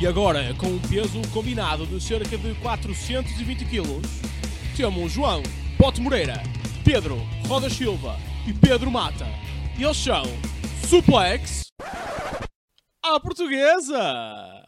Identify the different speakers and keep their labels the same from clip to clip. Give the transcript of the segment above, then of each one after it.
Speaker 1: E agora, com um peso combinado de cerca de 420 kg, temos João Pote Moreira, Pedro Roda Silva e Pedro Mata. Eles são Suplex à Portuguesa!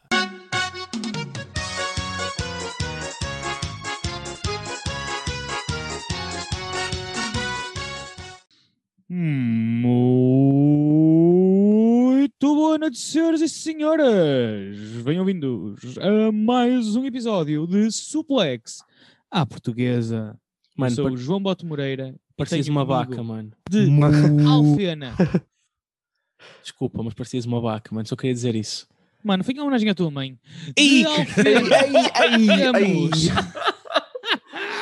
Speaker 2: Muito boa noite, senhoras e senhoras. Venham vindos a mais um episódio de Suplex à Portuguesa.
Speaker 3: Mano,
Speaker 2: Eu sou o João Boto Moreira.
Speaker 3: parecias uma vaca, mano.
Speaker 2: De Alfena.
Speaker 3: Desculpa, mas parecias uma vaca, mano. Só queria dizer isso.
Speaker 2: Mano, foi em homenagem à tua mãe.
Speaker 3: Ih,
Speaker 2: De Alfena.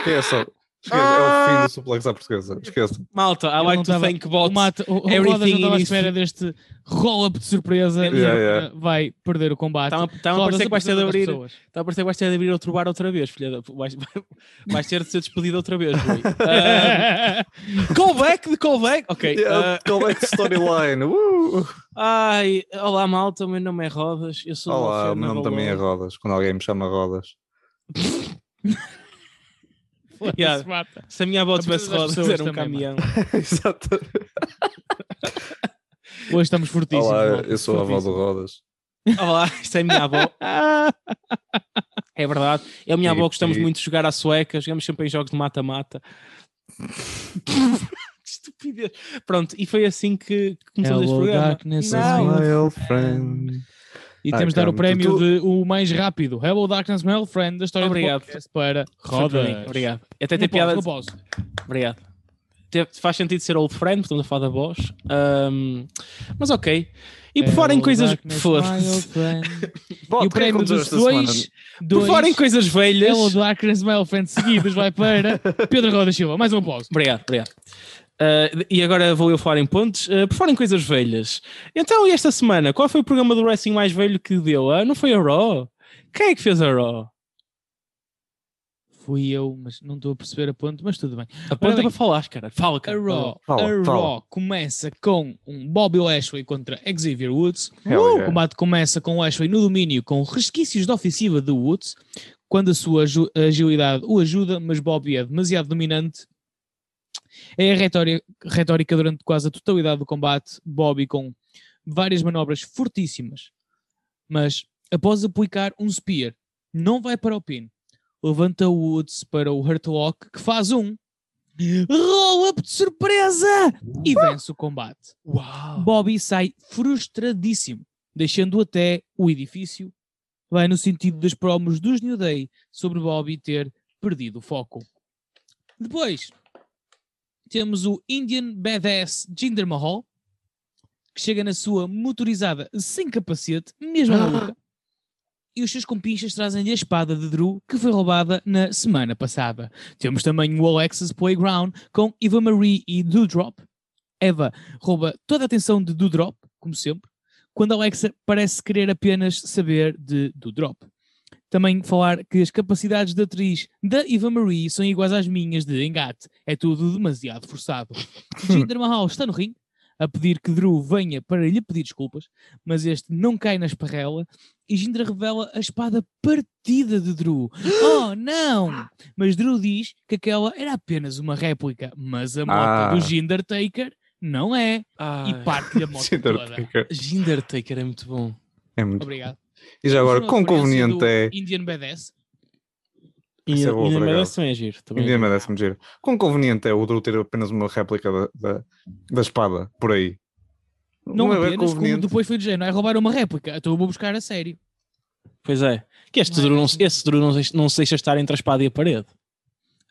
Speaker 2: Temos
Speaker 4: Esqueçam. Esqueçam. É o fim do suplex à portuguesa. Esqueçam.
Speaker 3: Malta, I like to
Speaker 2: tava-
Speaker 3: thank
Speaker 2: o. Mata, o, o
Speaker 3: everything
Speaker 2: Rodas não estava à espera deste roll-up de surpresa
Speaker 4: Yeah, yeah.
Speaker 2: vai perder o combate.
Speaker 3: Está-me está a
Speaker 2: Rodas,
Speaker 3: parecer que vais ter de abrir. Está a parecer que vais ter de abrir outro bar outra vez, filha da. Vais, vais ter de ser despedido outra vez. Ah, callback de callback? Ok.
Speaker 4: Yeah,
Speaker 3: ah,
Speaker 4: Collect storyline. Uh!
Speaker 3: ai, olá, malta. O meu nome é Rodas. Eu sou
Speaker 4: Olá, o meu nome também é. Rodas. Quando alguém me chama Rodas.
Speaker 3: Yeah.
Speaker 2: mata.
Speaker 3: Se a minha avó tivesse rodas, era um caminhão.
Speaker 4: Exato.
Speaker 2: Hoje estamos fortíssimos.
Speaker 4: Olá, eu sou a avó do
Speaker 2: fortíssimos.
Speaker 4: Rodas.
Speaker 3: Olá, isto é a minha avó. É verdade. Eu e a minha
Speaker 4: E-
Speaker 3: avó gostamos
Speaker 4: e-
Speaker 3: muito de jogar à sueca, jogamos sempre em jogos de mata-mata. Que Estupidez. Pronto, e foi assim que começou este
Speaker 2: Hello,
Speaker 3: programa.
Speaker 2: darkness,
Speaker 3: Não.
Speaker 4: My old friend.
Speaker 2: E
Speaker 4: Ai,
Speaker 2: temos de dar o
Speaker 4: calma,
Speaker 2: prémio
Speaker 4: tu-
Speaker 2: de o mais rápido. Hello Darkness, my old friend, da história
Speaker 3: Obrigado.
Speaker 2: do podcast para Rodas.
Speaker 3: Obrigado. Até tem piada.
Speaker 2: não posso.
Speaker 3: Obrigado. Te- Faz sentido ser old friend, estamos a falar da voz. Ahm, mas ok. E por fora em coisas. Foda-se.
Speaker 2: E o
Speaker 4: o é
Speaker 2: prémio dos
Speaker 4: semana?
Speaker 2: dois,
Speaker 3: Por
Speaker 2: dois
Speaker 3: fora em coisas velhas.
Speaker 2: Hello Darkness, my old friend seguidos vai para Pedro Roda Silva. Mais um aplauso.
Speaker 3: Obrigado, obrigado. Ah, e agora vou eu falar em pontos. Ah, por falar em coisas velhas. Então, e esta semana, qual foi o programa do wrestling mais velho que deu? Ah, não foi a Raw? Quem é que fez a Raw?
Speaker 2: Fui eu, mas não estou a perceber a ponto, mas tudo bem.
Speaker 3: Aponta
Speaker 2: bem.
Speaker 3: para falar, cara. Fala,
Speaker 2: A
Speaker 3: cara.
Speaker 2: Raw,
Speaker 4: Fala,
Speaker 2: a
Speaker 4: fala.
Speaker 2: Raw começa com um Bobby Lashley contra Xavier Woods. O
Speaker 4: yeah.
Speaker 2: combate começa com Lashley no domínio com resquícios de ofensiva de Woods, quando a sua agilidade o ajuda, mas Bobby é demasiado dominante. É a retórica, retórica durante quase a totalidade do combate, Bobby com várias manobras fortíssimas, mas após aplicar um spear, não vai para o pin. Levanta o Woods para o Hurt Lock, que faz um roll-up de surpresa e vence o combate.
Speaker 3: Uau!
Speaker 2: Bobby sai frustradíssimo, deixando até o edifício. Vai no sentido das promos dos New Day sobre Bobby ter perdido o foco. Depois temos o Indian Badass Jinder Mahal, que chega na sua motorizada sem capacete, mesmo maluca. E os seus compinchas trazem-lhe a espada de Drew, que foi roubada na semana passada. Temos também o Alexis Playground com Eva Marie e Doudrop. Eva rouba toda a atenção de Doudrop, como sempre, quando Alexa parece querer apenas saber de Doudrop. Também falar que as capacidades da atriz da Eva Marie são iguais às minhas de engate. É tudo demasiado forçado. Jinder Mahal está no ringue a pedir que Drew venha para lhe pedir desculpas, mas este não cai na esparrela e Jinder revela a espada partida de Drew. Oh, não! Mas Drew diz que aquela era apenas uma réplica, mas a moto
Speaker 4: Ah.
Speaker 2: do Jinder Taker não é.
Speaker 3: Ai,
Speaker 2: E parte-lhe a moto
Speaker 4: Cinder
Speaker 2: toda.
Speaker 4: Taker.
Speaker 3: Jinder Taker é muito bom.
Speaker 4: É muito.
Speaker 2: Obrigado.
Speaker 4: E já agora, quão conveniente é.
Speaker 2: Indian Badass.
Speaker 4: Isso é boa,
Speaker 3: ainda
Speaker 4: acaso.
Speaker 3: merece também é giro. Também é giro.
Speaker 4: Quão conveniente é o Drew ter apenas uma réplica da, da, da espada por aí?
Speaker 2: Não,
Speaker 4: é
Speaker 2: apenas, como
Speaker 4: conveniente.
Speaker 2: depois foi de género. É roubar uma réplica. Então eu vou buscar a sério.
Speaker 3: Pois é. Que este
Speaker 2: Não é
Speaker 3: Drew não, esse Drew não, se- não se deixa estar entre a espada e a parede.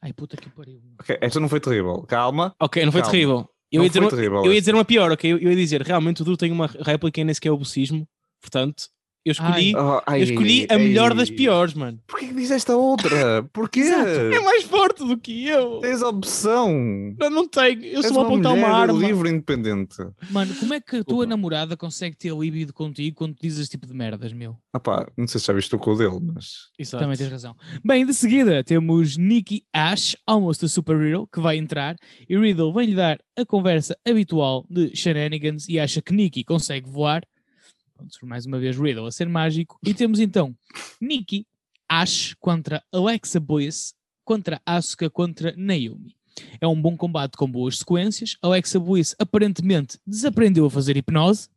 Speaker 2: Ai, puta que pariu.
Speaker 4: Ok, esta não foi terrível. Calma.
Speaker 3: Ok, não foi
Speaker 4: Calma.
Speaker 3: terrível. Eu
Speaker 4: Não
Speaker 3: ia, dizer uma,
Speaker 4: terrível
Speaker 3: eu ia dizer uma pior, ok? Eu, eu ia dizer, realmente o Drew tem uma réplica e nem sequer é o bucismo. Portanto, eu escolhi,
Speaker 4: Oh, ai,
Speaker 3: eu escolhi a
Speaker 4: ai,
Speaker 3: melhor das piores, mano.
Speaker 4: Porquê que disseste a outra? Porquê?
Speaker 3: É mais forte do que eu.
Speaker 4: Tens opção.
Speaker 3: Eu não tenho. Eu só vou apontar uma arma.
Speaker 4: livre independente.
Speaker 2: Mano, como é que a tua
Speaker 4: Desculpa.
Speaker 2: namorada consegue ter líbido contigo quando tu dizes esse tipo de merdas, meu?
Speaker 4: Ah pá, não sei se já viste o cu dele, mas...
Speaker 3: Exato.
Speaker 2: Também tens razão. Bem, de seguida temos Nikki Ash, almost a superhero, que vai entrar e Riddle vem-lhe dar a conversa habitual de shenanigans e acha que Nikki consegue voar. Pronto, mais uma vez Riddle a ser mágico. E temos então Nikki, Ash contra Alexa Bliss, contra Asuka contra Naomi. É um bom combate com boas sequências. Alexa Bliss aparentemente desaprendeu a fazer hipnose.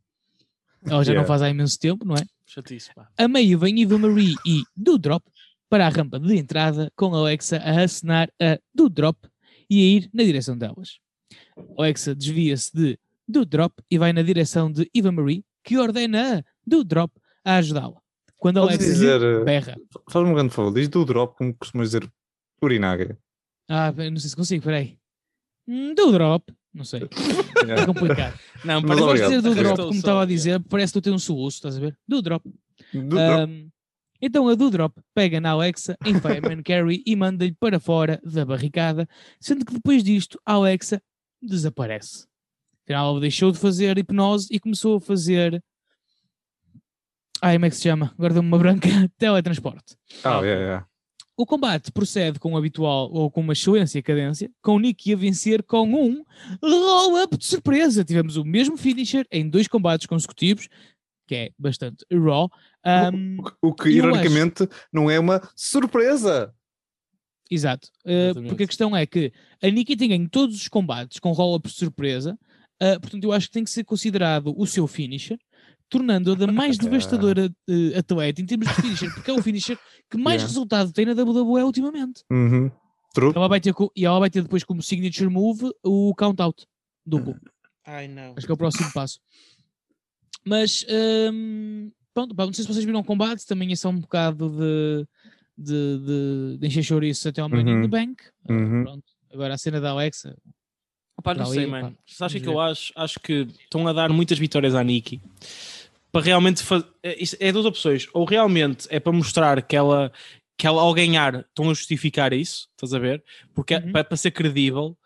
Speaker 2: Ela já não
Speaker 4: Yeah.
Speaker 2: faz há imenso tempo, não é?
Speaker 3: Chatice, pá.
Speaker 2: A meio vem Eva Marie e Doudrop para a rampa de entrada, com Alexa a acenar a Doudrop e a ir na direção delas. Alexa desvia-se de Doudrop e vai na direção de Eva Marie, que ordena a Doudrop a ajudá-la. Quando
Speaker 4: Podes
Speaker 2: Alexa
Speaker 4: dizer, eh,
Speaker 2: berra.
Speaker 4: Faz-me um grande favor, diz do drop, como costumas dizer, urinária.
Speaker 2: Ah, não sei se consigo, peraí. Hum, Doudrop, não sei, é complicado.
Speaker 3: Não,
Speaker 4: Mas
Speaker 2: gosto de
Speaker 4: obrigado.
Speaker 2: dizer Doudrop,
Speaker 3: Estou
Speaker 2: como estava a dizer, parece que tu tens um soluço, estás a ver? Doudrop.
Speaker 4: Do drop.
Speaker 2: Um, então a Doudrop pega na Alexa, enfia a Man Carry e manda-lhe para fora da barricada, sendo que depois disto a Alexa desaparece. Afinal, ela deixou de fazer hipnose e começou a fazer. Ai, como é que se chama? Agora deu-me uma branca. Teletransporte.
Speaker 4: Ah, yeah, yeah.
Speaker 2: O combate procede com o habitual ou com uma excelência e cadência, com o Nicky a vencer com um roll-up de surpresa. Tivemos o mesmo finisher em dois combates consecutivos, que é bastante raw. Um,
Speaker 4: O que,
Speaker 2: E eu
Speaker 4: ironicamente, não é uma surpresa.
Speaker 2: Exato. Uh, porque a questão é que a Nikki tem ganho todos os combates com roll-up de surpresa, uh, portanto eu acho que tem que ser considerado o seu finisher, tornando-a da mais devastadora uh, atleta em termos de finisher, porque é o finisher que mais
Speaker 4: Yeah.
Speaker 2: resultado tem na WWE ultimamente.
Speaker 4: Uhum. True.
Speaker 2: Ela vai ter e ela vai ter depois como signature move o count-out duplo.
Speaker 3: Ai, não.
Speaker 2: Acho que é o próximo passo. Mas hum, pronto, pá, não sei se vocês viram o combate, também é só um bocado de, de, de, de encher chouriço até ao Money in
Speaker 4: Uhum.
Speaker 2: the Bank. Ah,
Speaker 4: Uhum.
Speaker 2: pronto. Agora a cena da Alexa.
Speaker 3: Pá, não sei, mano. Sabes o que é eu acho? Acho que estão a dar muitas vitórias à Nikki para realmente fazer. É duas opções. Ou realmente é para mostrar que ela, que ela ao ganhar, estão a justificar isso, estás a ver? Porque é
Speaker 2: Uhum.
Speaker 3: para, para ser credível.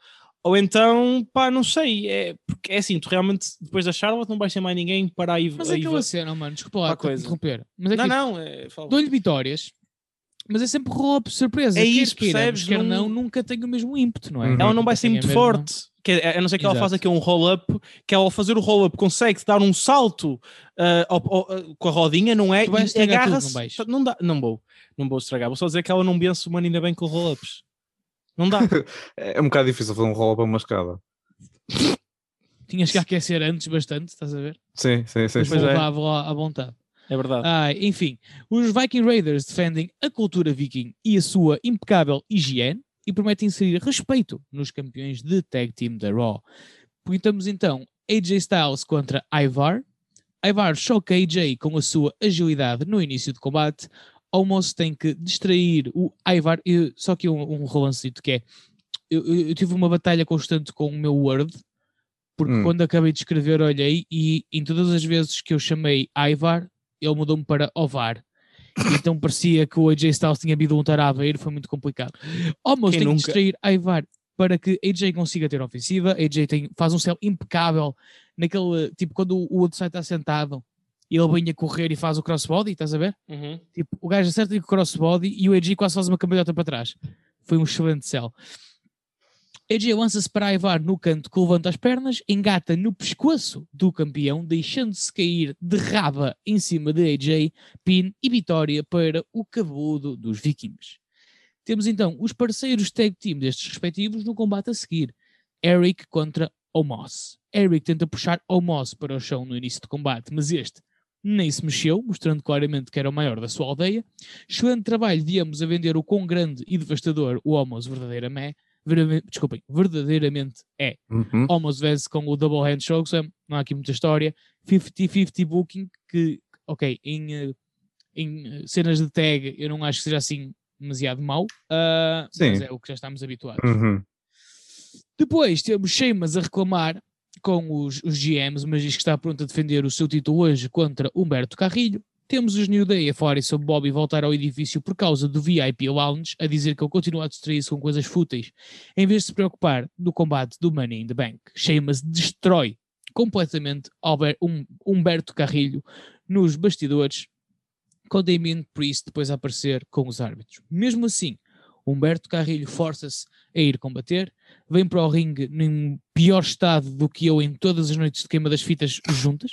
Speaker 3: Ou então, pá, não sei. É, porque é assim, tu realmente, depois da Charlotte, não vais ter mais ninguém para a Iva.
Speaker 2: Mas é aquela cena, mano, desculpa lá
Speaker 3: coisa?
Speaker 2: interromper. Mas é
Speaker 3: Não, não. É,
Speaker 2: dou-lhe vitórias, mas é sempre roll-up surpresa.
Speaker 3: É
Speaker 2: quer
Speaker 3: isso,
Speaker 2: queiramos,
Speaker 3: percebes?
Speaker 2: Quer
Speaker 3: Não-
Speaker 2: nunca tem o mesmo ímpeto, não é?
Speaker 3: Ela não vai ser muito forte. Que é- a não ser que ela
Speaker 2: Exato.
Speaker 3: faça aqui um roll-up, que ela ao fazer o roll-up consegue dar um salto ah, ao- ao- ah, com a rodinha, não é? E agarra-se.
Speaker 2: não?
Speaker 3: Não dá, não vou, não vou estragar. Vou só dizer que ela não vence o Money ainda bem com roll-ups. Não dá.
Speaker 4: É um bocado difícil fazer um roll para uma escada.
Speaker 2: Tinhas que aquecer antes bastante, estás a ver?
Speaker 4: Sim, sim, sim.
Speaker 2: Depois
Speaker 3: Pois
Speaker 4: sim.
Speaker 3: é.
Speaker 2: levava lá à vontade.
Speaker 3: É verdade.
Speaker 2: Ah, enfim, os Viking Raiders defendem a cultura viking e a sua impecável higiene e prometem inserir respeito nos campeões de tag team da Raw. Portamos então AJ Styles contra Ivar. Ivar choca AJ com a sua agilidade no início do combate. Almost tem que distrair o Ivar. Eu- só que um, um relancito que é: eu, eu- eu tive uma batalha constante com o meu Word, porque
Speaker 4: Hum.
Speaker 2: quando acabei de escrever, olhei e em todas as vezes que eu chamei Ivar, ele mudou-me para Ovar. Então parecia que o AJ Styles tinha havido um taraveiro, foi muito complicado. Almost
Speaker 3: Quem
Speaker 2: tem
Speaker 3: nunca?
Speaker 2: que distrair Ivar para que AJ consiga ter ofensiva. AJ tem, faz um céu impecável naquele tipo quando o, outro side está sentado e ele vem a correr e faz o crossbody, estás a ver?
Speaker 3: Uhum.
Speaker 2: Tipo, o gajo acerta o crossbody e o AJ quase faz uma cambalhota para trás. Foi um excelente céu. AJ lança-se para Ivar no canto que levanta as pernas, engata no pescoço do campeão, deixando-se cair de raba em cima de AJ, pin e vitória para o cabeludo dos vikings. Temos então os parceiros tag team destes respectivos no combate a seguir. Eric contra Omos. Eric tenta puxar Omos para o chão no início do combate, mas este nem se mexeu, mostrando claramente que era o maior da sua aldeia. Excelente trabalho de ambos a vender o quão grande e devastador o verdadeiramente, verdadeiramente, desculpem, verdadeiramente é.
Speaker 4: Uhum.
Speaker 2: Homos vence com o Double Hand Chokeslam, não há aqui muita história. 50-50 booking, que, ok, em, eh, em eh, cenas de tag eu não acho que seja assim demasiado mau, ah, mas é o que já estamos habituados.
Speaker 4: Uhum.
Speaker 2: Depois temos Sheamus a reclamar com os, os GMs, mas diz que está pronto a defender o seu título hoje contra Humberto Carrilho. Temos os New Day a falarem sobre Bobby voltar ao edifício por causa do VIP Lounge, a dizer que ele continua a distrair-se com coisas fúteis, em vez de se preocupar do combate do Money in the Bank. Sheamus destrói completamente um, Humberto Carrilho nos bastidores, com Damien Priest depois a aparecer com os árbitros. Mesmo assim, Humberto Carrilho força-se a ir combater, vem para o ringue num pior estado do que eu em todas as noites de queima das fitas juntas.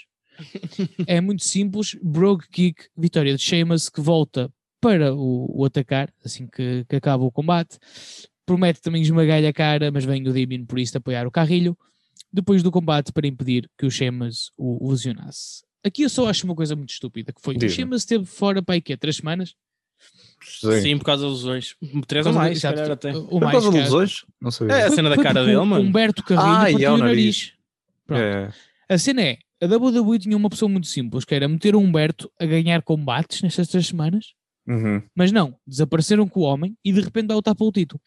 Speaker 2: É muito simples. Brogue Kick, vitória de Sheamus que volta para o, o atacar assim que, que acaba o combate. Promete também esmagar-lhe a cara, mas vem o Damien Priest apoiar o carrilho. Depois do combate para impedir que o Sheamus o lesionasse. Aqui eu só acho uma coisa muito estúpida, que foi o
Speaker 4: Diz-me.
Speaker 2: Sheamus esteve fora para aí quê? Três semanas?
Speaker 4: Sim.
Speaker 3: Sim, por causa das lesões. Três
Speaker 2: Por
Speaker 3: ou mais,
Speaker 2: exato,
Speaker 3: até.
Speaker 2: o
Speaker 4: Por causa
Speaker 2: que-
Speaker 4: dos dois? Não sabia.
Speaker 3: É, a cena da cara dele,
Speaker 2: o
Speaker 3: mano.
Speaker 2: Humberto Carrilho
Speaker 4: Ah, e
Speaker 2: partiu
Speaker 4: é o
Speaker 2: o
Speaker 4: nariz.
Speaker 2: nariz. Pronto.
Speaker 4: É.
Speaker 2: A cena é, a WWE tinha uma opção muito simples, que era meter o Humberto a ganhar combates nestas três semanas,
Speaker 4: Uhum.
Speaker 2: mas não, desapareceram com o homem e de repente dá o tapa pelo título.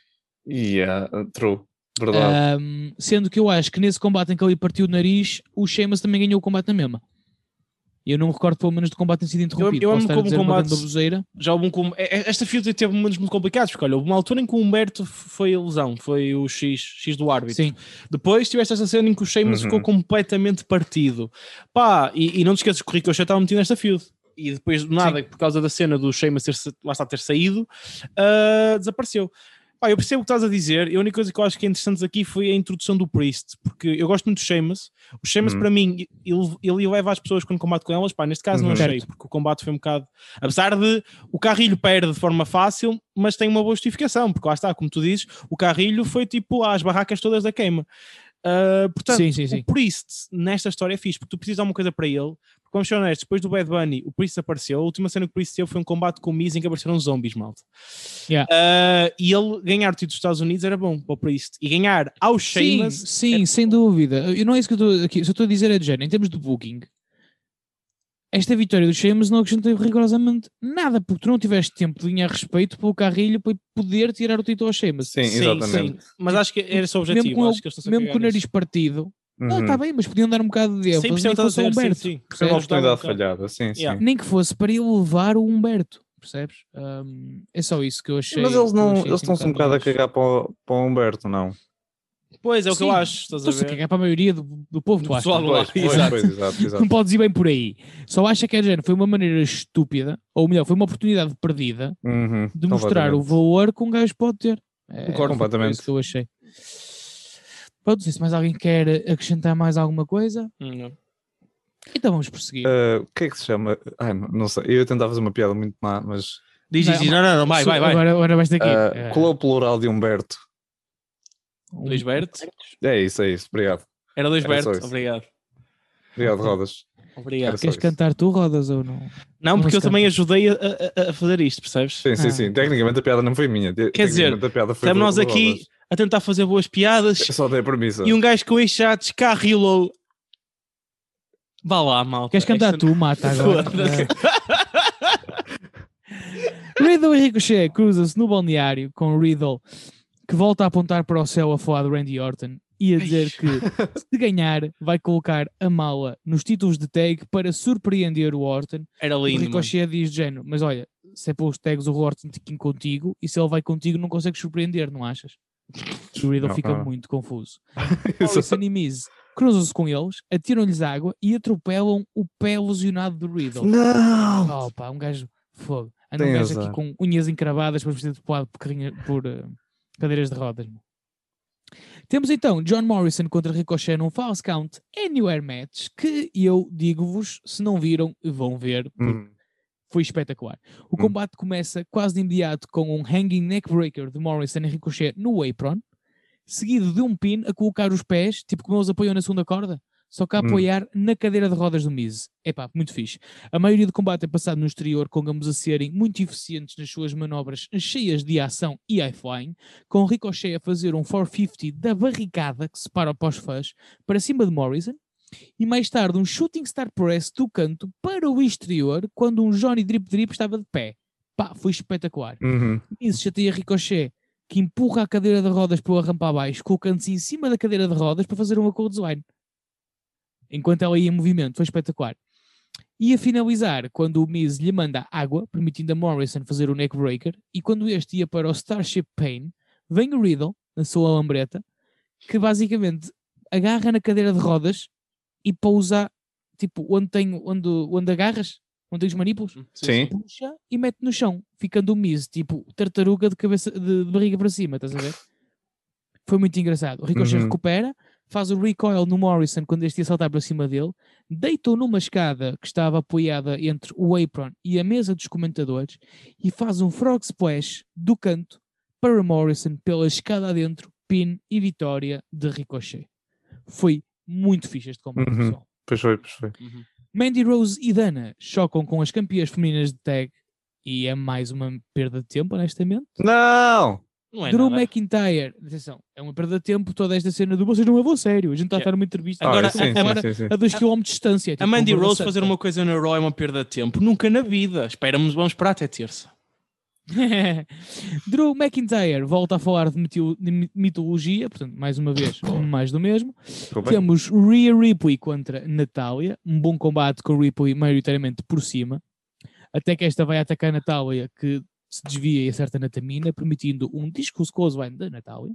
Speaker 4: Yeah, true. Verdade.
Speaker 2: Ahm, sendo que eu acho que nesse combate em que ele partiu o nariz, o Sheamus também ganhou o combate na mesma. E eu não me recordo pelo menos do combate ter sido interrompido.
Speaker 3: eu
Speaker 2: Posso
Speaker 3: amo como combate-. Já houve um com... é- é- Esta feud teve momentos muito complicados, porque olha, houve uma altura em que o Humberto foi a lesão, foi o X, X do árbitro.
Speaker 2: Sim,
Speaker 3: Depois tiveste esta cena em que o Sheamus
Speaker 4: Uhum.
Speaker 3: ficou completamente partido. Pá, e, e não te esqueças que o Ricochet estava metido nesta feud. E depois do nada, por causa da cena do Sheamus ter, lá está ter saído, ah, desapareceu. Pá, eu percebo o que estás a dizer. A única coisa que eu acho que é interessante aqui foi a introdução do Priest, porque eu gosto muito do Sheamus. O Sheamus,
Speaker 4: Uhum.
Speaker 3: para mim, ele, ele leva as pessoas quando combate com elas. Pá, neste caso não
Speaker 4: Uhum.
Speaker 3: achei,
Speaker 2: Certo.
Speaker 3: porque o combate foi um bocado. Apesar de o Carrilho perde de forma fácil, mas tem uma boa justificação, porque lá está, como tu dizes, o Carrilho foi tipo às barracas todas da queima. Ah, portanto,
Speaker 2: sim, sim, sim.
Speaker 3: o Priest nesta história é fixe, porque tu precisas de alguma coisa para ele. Vamos ser honestos, depois do Bad Bunny, o Priest apareceu. A última cena que o Priest teve foi um combate com o Miz em que apareceram zombies, malta.
Speaker 2: Yeah.
Speaker 3: Ah, e ele ganhar o título dos Estados Unidos era bom para o Priest. E ganhar ao
Speaker 2: Sim,
Speaker 3: Sheamus.
Speaker 2: sim, sem dúvida. Eu não é isso que eu estou aqui. Se eu estou a dizer é de género, em termos de booking, esta vitória do Sheamus não acrescentou rigorosamente nada, porque tu não tiveste tempo de ganhar respeito pelo carrilho para poder tirar o título ao Sheamus.
Speaker 4: Sim, exatamente.
Speaker 3: Mas acho que era esse o objetivo.
Speaker 2: mesmo com,
Speaker 3: acho que eles
Speaker 2: mesmo com o nariz partido, não,
Speaker 4: Uhum.
Speaker 2: está bem, mas podiam dar um bocado de ênfase,
Speaker 3: 100%
Speaker 2: nem que
Speaker 3: estás a
Speaker 2: fosse ao
Speaker 3: dizer, sim,
Speaker 2: Humberto.
Speaker 3: sim.
Speaker 2: percebes?
Speaker 4: Uma oportunidade
Speaker 3: um
Speaker 4: falhada, sim, sim.
Speaker 3: Yeah.
Speaker 2: Nem que fosse para ele levar o Humberto, percebes? Hum, é só isso que eu achei.
Speaker 4: Mas eles não, eles
Speaker 2: assim
Speaker 4: estão-se um bocado a cagar para o, para o Humberto, não.
Speaker 3: Pois é o que eu
Speaker 2: Sim,
Speaker 3: acho. Estás a
Speaker 2: a
Speaker 3: ver?
Speaker 2: cagar para a maioria do, do povo,
Speaker 3: Do
Speaker 2: tu achas?
Speaker 4: Pois, pois,
Speaker 3: exato.
Speaker 4: pois, exato, exato.
Speaker 2: Não podes ir bem por aí. Só acha que é de género, foi uma maneira estúpida, ou melhor, foi uma oportunidade perdida
Speaker 4: Uhum,
Speaker 2: de mostrar o valor que um gajo pode ter. É,
Speaker 3: Concordo
Speaker 4: completamente.
Speaker 2: isso que eu achei. Pronto, não sei se mais alguém quer acrescentar mais alguma coisa.
Speaker 3: Não.
Speaker 2: Então vamos prosseguir.
Speaker 4: Ah, o que é que se chama? Ai, não, sei. Eu ia tentar fazer uma piada muito má, mas.
Speaker 3: Diz,
Speaker 2: Não,
Speaker 3: diz, diz. Não, não, não, vai, vai, vai.
Speaker 2: Agora, agora vais
Speaker 4: ah,
Speaker 2: É,
Speaker 4: Qual é o plural de Humberto?
Speaker 2: um-
Speaker 3: Luís Berto.
Speaker 4: É isso, é isso. Obrigado.
Speaker 3: Era Luís Berto. Obrigado.
Speaker 4: Obrigado, Rodas.
Speaker 3: Obrigado.
Speaker 2: Queres cantar tu, Rodas, ou não?
Speaker 3: Não, porque eu também ajudei a, a- a fazer isto, percebes?
Speaker 4: Sim, sim,
Speaker 2: Ah.
Speaker 4: sim. Tecnicamente a piada não foi minha.
Speaker 3: Quer dizer,
Speaker 4: tecnicamente a piada foi
Speaker 3: Estamos
Speaker 4: do-
Speaker 3: nós aqui
Speaker 4: Rodas.
Speaker 3: A tentar fazer boas piadas
Speaker 4: Eu só dei premissa.
Speaker 3: e um gajo com este já descarrilou. Vá lá, malta.
Speaker 2: Queres cantar
Speaker 3: Esta-
Speaker 2: tu, mata agora.
Speaker 3: Foda-se.
Speaker 2: É. Riddle e Ricochet cruzam-se no balneário com Riddle que volta a apontar para o céu a falar de Randy Orton e a dizer que se ganhar vai colocar a mala nos títulos de tag para surpreender o Orton.
Speaker 3: Era
Speaker 2: O
Speaker 3: lindo. mano.
Speaker 2: Ricochet diz de género, mas olha, se é para os tags o Orton tem que ir contigo e se ele vai contigo não consegues surpreender, não achas? O Riddle
Speaker 4: Não,
Speaker 2: fica
Speaker 4: não.
Speaker 2: muito confuso. Morrison e Miz cruzam-se com eles, atiram-lhes água e atropelam o pé lesionado do Riddle.
Speaker 4: Não!
Speaker 2: Oh, pá, um gajo fogo. Anda um gajo aqui
Speaker 4: azar.
Speaker 2: com unhas encravadas para ser depilado por, por eh, cadeiras de rodas. Temos então John Morrison contra Ricochet num False Count Anywhere Match que eu digo-vos, se não viram, vão ver,
Speaker 4: Hum,
Speaker 2: foi espetacular. O
Speaker 4: Hum.
Speaker 2: combate começa quase de imediato com um Hanging Neckbreaker de Morrison e Ricochet no apron, seguido de um pin a colocar os pés, tipo como eles apoiam na segunda corda, só que a
Speaker 4: Hum.
Speaker 2: apoiar na cadeira de rodas do Miz. Epá, muito fixe. A maioria do combate é passado no exterior, com ambos a serem muito eficientes nas suas manobras cheias de ação e high-flying, com Ricochet a fazer um 450 da barricada que separa o pós-fãs para cima de Morrison, e mais tarde um Shooting Star Press do canto para o exterior, quando um Johnny Drip Drip estava de pé. Pá, foi espetacular.
Speaker 4: uhum.
Speaker 2: Isso chateia Ricochet, que empurra a cadeira de rodas pela rampa abaixo, colocando-se em cima da cadeira de rodas para fazer uma cold line. Enquanto ela ia em movimento, foi espetacular. E a finalizar, quando o Miz lhe manda água, permitindo a Morrison fazer o neckbreaker, e quando este ia para o Starship Pain, vem o Riddle, na sua lambreta, que basicamente agarra na cadeira de rodas e pousa, tipo, onde, tem, onde, onde agarras, onde tem os manípulos,
Speaker 4: Sim.
Speaker 2: puxa e mete no chão, ficando o Miz, tipo, tartaruga de, cabeça, de, de barriga para cima, estás a ver? Foi muito engraçado. O Ricochet
Speaker 4: Uhum.
Speaker 2: recupera, faz o recoil no Morrison quando este ia saltar para cima dele, deita-o numa escada que estava apoiada entre o apron e a mesa dos comentadores e faz um frog splash do canto para Morrison pela escada adentro, pin e vitória de Ricochet. Foi muito fixe este combate,
Speaker 4: Uhum.
Speaker 2: pessoal.
Speaker 4: Pois foi, pois foi.
Speaker 2: Mandy Rose e Dana chocam com as campeãs femininas de tag e é mais uma perda de tempo, honestamente.
Speaker 4: Não!
Speaker 3: Não é
Speaker 2: Drew
Speaker 3: nada.
Speaker 2: McIntyre, atenção, é uma perda de tempo toda esta cena do vocês não levam a sério, a gente está a
Speaker 3: Yeah.
Speaker 2: estar numa entrevista
Speaker 4: Ah,
Speaker 3: Agora,
Speaker 4: sim,
Speaker 2: a,
Speaker 4: sim,
Speaker 2: a,
Speaker 4: sim, sim.
Speaker 2: a 2 km de distância.
Speaker 3: A
Speaker 2: tipo,
Speaker 3: Mandy
Speaker 2: uma
Speaker 3: Rose fazer uma coisa na Raw é uma perda de tempo. Nunca na vida. Esperamos, vamos esperar até terça.
Speaker 2: Drew McIntyre volta a falar de, mitologia, portanto, mais uma vez, mais do mesmo. Temos Rhea Ripley contra Natália, um bom combate com Ripley maioritariamente por cima, até que esta vai atacar Natália, que se desvia e acerta na tamina, permitindo um discurso clothesline da Natália.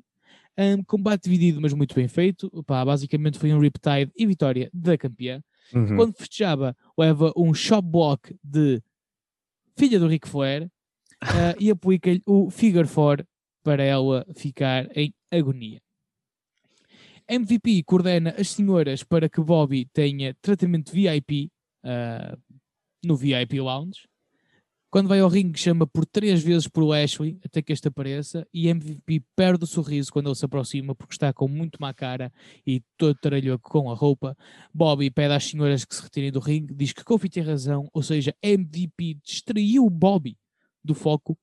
Speaker 2: Um, combate dividido, mas muito bem feito. Pá, basicamente foi um Riptide e vitória da campeã.
Speaker 4: Uhum.
Speaker 2: Quando festejava, leva um shop block de filha do Ric Flair ah, e aplica-lhe o Figure 4 para ela ficar em agonia. MVP coordena as senhoras para que Bobby tenha tratamento VIP ah, no VIP Lounge. Quando vai ao ringue, chama por três vezes por Lashley até que este apareça. E MVP perde o sorriso quando ele se aproxima porque está com muito má cara e todo taralhoco com a roupa. Bobby pede às senhoras que se retirem do ringue, diz que Kofi tem razão, ou seja, MVP distraiu Bobby do foco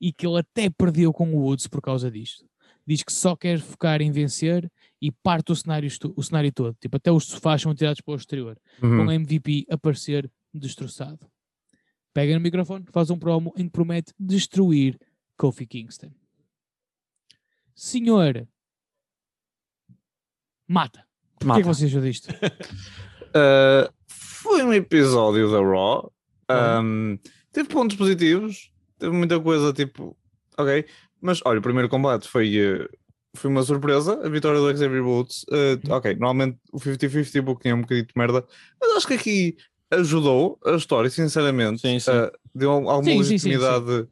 Speaker 2: e que ele até perdeu com o Woods por causa disto. Diz que só quer focar em vencer e parte o cenário, o cenário todo. Tipo, até os sofás são tirados para o exterior,
Speaker 4: Uhum.
Speaker 2: com o MVP a parecer destroçado. Pega no microfone, faz um promo em que promete destruir Kofi Kingston. Senhor, mata. O que é que
Speaker 4: Mata.
Speaker 2: você achou disto?
Speaker 4: Uh, foi um episódio da Raw. Um, teve pontos positivos, teve muita coisa tipo, ok. Mas olha, o primeiro combate foi, uh, foi uma surpresa, a vitória do Xavier Woods. Uh, ok, normalmente o 50-50 Booking é um bocadinho de merda, mas acho que aqui ajudou a história, sinceramente.
Speaker 3: Sim, sim.
Speaker 4: Uh, deu alguma
Speaker 2: Sim, sim, sim, sim.
Speaker 4: legitimidade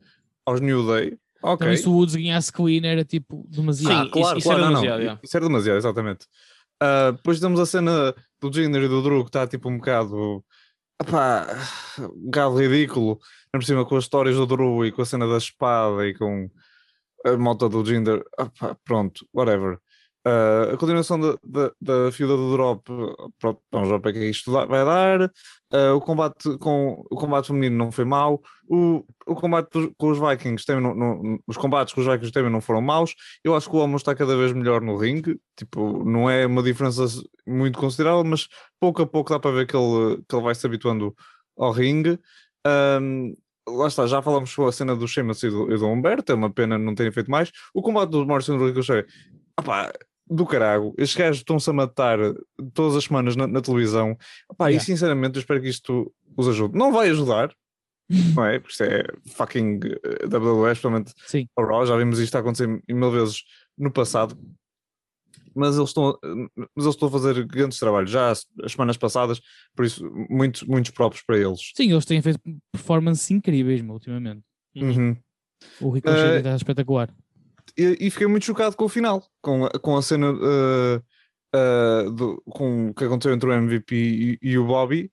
Speaker 4: aos New Day. Ok.
Speaker 2: Também se o Woods ganhasse clean era tipo demasiado.
Speaker 3: Sim, isso- isso era
Speaker 4: não,
Speaker 3: demasiado.
Speaker 4: Isso era demasiado, exatamente. Ah, depois temos a cena do Jinder e do Drew que está tipo um bocado. Epá, um bocado ridículo. Por cima com as histórias do Drew e com a cena da espada e com a moto do Jinder. Epá, pronto, whatever. Ah, a continuação da, da, fila do Drop, pronto, vamos ver que é que isto vai dar. Ah, o, combate com, o combate feminino não foi mau. O, o combate com os Vikings não, não- os combates com os Vikings também não foram maus. Eu acho que o Almo está cada vez melhor no ringue. Tipo, não é uma diferença muito considerável, mas pouco a pouco dá para ver que ele, que ele vai se habituando ao ringue. Ahm, lá está, já falamos sobre a cena do Sheamus e do, e do Humberto, é uma pena não terem feito mais. O combate do Morrison e do Ricochet, opá, do carago, estes gajos estão-se a matar todas as semanas na, na televisão. Opá,
Speaker 2: Yeah.
Speaker 4: E sinceramente eu espero que isto os ajude. Não vai ajudar, não é? Porque isto é fucking eh, WWE, especialmente
Speaker 2: Sim.
Speaker 4: Raw, já vimos isto acontecer mil vezes no passado. Mas eles, estão, mas eles estão a fazer grandes trabalhos já as, as semanas passadas, por isso muitos, muitos próprios para eles.
Speaker 2: Sim, eles têm feito performances incríveis meu, ultimamente.
Speaker 4: Uhum.
Speaker 2: O Ricochet
Speaker 4: Eh,
Speaker 2: está espetacular.
Speaker 4: E, e fiquei muito chocado com o final, com, a- com a cena uh, uh, do, com o que aconteceu entre o MVP e, e o Bobby.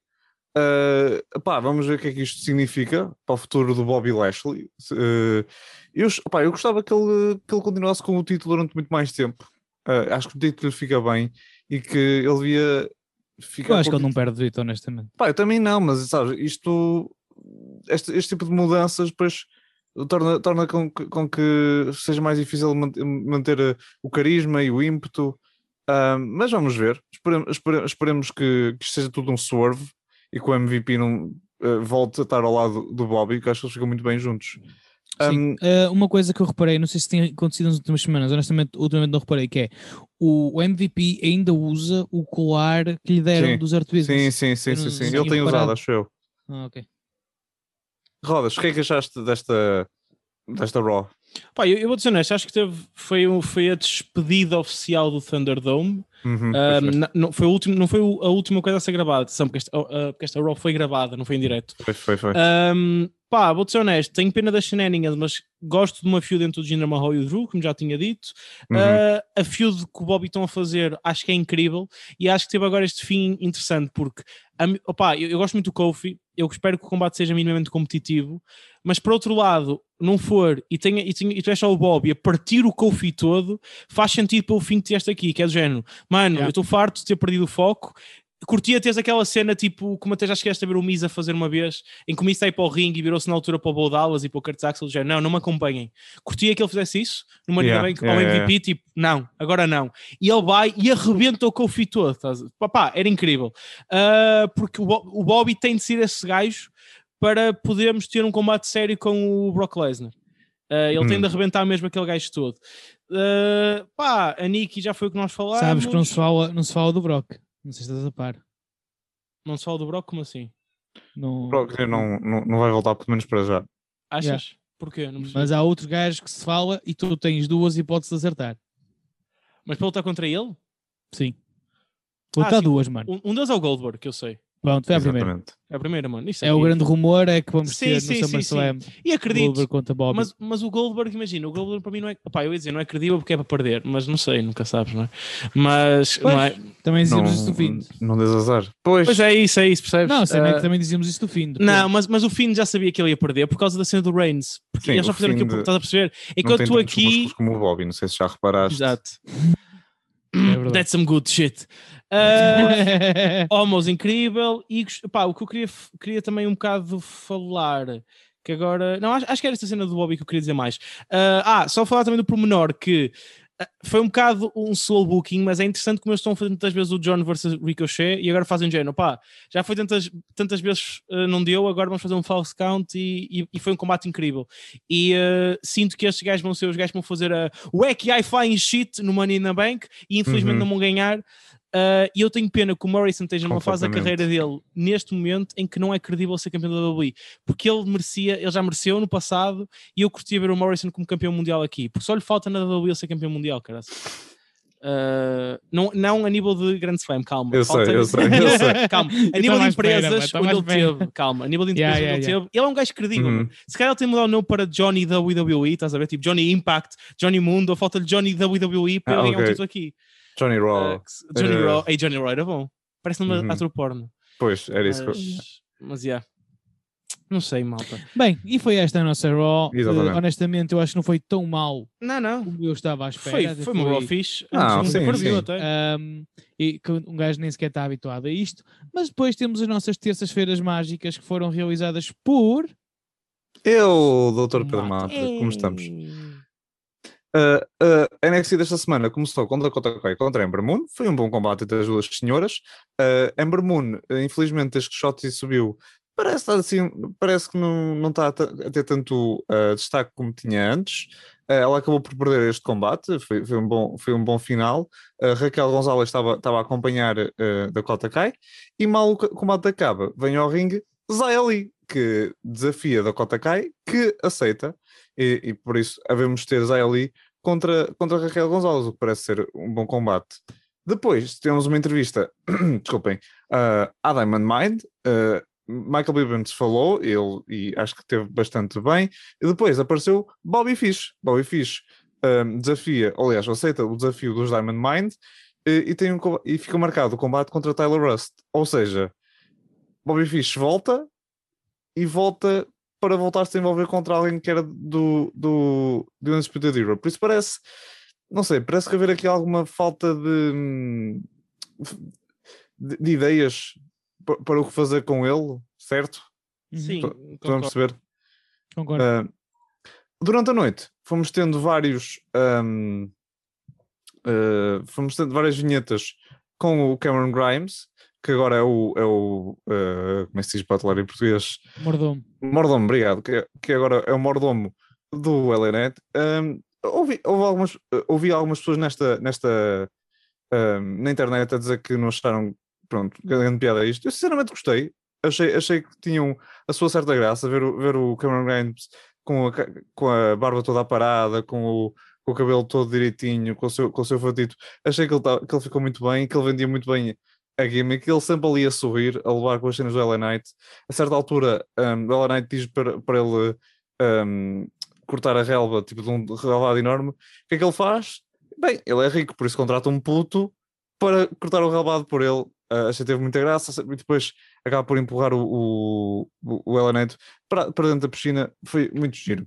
Speaker 4: Uh, pá, vamos ver o que é que isto significa para o futuro do Bobby Lashley. Uh, eu, pá, eu gostava que ele, que ele continuasse com o título durante muito mais tempo. Uh, acho que o título fica bem e que ele devia ficar.
Speaker 2: Eu acho
Speaker 4: com
Speaker 2: que ele não perde direito, honestamente.
Speaker 4: Pá, eu também não, mas sabes, isto, este, este tipo de mudanças depois torna, torna com, que- com que seja mais difícil man- manter eh, o carisma e o ímpeto. Ah, mas vamos ver, esperemos, espere- esperemos que, que seja tudo um swerve e que o MVP não eh, volte a estar ao lado do Bobby, que acho que eles ficam muito bem juntos.
Speaker 2: Sim.
Speaker 4: Um,
Speaker 2: Eh, uma coisa que eu reparei, não sei se tem acontecido nas últimas semanas, honestamente, ultimamente não reparei, que é o, MVP ainda usa o colar que lhe deram
Speaker 4: Sim.
Speaker 2: dos Art Business.
Speaker 4: sim, sim, sim, sim, sim. Ele tem usado, acho eu.
Speaker 2: Ah, ok.
Speaker 4: Rodas, o que é que achaste desta, desta Raw?
Speaker 3: Pá, eu, eu vou dizer honesto, acho que teve, foi, foi a despedida oficial do Thunderdome.
Speaker 4: Uhum,
Speaker 3: Ah,
Speaker 4: foi.
Speaker 3: na- não, foi o último, não foi a última coisa a ser gravada, atenção, porque esta, ah, porque esta Raw foi gravada, não foi em direto.
Speaker 4: Foi, foi, foi.
Speaker 3: Um, pá, vou-te ser honesto, tenho pena das shenanigans, mas gosto de uma feud entre o Jinder Mahal e o Drew, como já tinha dito.
Speaker 4: Uhum.
Speaker 3: Uh, a feud que o Bobby estão a fazer acho que é incrível e acho que teve agora este fim interessante porque a mi- opá, eu, eu gosto muito do Kofi, eu espero que o combate seja minimamente competitivo, mas por outro lado, não for e, tenha, e, tenha, e tu és só o Bobby a partir o Kofi todo, faz sentido pelo fim que tiveste aqui, que é do género, mano,
Speaker 2: Yeah.
Speaker 3: eu estou farto de ter perdido o foco. Curtia teres aquela cena tipo, como até já chegaste a ver o Miz a fazer uma vez, em que o Miz aí para o ringue e virou-se na altura para o Bo Dallas e para o Kurt Axel, do género, não, não me acompanhem. Curtia que ele fizesse isso the
Speaker 4: Yeah,
Speaker 3: Bank
Speaker 4: yeah,
Speaker 3: ao
Speaker 4: yeah,
Speaker 3: MVP, tipo, não, agora não. E ele vai e arrebenta o Kofi todo. Estás... Papá, era incrível. Ah, porque o, Bo- o Bobby tem de ser esse gajo para podermos ter um combate sério com o Brock Lesnar. Ah, ele tem
Speaker 4: Hum.
Speaker 3: de arrebentar mesmo aquele gajo todo. Ah, pá, a Nikki já foi o que nós falámos.
Speaker 2: Sabes que não se, fala, não se fala do Brock. Não sei se estás a par.
Speaker 3: Não se fala do Brock, como assim?
Speaker 2: Não...
Speaker 4: O Brock não, não, não vai voltar, pelo menos para já.
Speaker 3: Achas?
Speaker 2: Yeah.
Speaker 3: Porquê?
Speaker 2: Mas há outros gajos que se fala e tu tens duas hipóteses de acertar.
Speaker 3: Mas para lutar contra ele?
Speaker 2: Sim. Vou
Speaker 3: Ah,
Speaker 2: dar
Speaker 3: sim.
Speaker 2: duas, mano.
Speaker 3: Um, um deles é o Goldberg, que eu sei.
Speaker 2: Pronto, foi a primeira.
Speaker 3: É a primeira, mano. Isso
Speaker 2: É o grande rumor, é que vamos
Speaker 3: Sim,
Speaker 2: ter
Speaker 3: sim,
Speaker 2: no SummerSlam
Speaker 3: E acredito.
Speaker 2: Goldberg contra Bobby.
Speaker 3: Mas, mas o Goldberg, imagina, o Goldberg para mim não é. Opá, eu ia dizer, não é credível porque é para perder, mas não sei, nunca sabes, não é? Mas.
Speaker 2: Pois,
Speaker 3: não é-
Speaker 2: Também dizíamos isso do fim.
Speaker 4: não des azar. Pois,
Speaker 3: Pois é isso, é isso, percebes?
Speaker 2: Não, sei,
Speaker 3: Ah,
Speaker 2: também dizíamos isso do fim.
Speaker 3: não, mas, mas o Finn já sabia que ele ia perder por causa da cena do Reigns. Porque
Speaker 4: Sim,
Speaker 3: eles já
Speaker 4: o
Speaker 3: fizeram aquilo,
Speaker 4: Finn
Speaker 3: estás a perceber? Enquanto
Speaker 4: tem
Speaker 3: tu aqui.
Speaker 4: como o Bobby, não sei se já reparaste.
Speaker 3: Exato.
Speaker 2: É verdade.
Speaker 3: That's some good shit. Ah, Homos incrível. E pá, o que eu queria, queria também um bocado falar que agora, não, acho, acho que era esta cena do Bobby que eu queria dizer mais. Ah, ah, só falar também do pormenor que ah, foi um bocado um slow booking, mas é interessante como eles estão fazer tantas vezes o John versus Ricochet e agora fazem género, pá, já foi tantas, tantas vezes ah, não deu, agora vamos fazer um false count e, e- e foi um combate incrível. E sinto que estes gajos vão ser os gajos que vão fazer a wacky high flying shit no Money in the Bank e infelizmente
Speaker 4: Uhum.
Speaker 3: não vão ganhar Uh, e eu tenho pena que o Morrison esteja numa fase da carreira dele neste momento em que não é credível ser campeão da WWE porque ele merecia, ele já mereceu no passado e eu curtia ver o Morrison como campeão mundial aqui porque só lhe falta na WWE ser campeão mundial, cara. Uh, não, não a nível de Grand Slam, calma.
Speaker 4: Eu sei, eu sei, eu sei.
Speaker 3: Calma, a nível de
Speaker 2: espera,
Speaker 3: empresas
Speaker 2: tava
Speaker 3: onde ele
Speaker 2: espera.
Speaker 3: teve, calma, a nível de
Speaker 2: Yeah,
Speaker 3: empresas
Speaker 2: yeah,
Speaker 3: onde ele teve, ele é um gajo credível.
Speaker 4: Uhum.
Speaker 3: mano. Se calhar ele tem mudar o nome para Johnny WWE, estás a ver? Tipo Johnny Impact, Johnny Mundo, falta-lhe Johnny WWE para
Speaker 4: Ah,
Speaker 3: ele ganhar um
Speaker 4: ok.
Speaker 3: título aqui.
Speaker 4: Johnny Raw.
Speaker 3: Uh, que se- Johnny
Speaker 4: era-
Speaker 3: Raw. Ei, Johnny Raw era bom. Parece numa
Speaker 4: Uhum.
Speaker 3: ator porno.
Speaker 4: Pois, era isso que eu...
Speaker 3: Mas, mas yeah. Não sei, malta.
Speaker 2: Bem, e foi esta a nossa Raw.
Speaker 4: Exatamente.
Speaker 2: Eh, honestamente, eu acho que não foi tão mal
Speaker 3: Não, não.
Speaker 2: como eu estava à espera.
Speaker 3: Foi, foi uma Raw fixe.
Speaker 4: Não,
Speaker 3: Antes
Speaker 4: sim,
Speaker 3: até.
Speaker 2: Ahm, e que um gajo nem sequer está habituado a isto. Mas depois temos as nossas terças-feiras mágicas que foram realizadas por.
Speaker 4: Eu, Dr. Pedro
Speaker 3: Mata.
Speaker 4: Mata, como estamos? Uh, uh, a NXT desta semana começou com Dakota Kai contra Ember Moon. Foi um bom combate entre as duas senhoras. Uh, Ember Moon, infelizmente, desde que Shotzi subiu, parece, estar assim, parece que não, não está a, a ter tanto destaque como tinha antes. Ela acabou por perder este combate, foi, foi um, bom, foi um bom final. Raquel Gonzalez estava, estava a acompanhar uh, Dakota Kai. E mal o co- combate acaba, vem ao ringue Zaya Lee, que desafia Dakota Kai, que aceita. E, e por isso havemos ter Zaya Lee contra, contra Raquel Gonzalez, o que parece ser um bom combate. Depois temos uma entrevista, desculpem, uh, à Diamond Mind. uh, Michael Bibbins falou, ele e acho que teve bastante bem. E depois apareceu Bobby Fish. Bobby Fish um, desafia, aliás, aceita o desafio dos Diamond Mind e, e tem um, e fica marcado o combate contra Tyler Rust. Ou seja, Bobby Fish volta e volta para voltar a se envolver contra alguém que era do, do, do Undisputed Era. Por isso parece, não sei, parece que haver aqui alguma falta de, de, de ideias pa- para o que fazer com ele, certo?
Speaker 3: Sim,
Speaker 4: Tô-
Speaker 3: concordo.
Speaker 4: Estão a perceber?
Speaker 2: Concordo.
Speaker 4: Ah, durante a noite fomos tendo vários ahm, ah, fomos tendo várias vinhetas com o Cameron Grimes que agora é o, é o ah, como é que se diz butler em português
Speaker 2: Mordomo.
Speaker 4: mordomo, obrigado que, que agora é o mordomo do LNet Ahm, ouvi, houve algumas, ouvi algumas pessoas nesta, nesta ahm, na internet a dizer que não acharam pronto, grande piada isto eu sinceramente gostei achei, achei que tinham a sua certa graça ver o, ver o Cameron Grimes com a, com a barba toda aparada, com o, com o cabelo todo direitinho, com o seu, com o seu fatito. Achei que ele, tava- que ele ficou muito bem, que ele vendia muito bem a gimmick, ele sempre ali a sorrir, a levar com as cenas do LA Knight. A certa altura, um, o LA Knight diz para, para ele um, cortar a relva, tipo de um relvado enorme. O que é que ele faz? Bem, ele é rico, por isso contrata um puto para cortar o relvado por ele. Uh, achei que teve muita graça e depois acaba por empurrar o, o, o, LA Knight para, para dentro da piscina. Foi muito giro.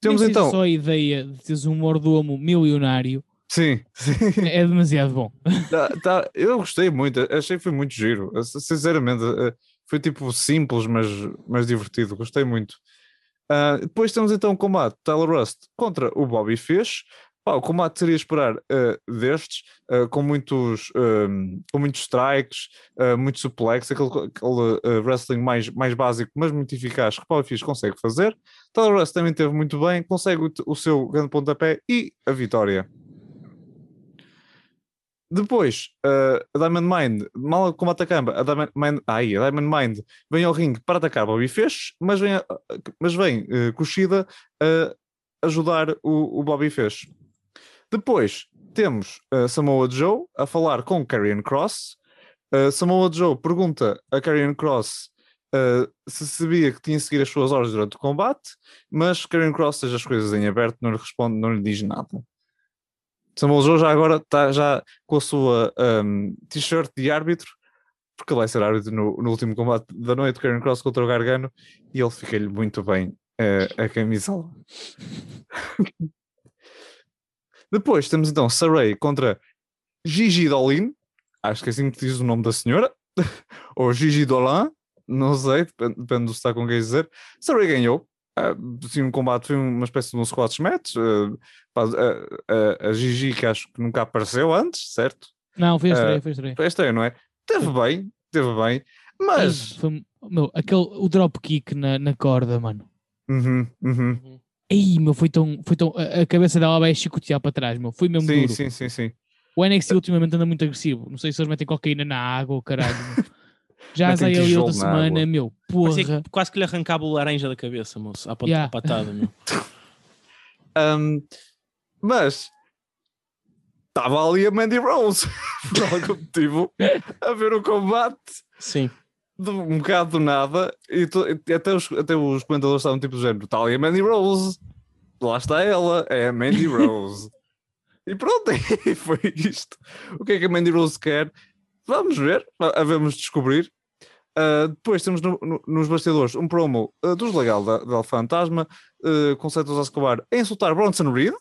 Speaker 4: Temos então.
Speaker 2: só a ideia de teres um mordomo milionário
Speaker 4: Sim, sim.
Speaker 2: é demasiado bom.
Speaker 4: Tá- tá, eu gostei muito, achei que foi muito giro. Sinceramente, eh, foi tipo simples, mas, mas divertido. Gostei muito. Ah, depois temos então o combate Tyler Rust contra o Bobby Fish. Pá, o combate seria esperar eh, destes, eh, com muitos, ehm, com muitos strikes, eh, muito suplex, aquele, aquele wrestling mais, mais básico, mas muito eficaz que o Bobby Fish consegue fazer. Tyler Rust também teve muito bem, consegue o, o seu grande pontapé e a vitória. Depois, eh, a Diamond Mind, mal como atacamba, a Diamond Mind, ai, a Diamond Mind vem ao ringue para atacar Bobby Fish, mas vem, a- mas vem eh, Kushida a ajudar o, o Bobby Fish. Depois temos eh, Samoa Joe a falar com Karrion Cross. Eh, Samoa Joe pergunta a Karrion Cross eh, se sabia que tinha de seguir as suas ordens durante o combate, mas Karrion Cross seja as coisas em aberto, não lhe responde, não lhe diz nada. Samuel Joe já agora está já com a sua um, t-shirt de árbitro, porque ele vai ser árbitro no, no último combate da noite, Karen Cross contra o Gargano, e ele fica-lhe muito bem eh, a camisola. Depois temos então Saray contra Gigi Dolin, acho que é assim que diz o nome da senhora, ou Gigi Dolan, não sei, depende, depende do sotaque com quem dizer. Saray ganhou, ah, sim, um combate foi uma espécie de match. ah, pá, a, a- a Gigi, que acho que nunca apareceu antes, certo?
Speaker 2: Não, foi estranho,
Speaker 4: Eh,
Speaker 2: foi estranho.
Speaker 4: Foi estranho, não é? Teve bem, teve bem, mas.
Speaker 2: Foi- meu, aquele, o dropkick na, na corda, mano.
Speaker 4: Uhum, uhum.
Speaker 2: Ei, meu, foi tão, foi tão. A, a cabeça dela vai chicotear para trás, meu. Foi mesmo
Speaker 4: Sim,
Speaker 2: duro.
Speaker 4: sim, sim, sim.
Speaker 2: O NXT ultimamente anda muito agressivo. Não sei se eles metem cocaína na água ou caralho. Já
Speaker 4: tijolo
Speaker 2: outra
Speaker 4: na
Speaker 2: semana,
Speaker 4: água.
Speaker 2: meu. Porra.
Speaker 3: Quase que lhe arrancava o laranja da cabeça, moço. À, pat-
Speaker 2: Yeah.
Speaker 3: patada, meu.
Speaker 4: Um, mas estava ali a Mandy Rose por algum motivo a ver o combate
Speaker 3: Sim.
Speaker 4: de um bocado do nada e, to- e até, os, até os comentadores estavam tipo do género, está ali a Mandy Rose, lá está ela, é a Mandy Rose. e pronto, foi isto. O que é que a Mandy Rose quer? Vamos ver, va- havemos de descobrir. Uh, depois temos no- no- nos bastidores um promo uh, dos legal da, da Fantasma uh, com Santos Escobar a insultar Bronson Reed.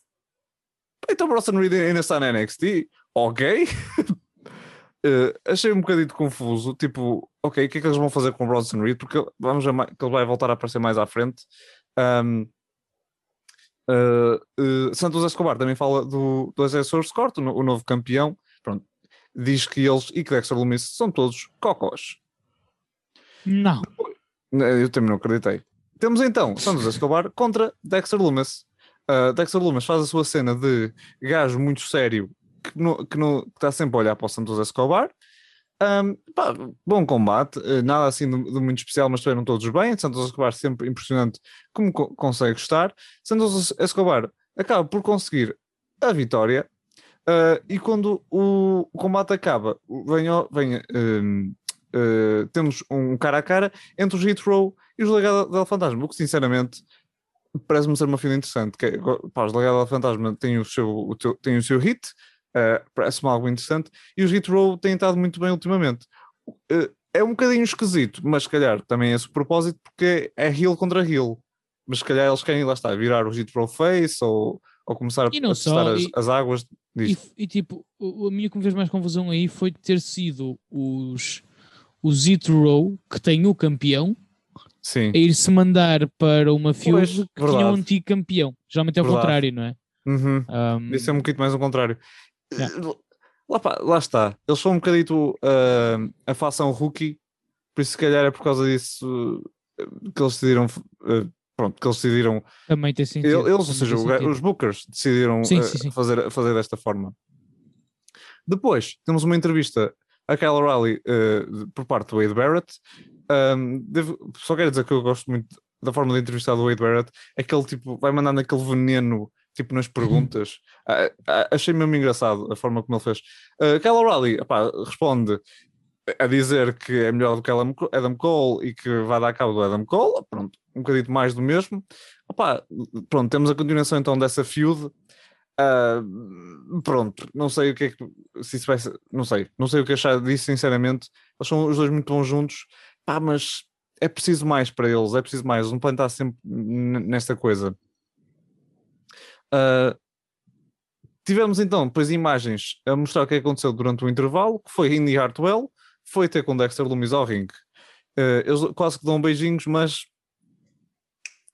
Speaker 4: Então Bronson Reed ainda está na NXT, ok. Uh, achei um bocadinho confuso, tipo, ok, o que é que eles vão fazer com o Bronson Reed? Porque vamos que ele vai voltar a aparecer mais à frente. Um, Santos Escobar também fala do, do Source Court, o, o novo campeão. Pronto. Diz que eles e que Dexter Lumis são todos cocós.
Speaker 2: Não.
Speaker 4: Eu também não acreditei. Temos então Santos Escobar contra Dexter Lumis. Uh, Dexter Lumis faz a sua cena de gajo muito sério que, não- que, não- que está sempre a olhar para o Santos Escobar. Um, pá, bom combate, uh, nada assim de, de muito especial, mas estiveram todos bem. Santos Escobar sempre impressionante como co- consegue estar. Santos Escobar acaba por conseguir a vitória. uh, e quando o, o combate acaba, vem, vem, um, uh, temos um cara a cara entre os Hit Row e os Legado del Fantasma, o que sinceramente parece-me ser uma fila interessante. Que, é, pá, os Legado del Fantasma têm o seu, o teu- têm o seu hit, eh, parece-me algo interessante, e os Hit Row têm estado muito bem ultimamente. Eh, é um bocadinho esquisito, mas se calhar também é esse o propósito, porque é heel contra heel. Mas se calhar eles querem, lá está, virar o Hit Row face ou, ou começar a,
Speaker 2: E
Speaker 4: a
Speaker 2: só,
Speaker 4: testar as,
Speaker 2: e-
Speaker 4: as águas
Speaker 2: E,
Speaker 4: disto.
Speaker 2: e, tipo, a minha que me fez mais confusão aí foi ter sido os, os It Row, que tem o campeão,
Speaker 4: Sim.
Speaker 2: a ir-se mandar para uma feud
Speaker 4: Pois,
Speaker 2: que tinha um
Speaker 4: verdade.
Speaker 2: antigo campeão. Geralmente é o
Speaker 4: Verdade.
Speaker 2: contrário, não é?
Speaker 4: Uhum.
Speaker 2: Um,
Speaker 4: Isso é um bocadinho mais ao contrário.
Speaker 2: Yeah.
Speaker 4: Lá, lá está. Eles são um bocadito ah, a fação rookie, por isso se calhar é por causa disso eh, que eles decidiram. eh, pronto, que eles decidiram.
Speaker 2: também tem sentido.
Speaker 4: Eles, ou seja, o os Bookers decidiram
Speaker 2: Sim,
Speaker 4: eh,
Speaker 2: sim, sim.
Speaker 4: Fazer, fazer desta forma. Depois temos uma entrevista a Kyle O'Reilly de- por parte do Wade Barrett. Ahm, devo- só quero dizer que eu gosto muito da forma de entrevistar do Wade Barrett. É que ele tipo, vai mandando aquele veneno tipo nas perguntas. Ah, ah, achei mesmo engraçado a forma como ele fez. Uh, Kyle O'Reilly responde a dizer que é melhor do que Adam Cole e que vai dar cabo do Adam Cole. Pronto, um bocadinho mais do mesmo. Pronto, temos a continuação então dessa feud. Uh, pronto, não sei o que é que se isso vai ser, não sei, não sei o que achar disso, sinceramente. Eles são os dois muito bons juntos, pá, mas é preciso mais para eles, é preciso mais. Podem estar sempre nesta coisa. Uh, tivemos então depois imagens a mostrar o que aconteceu durante o intervalo, que foi Indy Hartwell, foi ter com Dexter Lumis ao ringue. Uh, eles quase que dão beijinhos, mas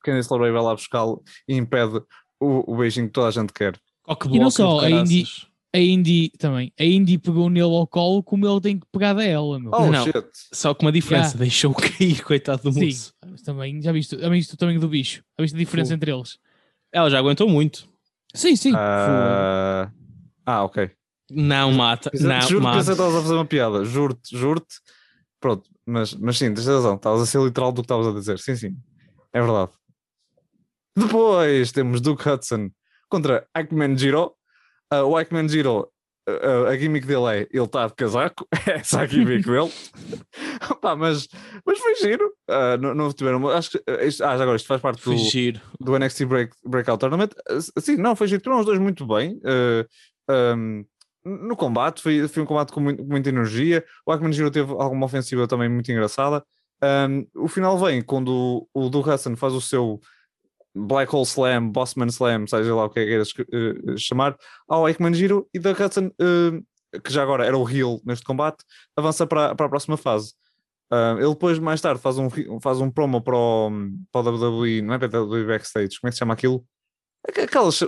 Speaker 4: Candice LeRae vai lá buscá-lo e impede o, o beijinho que toda a gente quer.
Speaker 3: Oh, que
Speaker 2: E não só, a Indy-. A Indy também. A Indy pegou nele ao colo como ele tem que pegar a ela, meu.
Speaker 4: Oh
Speaker 3: Não.
Speaker 4: shit!
Speaker 3: Só com uma diferença,
Speaker 2: Yeah.
Speaker 3: deixou cair, coitado do
Speaker 2: Sim,
Speaker 3: moço.
Speaker 2: mas também, já viste, já viste o tamanho do bicho? Já viste a diferença entre eles?
Speaker 3: Ela já aguentou muito.
Speaker 2: Sim, sim.
Speaker 4: Ah, ah, ok.
Speaker 3: Não mata,
Speaker 4: Juro
Speaker 3: não
Speaker 4: que pensei que
Speaker 3: mata.
Speaker 4: estavas a fazer uma piada, juro-te, juro-te. Pronto, mas, mas sim, tens razão, estavas a ser literal do que estavas a dizer. Sim, sim, é verdade. Depois temos Duke Hudson contra Aikman Giro. Ah, o Aikman Giro, ah, a gimmick dele é ele está de casaco, essa é a gimmick dele. Pá, mas, mas foi giro. Ah, não, não tiveram. Acho que, ah, isto- ah, agora, isto faz parte do, do NXT Break, Breakout Tournament. Uh, Sim, não, foi giro. Tiveram os dois muito bem. uh, um, no combate, foi, foi um combate com, muito- com muita energia. O Akman Giro teve alguma ofensiva também muito engraçada. Um, o final vem quando o, o Du Hudson faz o seu Black Hole Slam, Bossman Slam, seja lá o que é que queiras uh, chamar, ao Ekman Giro e Du Hudson, uh, que já agora era o heel neste combate, avança para, para a próxima fase. Uh, ele depois, mais tarde, faz um, faz um promo para o, para o WWE, não é para o WWE Backstage, como é que se chama aquilo? Aqu- Aquelas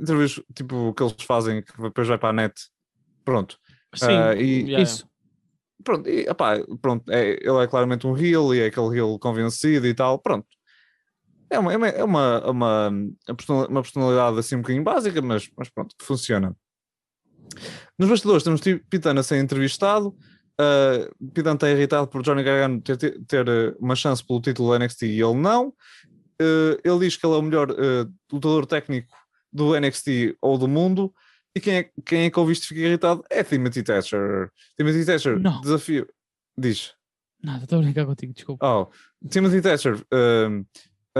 Speaker 4: entrevistas tipo, que eles fazem que depois vai para a net. Pronto.
Speaker 3: Sim,
Speaker 4: Ah, e-
Speaker 3: yeah.
Speaker 2: Isso.
Speaker 4: Pronto, e, epá, pronto é, ele é claramente um heel e é aquele heel convencido e tal. Pronto. É uma, é uma, é uma, uma, uma personal- uma personalidade assim um bocadinho básica, mas, mas pronto, que funciona. Nos bastidores temos Pitana a ser entrevistado. Uh, Pitana está irritado por Johnny Gargano ter, ter, uh, uma chance pelo título da NXT e ele não. Uh, ele diz que ele é o melhor uh, lutador técnico do NXT ou do mundo. E quem é, quem é que ouviste fica irritado é Timothy Thatcher. Timothy Thatcher,
Speaker 2: Não.
Speaker 4: desafio. Diz.
Speaker 2: Nada, estou a brincar contigo, desculpa.
Speaker 4: Oh, Timothy Thatcher uh,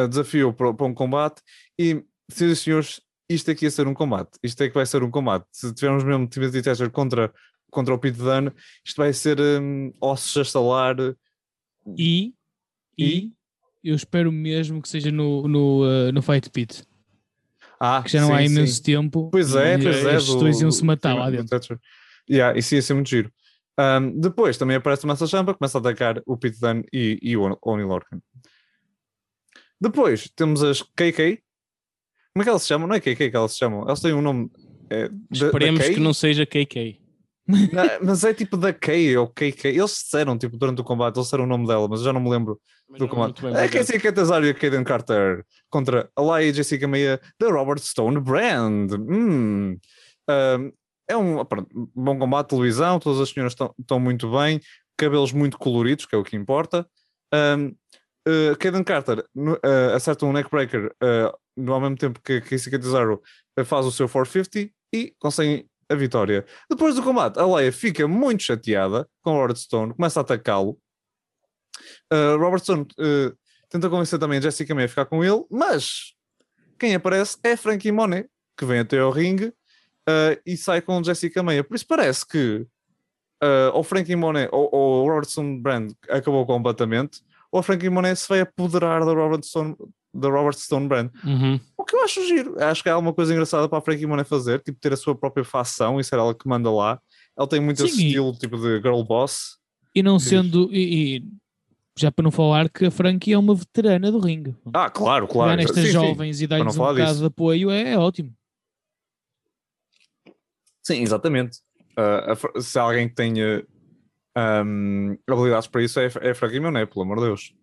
Speaker 4: desafiou para, para um combate e, senhoras e senhores, isto aqui ia ser um combate. Isto é que vai ser um combate. Se tivermos mesmo Timothy Thatcher contra, contra o Pete Dunne, isto vai ser um, ossos a estalar.
Speaker 2: E, e, eu espero mesmo que seja no, no, uh, no Fight Pit.
Speaker 4: Ah,
Speaker 2: Que já não há
Speaker 4: sim,
Speaker 2: imenso
Speaker 4: sim.
Speaker 2: tempo.
Speaker 4: Pois é,
Speaker 2: e
Speaker 4: pois é. Do-
Speaker 2: dois iam se matar lá dentro.
Speaker 4: Thatcher. Yeah, isso ia ser muito giro. Um, depois também aparece o Massa Champa, começa a atacar o Pete Dunne e, e o Oni Lorcan. Depois temos as KK. Como é que elas se chamam? Não é KK que elas se chamam. Elas têm um nome. É, da-
Speaker 3: Esperemos que não seja KK.
Speaker 4: Não, mas é tipo da Kay ou KK. Eles disseram tipo, durante o combate, eles disseram o nome dela, mas eu já não me lembro
Speaker 3: Mas
Speaker 4: do combate. É Casey Catazar e a Kaden Carter contra a Laia e Jessica Meia da Robert Stone Brand. Hum. Um, é um pronto, bom combate televisão, todas as senhoras estão, estão muito bem, cabelos muito coloridos, que é o que importa. Um, uh, Kaden Carter uh, acerta um neckbreaker uh, no ao mesmo tempo que Casey Catazaro faz o seu 450 e conseguem a vitória. Depois do combate, a Leia fica muito chateada com Robert Stone, começa a atacá-lo. Uh, Robert Stone uh, tenta convencer também Jessica May a ficar com ele, mas quem aparece é Frankie Monet, que vem até ao ringue uh, e sai com Jessica May. Por isso parece que uh, ou Frankie Monet ou, ou Robert Stone Brand acabou completamente, ou a Frankie Monet se vai apoderar da Robert Stone, da Robert Stone Brand.
Speaker 3: Uhum.
Speaker 4: O que eu acho giro, acho que é alguma coisa engraçada para a Frankie Monet fazer, tipo ter a sua própria facção e ser ela que manda lá. Ela tem muito esse
Speaker 2: Sim, e-
Speaker 4: estilo tipo de girl boss.
Speaker 2: E não sendo. E, e já para não falar que a Frankie é uma veterana do ringue.
Speaker 4: Ah, claro,
Speaker 2: Pegar
Speaker 4: claro.
Speaker 2: nestas
Speaker 4: Sim, sim.
Speaker 2: jovens e dar-lhes um bocado
Speaker 4: disso.
Speaker 2: de apoio é, é ótimo.
Speaker 4: Sim, exatamente. Ah, a se há alguém que tenha ahm, habilidades para isso é, é Frankie Monet, pelo amor de Deus.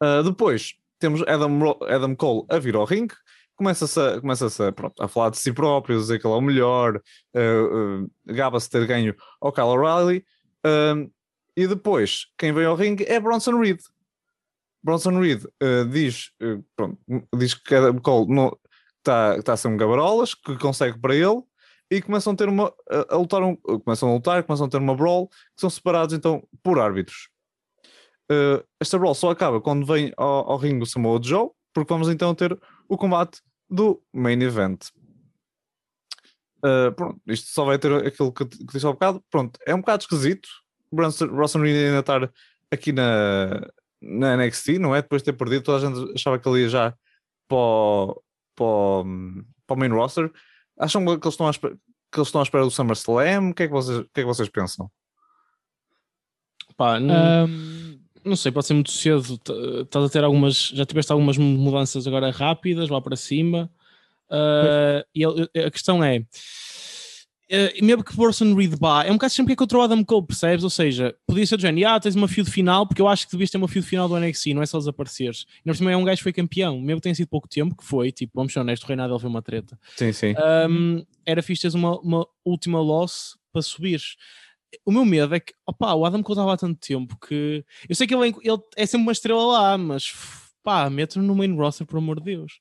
Speaker 4: Ah, depois temos Adam, Adam Cole a vir ao ringue, começa-se a, começa a, a falar de si próprio, dizer que ele é o melhor, ah, ah, gaba-se ter ganho ao Kyle O'Reilly. e depois, quem vem ao ringue é Bronson Reed. Bronson Reed diz, pronto, diz que Adam Cole não, está tá a ser um gabarolas que consegue para ele e começam a ter uma a, a lutar um- começam a lutar, começam a ter uma brawl que são separados então por árbitros. Uh, esta brawl só acaba quando vem ao, ao ringue o Samoa Joe, porque vamos então ter o combate do main event. Uh, pronto, isto só vai ter aquilo que, que disse há bocado. Pronto, é um bocado esquisito. Bronson, Reed ainda estar aqui na, na NXT, não é? Depois de ter perdido, toda a gente achava que ele ia já para o, para o, para o main roster. Acham que eles estão à espera, que eles estão à espera do SummerSlam? O que é que vocês, o que é que vocês pensam?
Speaker 3: Pá, não,
Speaker 2: Ahm,
Speaker 3: não sei, pode ser muito cedo. Estás a ter algumas. Já tiveste algumas mudanças agora rápidas lá para cima. Ah, e ele- a questão é. Eh, mesmo que Borson Reed vá, é um bocado sempre que é contra o Adam Cole, percebes? Ou seja, podia ser do género, ah, tens uma feud final, porque eu acho que devias ter uma feud final do NXT, não é só desapareceres. E na cima é um gajo que foi campeão, mesmo que tenha sido pouco tempo, que foi, tipo, vamos ser honestos, o reinado foi uma treta.
Speaker 4: Sim, sim.
Speaker 3: Um, era fixe teres uma, uma última loss para subires. O meu medo é que, opá, o Adam Cole estava há tanto tempo que eu sei que ele, é- ele é sempre uma estrela lá, mas pá, mete-no no main roster, por amor de Deus.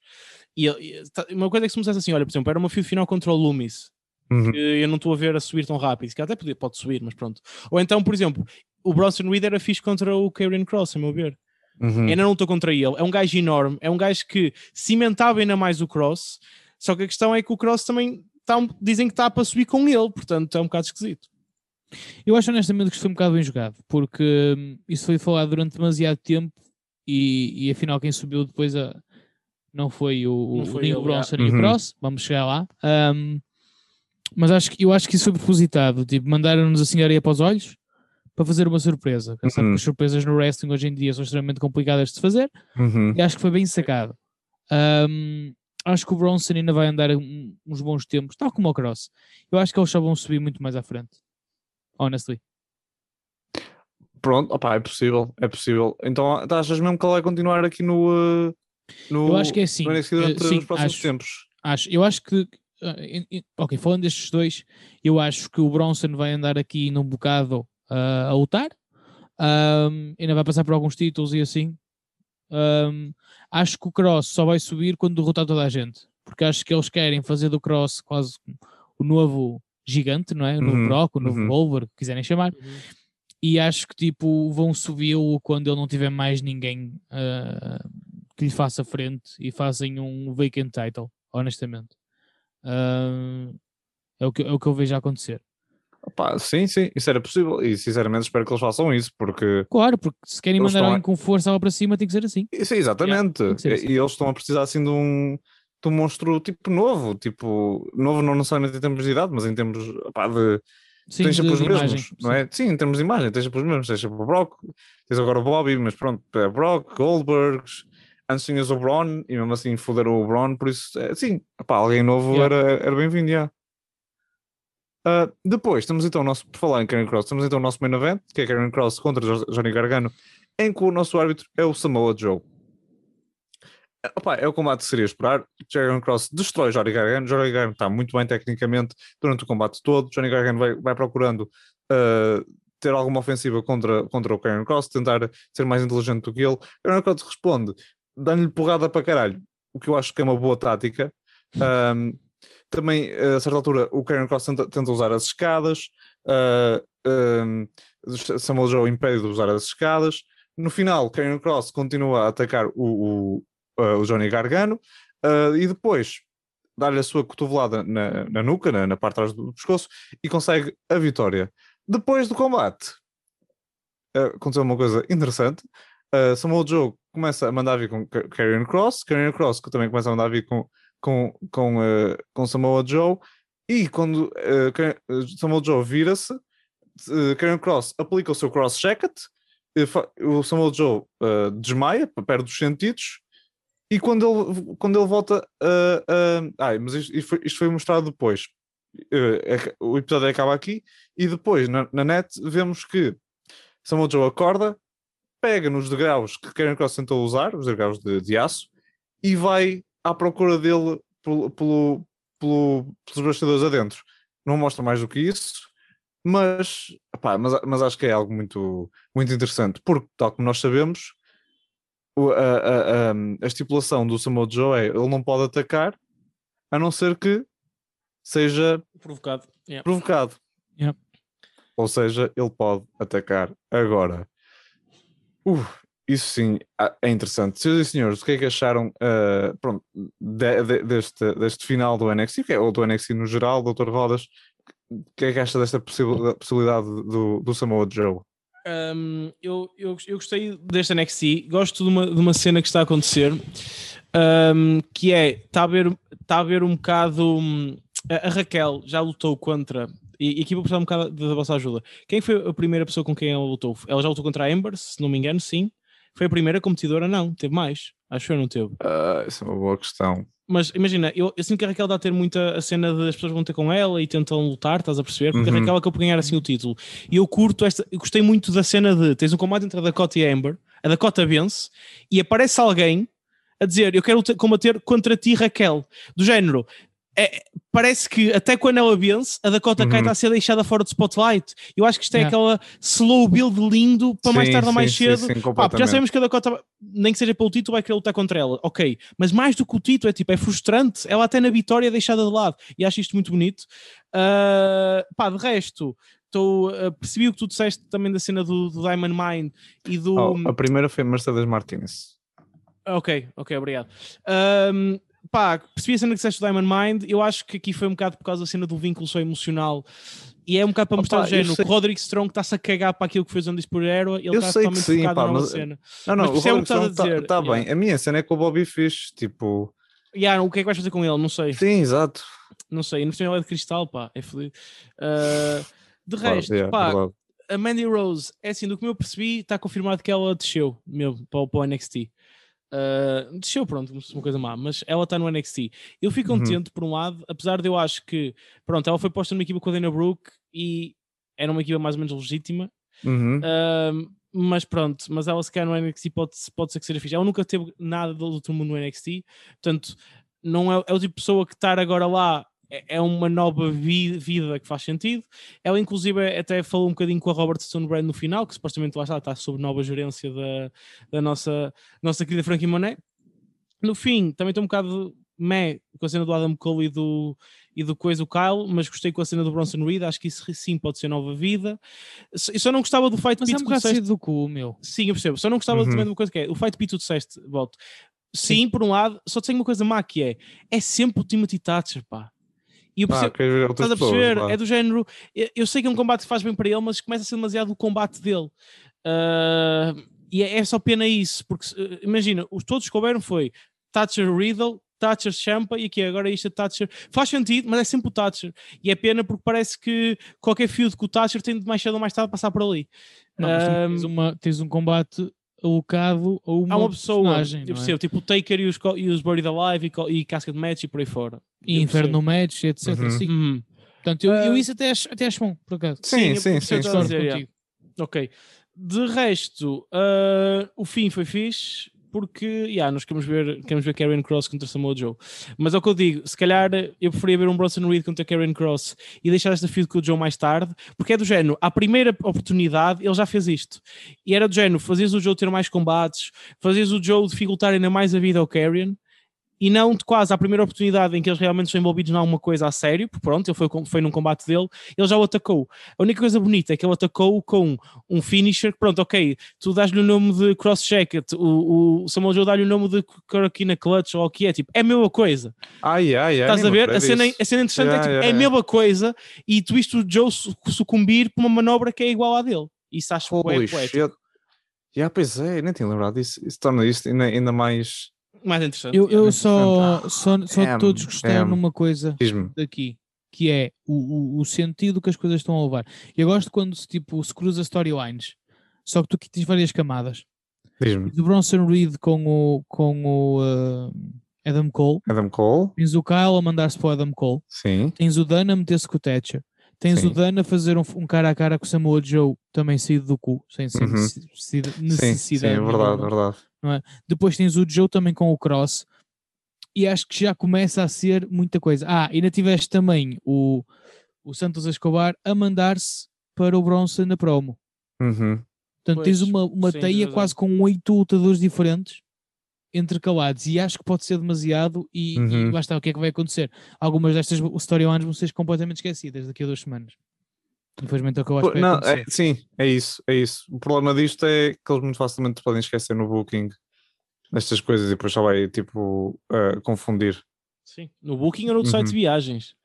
Speaker 3: E, ele- e tá- uma coisa é que se me dissesse assim: olha, por exemplo, era uma feud final contra o Loomis,
Speaker 4: Uhum.
Speaker 3: que eu não estou a ver a subir tão rápido, que até podia, pode subir, mas pronto. Ou então, por exemplo, o Bronson Reed era fixe contra o Karen Cross, a meu ver.
Speaker 4: Uhum.
Speaker 3: Ainda não estou contra ele. É um gajo enorme. É um gajo que cimentava ainda mais o Cross. Só que a questão é que o Cross também tá um- dizem que está para subir com ele. Portanto, é um bocado esquisito.
Speaker 2: Eu acho honestamente que isto foi um bocado bem jogado, porque hum, isso foi falado durante demasiado tempo e, e afinal quem subiu depois a, não foi o,
Speaker 3: Não
Speaker 2: o
Speaker 3: foi
Speaker 2: nem o Bronson e o
Speaker 4: Uhum.
Speaker 2: Cross, vamos chegar lá. Hum, mas acho que, eu acho que isso foi propositado, tipo, mandaram-nos assim areia para os olhos para fazer uma surpresa.
Speaker 4: Uhum.
Speaker 2: que as surpresas no wrestling hoje em dia são extremamente complicadas de fazer
Speaker 4: Uhum.
Speaker 2: e acho que foi bem sacado. Hum, acho que o Bronson ainda vai andar um- uns bons tempos, tal como o Cross. Eu acho que eles só vão subir muito mais à frente. Honestly.
Speaker 4: Pronto, opá, é possível, é possível. Então achas mesmo que ele vai continuar aqui no, uh, no,
Speaker 2: Eu acho que é assim, eh,
Speaker 4: durante
Speaker 2: sim,
Speaker 4: os próximos
Speaker 2: acho.
Speaker 4: tempos?
Speaker 2: Acho, eu acho que. Ah, ok, falando destes dois, eu acho que o Bronson vai andar aqui num bocado ah, a lutar. Ahm, ainda vai passar por alguns títulos e assim. Ahm, acho que o Cross só vai subir quando derrotar toda a gente. Porque acho que eles querem fazer do Cross quase o novo gigante, não é? O novo
Speaker 4: Uhum,
Speaker 2: Brock, o novo
Speaker 4: uhum.
Speaker 2: Wolver, que quiserem chamar. E acho que tipo vão subi-lo quando ele não tiver mais ninguém ah, que lhe faça frente e fazem um vacant title, honestamente. É, o que, é o que eu vejo a acontecer.
Speaker 4: Opá, sim, sim, isso era possível e sinceramente espero que eles façam isso porque
Speaker 2: Claro, porque se querem mandar
Speaker 4: estão a-
Speaker 2: alguém com força lá para cima, tem que ser assim.
Speaker 4: Sim, exatamente.
Speaker 2: ser
Speaker 4: E-
Speaker 2: assim.
Speaker 4: E eles estão a precisar assim de um, de um monstro tipo novo, tipo, novo não necessariamente em termos de idade, mas em termos opá, de
Speaker 2: Sim,
Speaker 4: tens sempre os mesmos,
Speaker 2: imagem,
Speaker 4: não
Speaker 2: sim.
Speaker 4: é? Sim, em termos de imagem, tens sempre os mesmos, tens sempre o Brock, tens agora o Bobby, mas pronto, é Brock, Goldbergs, antes tinhas o Braun e mesmo assim foderam o Braun, por isso, é, sim, opá, alguém novo
Speaker 2: Yeah.
Speaker 4: era, era bem-vindo, já. Ah, depois, temos então o nosso, por falar em Karen Cross, temos então o nosso main event, que é Karen Cross contra Jo- Johnny Gargano, em que o nosso árbitro é o Samoa Joe. Ah, opá, é o combate que seria esperar. Karen Cross destrói Johnny Gargano. Johnny Gargano está muito bem tecnicamente durante o combate todo. Johnny Gargano vai, vai procurando ah, ter alguma ofensiva contra, contra o Karen Cross, tentar ser mais inteligente do que ele. Karen Cross responde, dando-lhe porrada para caralho, o que eu acho que é uma boa tática. Ahm, também, a certa altura, o Karen Cross tenta, tenta usar as escadas. ah, ahm, Samuel Joe impede de usar as escadas. No final, Karen Cross continua a atacar o, o, ah, o Johnny Gargano ah, e depois dá-lhe a sua cotovelada na, na nuca, na, na parte de trás do pescoço, e consegue a vitória. Depois do combate, ah, aconteceu uma coisa interessante. Uh, Samuel Joe começa a mandar vir com Ka- Karrion Cross, Karrion Cross que também começa a mandar vir com, com, com, uh, com Samoa Joe, e quando uh, uh, Samoa Joe vira-se, uh, Karrion Cross aplica o seu cross jacket, o Samoa Joe uh, desmaia, perde os sentidos, e quando ele, quando ele volta a. ai, mas isto, isto foi, isto foi mostrado depois. Uh, é o episódio acaba aqui, e depois na, na net vemos que Samoa Joe acorda, pega nos degraus que Karen Cross tentou usar, os degraus de, de aço, e vai à procura dele pelo, pelo, pelo- pelos bastidores adentro. Não mostra mais do que isso, mas, epá, mas, mas acho que é algo muito, muito interessante, porque, tal como nós sabemos, a, a- a- a estipulação do Samoa Joe é ele não pode atacar a não ser que seja
Speaker 3: Provocado. Yeah.
Speaker 4: provocado.
Speaker 2: Yeah.
Speaker 4: Ou seja, ele pode atacar agora. Uh, isso sim é interessante. Senhoras e senhores, o que é que acharam ah, pronto, de- de- deste, deste final do NXT, é- ou do NXT no geral, Dr. Rodas? O que é que acha desta possi- possibilidade do, do Samoa Joe?
Speaker 3: Um, eu, eu, eu gostei deste NXT, gosto de uma, de uma cena que está a acontecer, um, que é, está a ver, está a ver um bocado, hum, a, a Raquel já lutou contra, e, e aqui vou precisar um bocado da, vossa ajuda, quem foi a primeira pessoa com quem ela lutou? Ela já lutou contra a Ember, se não me engano, sim, foi a primeira competidora? Não, teve mais, acho que eu não teve.
Speaker 4: Ah, isso é uma boa questão.
Speaker 3: Mas imagina, eu, eu sinto que a Raquel dá a ter muita a cena de as pessoas vão ter com ela e tentam lutar, estás a perceber? Porque
Speaker 4: Uhum.
Speaker 3: a Raquel acabou por ganhar assim o título. E eu curto esta, eu gostei muito da cena de tens um combate entre a Dakota e a Amber, a Dakota vence e aparece alguém a dizer eu quero te- combater contra ti, Raquel. Do género, é, parece que até quando ela vence, a Dakota Kai
Speaker 4: Uhum.
Speaker 3: está a ser deixada fora do spotlight. Eu acho que isto é
Speaker 2: Yeah.
Speaker 3: aquela slow build lindo para mais
Speaker 4: Sim,
Speaker 3: tarde ou mais
Speaker 4: sim,
Speaker 3: cedo.
Speaker 4: sim,
Speaker 3: Pá, já sabemos que a Dakota, nem que seja pelo título, vai querer lutar contra ela. Ok, mas mais do que o título, é tipo, é frustrante. Ela até na vitória é deixada de lado. E acho isto muito bonito. Ah, pá, de resto, tô, ah, percebi o que tu disseste também da cena do, do Diamond Mine e do.
Speaker 4: Oh, a primeira foi Mercedes Martinez.
Speaker 3: Ok, ok, obrigado. Ahm, pá, percebi a cena que disseste do Diamond Mind. Eu acho que aqui foi um bocado por causa da cena do vínculo só emocional. E é um bocado para
Speaker 4: Opa,
Speaker 3: mostrar o
Speaker 4: eu
Speaker 3: género. O Roderick Strong está-se a cagar para aquilo que fez Andy por Era. Ele
Speaker 4: Eu
Speaker 3: está
Speaker 4: sei que
Speaker 3: totalmente
Speaker 4: sim,
Speaker 3: focado
Speaker 4: pá,
Speaker 3: na
Speaker 4: mas-
Speaker 3: cena.
Speaker 4: Não, não,
Speaker 3: Mas
Speaker 4: o
Speaker 3: o
Speaker 4: Roderick
Speaker 3: a
Speaker 4: está tá
Speaker 3: yeah.
Speaker 4: bem. A minha cena é que o Bobby fez, tipo...
Speaker 3: Yeah, o que é que vais fazer com ele? Não sei.
Speaker 4: Sim, exato.
Speaker 3: Não sei. No final é de cristal, pá. É fodido. Ah, de resto,
Speaker 4: yeah,
Speaker 3: pá,
Speaker 4: verdade.
Speaker 3: a Mandy Rose, é assim, do que eu percebi, está confirmado que ela desceu mesmo para, o- para o NXT. Uh, desceu, pronto, uma coisa má, mas ela está no NXT. Eu fico
Speaker 4: Uhum.
Speaker 3: contente, por um lado, apesar de eu acho que, pronto, ela foi posta numa equipa com a Dana Brooke e era uma equipa mais ou menos legítima,
Speaker 4: Uhum.
Speaker 3: uh, mas pronto, mas ela se calhar no NXT pode, pode ser que seja fixe. Ela nunca teve nada do outro mundo no NXT, portanto, não é, é o tipo de pessoa que estar agora lá é, é uma nova vi- vida que faz sentido. Ela, inclusive, até falou um bocadinho com a Robert Stone Brand no final, que supostamente lá está, está sob nova gerência da, da nossa, nossa querida Frankie Monet. No fim, também estou um bocado meh com a cena do Adam Cole e do, e do coisa, o Kyle, mas gostei com a cena do Bronson Reed. Acho que isso sim pode ser nova vida. Eu só não gostava do fight
Speaker 2: Mas é
Speaker 3: pit
Speaker 2: um bocado
Speaker 3: disseste-
Speaker 2: do cu, meu.
Speaker 3: Sim, eu percebo. Só não gostava
Speaker 4: Uhum.
Speaker 3: também de uma coisa que é o fight pit tu disseste, volto. Sim, por um lado, só tenho uma coisa má que é é sempre o Timothy Thatcher, pá. E eu
Speaker 4: Ah,
Speaker 3: percebo,
Speaker 4: outras
Speaker 3: estás a
Speaker 4: pessoas,
Speaker 3: perceber?
Speaker 4: vá.
Speaker 3: É do género. Eu, sei que é um combate que faz bem para ele, mas começa a ser demasiado o combate dele. Ah, e é, é só pena isso, porque eh, imagina, os todos que couberam foi Thatcher Riddle, Thatcher Champa e aqui agora isto é Thatcher. Faz sentido, mas é sempre o Thatcher. E é pena porque parece que qualquer feud com o Thatcher tem de mais cedo ou mais tarde passar por ali.
Speaker 2: Não, mas tu tens, uma, tens um combate alocado a uma,
Speaker 3: Há uma pessoa,
Speaker 2: personagem,
Speaker 3: eu
Speaker 2: é?
Speaker 3: percebo, tipo o Taker e os, e os Buried Alive e, e Casca de Match e por aí fora.
Speaker 2: E Inferno. Match, etc.
Speaker 4: Uhum.
Speaker 2: Sim.
Speaker 3: Uhum.
Speaker 2: Portanto, eu, eu
Speaker 3: Ah.
Speaker 2: isso até acho, até acho bom, por acaso.
Speaker 4: Sim, sim, sim, sim.
Speaker 3: dizer, yeah. Ok. De resto, ah, o fim foi fixe porque yeah, nós queremos ver, queremos ver Karen Cross contra Samoa Joe. Mas é o que eu digo, se calhar eu preferia ver um Bronson Reed contra Karen Cross e deixar esta feud com o Joe mais tarde, porque é do género, à primeira oportunidade ele já fez isto. E era do género, fazias o Joe ter mais combates, fazias o Joe dificultar ainda mais a vida ao Karen. E não de quase à primeira oportunidade em que eles realmente estão envolvidos em alguma coisa a sério, porque pronto, ele foi, foi num combate dele, ele já o atacou. A única coisa bonita é que ele atacou com um finisher que, pronto, ok, tu dás-lhe o nome de cross jacket, o, o Samuel Joe dá-lhe o nome de Karakina Clutch ou o que é, tipo, é a mesma coisa.
Speaker 4: Ai, ai, ai.
Speaker 3: Estás a ver? A cena,
Speaker 4: disso.
Speaker 3: a cena interessante
Speaker 4: Yeah,
Speaker 3: é tipo,
Speaker 4: yeah,
Speaker 3: é a
Speaker 4: yeah.
Speaker 3: mesma coisa e tu viste o Joe su- sucumbir por uma manobra que é igual à dele. Isso acho que é poético.
Speaker 4: Já, pois é, nem tinha lembrado disso. Isso torna isto ainda, ainda mais.
Speaker 3: Mais interessante.
Speaker 2: Eu, eu
Speaker 3: yeah.
Speaker 2: só, só, só
Speaker 4: Damn,
Speaker 2: todos gostaram
Speaker 4: damn.
Speaker 2: numa coisa daqui, que é o, o, o sentido que as coisas estão a levar. E eu gosto quando se, tipo, se cruza storylines, só que tu aqui tens várias camadas.
Speaker 4: Diz-me.
Speaker 2: Do Bronson Reed com o, com o uh, Adam Cole,
Speaker 4: Adam Cole?
Speaker 2: tens o Kyle a mandar-se para o Adam Cole,
Speaker 4: Sim.
Speaker 2: tens o Dan a meter-se com o Thatcher, tens
Speaker 4: Sim.
Speaker 2: o Dan a fazer um, um cara a cara com o Samoa Joe, também saído do cu, sem, sem
Speaker 4: Uhum.
Speaker 2: necessidade.
Speaker 4: Sim, sim, é verdade, verdade.
Speaker 2: Depois tens o Joe também com o Cross. E acho que já começa a ser muita coisa. Ah, ainda tiveste também o, o Santos Escobar a mandar-se para o Bronson na promo.
Speaker 4: Uhum.
Speaker 2: Portanto, tens
Speaker 3: Pois,
Speaker 2: uma, uma
Speaker 3: sim,
Speaker 2: teia
Speaker 3: tens
Speaker 2: quase com oito lutadores diferentes intercalados e acho que pode ser demasiado e, e
Speaker 4: Uhum.
Speaker 2: lá está, o que é que vai acontecer? Algumas destas storylines vão ser completamente esquecidas daqui a duas semanas. Infelizmente é o que eu acho que
Speaker 4: Não, é- sim, é isso, é isso. O problema disto é que eles muito facilmente podem esquecer no booking destas coisas e depois só vai tipo uh, confundir.
Speaker 3: Sim. No Booking ou no site de
Speaker 4: Uhum.
Speaker 3: viagens.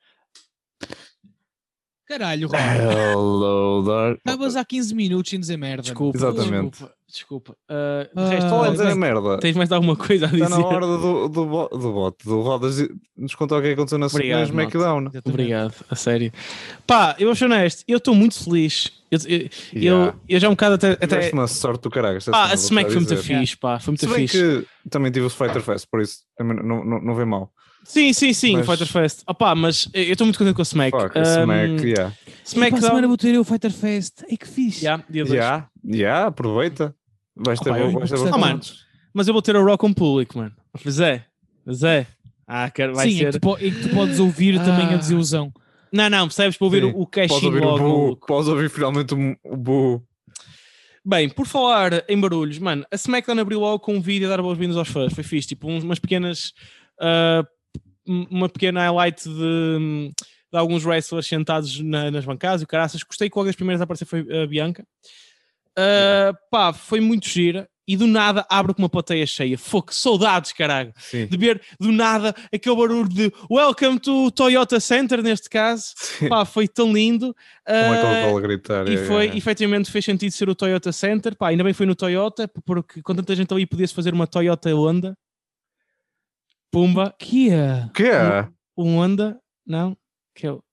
Speaker 2: Caralho, Ron,
Speaker 4: Hello
Speaker 2: estavas há 15 minutos sem dizer merda.
Speaker 3: Desculpa,
Speaker 4: Exatamente.
Speaker 3: desculpa. Desculpa. Uh,
Speaker 2: Ah,
Speaker 3: resto,
Speaker 4: Estou a
Speaker 3: tens, mais,
Speaker 4: merda.
Speaker 3: tens mais alguma coisa a dizer?
Speaker 4: Está na hora do, do, do bot, do Rodas, e nos contar o que aconteceu na
Speaker 3: Obrigado,
Speaker 4: na SmackDown.
Speaker 2: Exatamente.
Speaker 3: Obrigado, a sério. Pá, eu vou ser honesto, eu estou muito feliz. Eu, eu,
Speaker 4: Yeah.
Speaker 3: eu já um bocado até. até
Speaker 4: Tiveste uma sorte do caralho.
Speaker 3: pá,
Speaker 4: semana,
Speaker 3: a Smack foi muito fixe, pá, foi muito fixe.
Speaker 4: que também tive o Fighter Fest, por isso também não, não, não vê mal.
Speaker 3: Sim, sim, sim,
Speaker 4: Mas-
Speaker 3: Fighter Fest. Opá, mas eu estou muito contente com a Smack.
Speaker 4: Fuck, a
Speaker 3: Um,
Speaker 4: Smack, yeah.
Speaker 2: E para a semana vou ter eu o Fighter Fest. Ai que fixe.
Speaker 3: Yeah, dia dois.
Speaker 4: Yeah, yeah, aproveita. Vais ter, vais
Speaker 3: Ah, mano,
Speaker 4: pontos.
Speaker 3: Mas eu vou ter a Rock on Público, mano. Mas é, mas é. Ah, quero, vai
Speaker 2: Sim, em
Speaker 3: ser.
Speaker 2: que, tu, po- em que tu podes ouvir também a
Speaker 3: Ah.
Speaker 2: desilusão.
Speaker 3: Não, não, percebes? Para ouvir
Speaker 4: Sim,
Speaker 3: o, o
Speaker 4: Podes
Speaker 3: caching
Speaker 4: ouvir o
Speaker 3: logo. Maluco.
Speaker 4: podes ouvir finalmente o, o Boo.
Speaker 3: Bem, por falar em barulhos, mano, a SmackDown abriu logo com um vídeo a dar boas-vindas aos fãs. Foi fixe, tipo, umas pequenas. ah, um- uma pequena highlight de, de alguns wrestlers sentados na- nas bancadas e o caraças. Gostei que logo das primeiras a aparecer foi a Bianca. Ah, Pá, foi muito gira e do nada abre com uma plateia cheia. Fogo, saudades, caralho.
Speaker 4: Sim.
Speaker 3: De ver do nada aquele barulho de Welcome to Toyota Center, neste caso.
Speaker 4: Sim.
Speaker 3: Pá, foi tão lindo.
Speaker 4: Como é que
Speaker 3: Ah,
Speaker 4: gritar?
Speaker 3: e
Speaker 4: é,
Speaker 3: foi,
Speaker 4: é.
Speaker 3: efetivamente, fez sentido ser o Toyota Center. Pá, ainda bem foi no Toyota, porque com tanta gente ali podia-se fazer uma Toyota Honda. Pumba,
Speaker 2: Que é?
Speaker 4: Que é?
Speaker 3: um Honda, não? Que é o.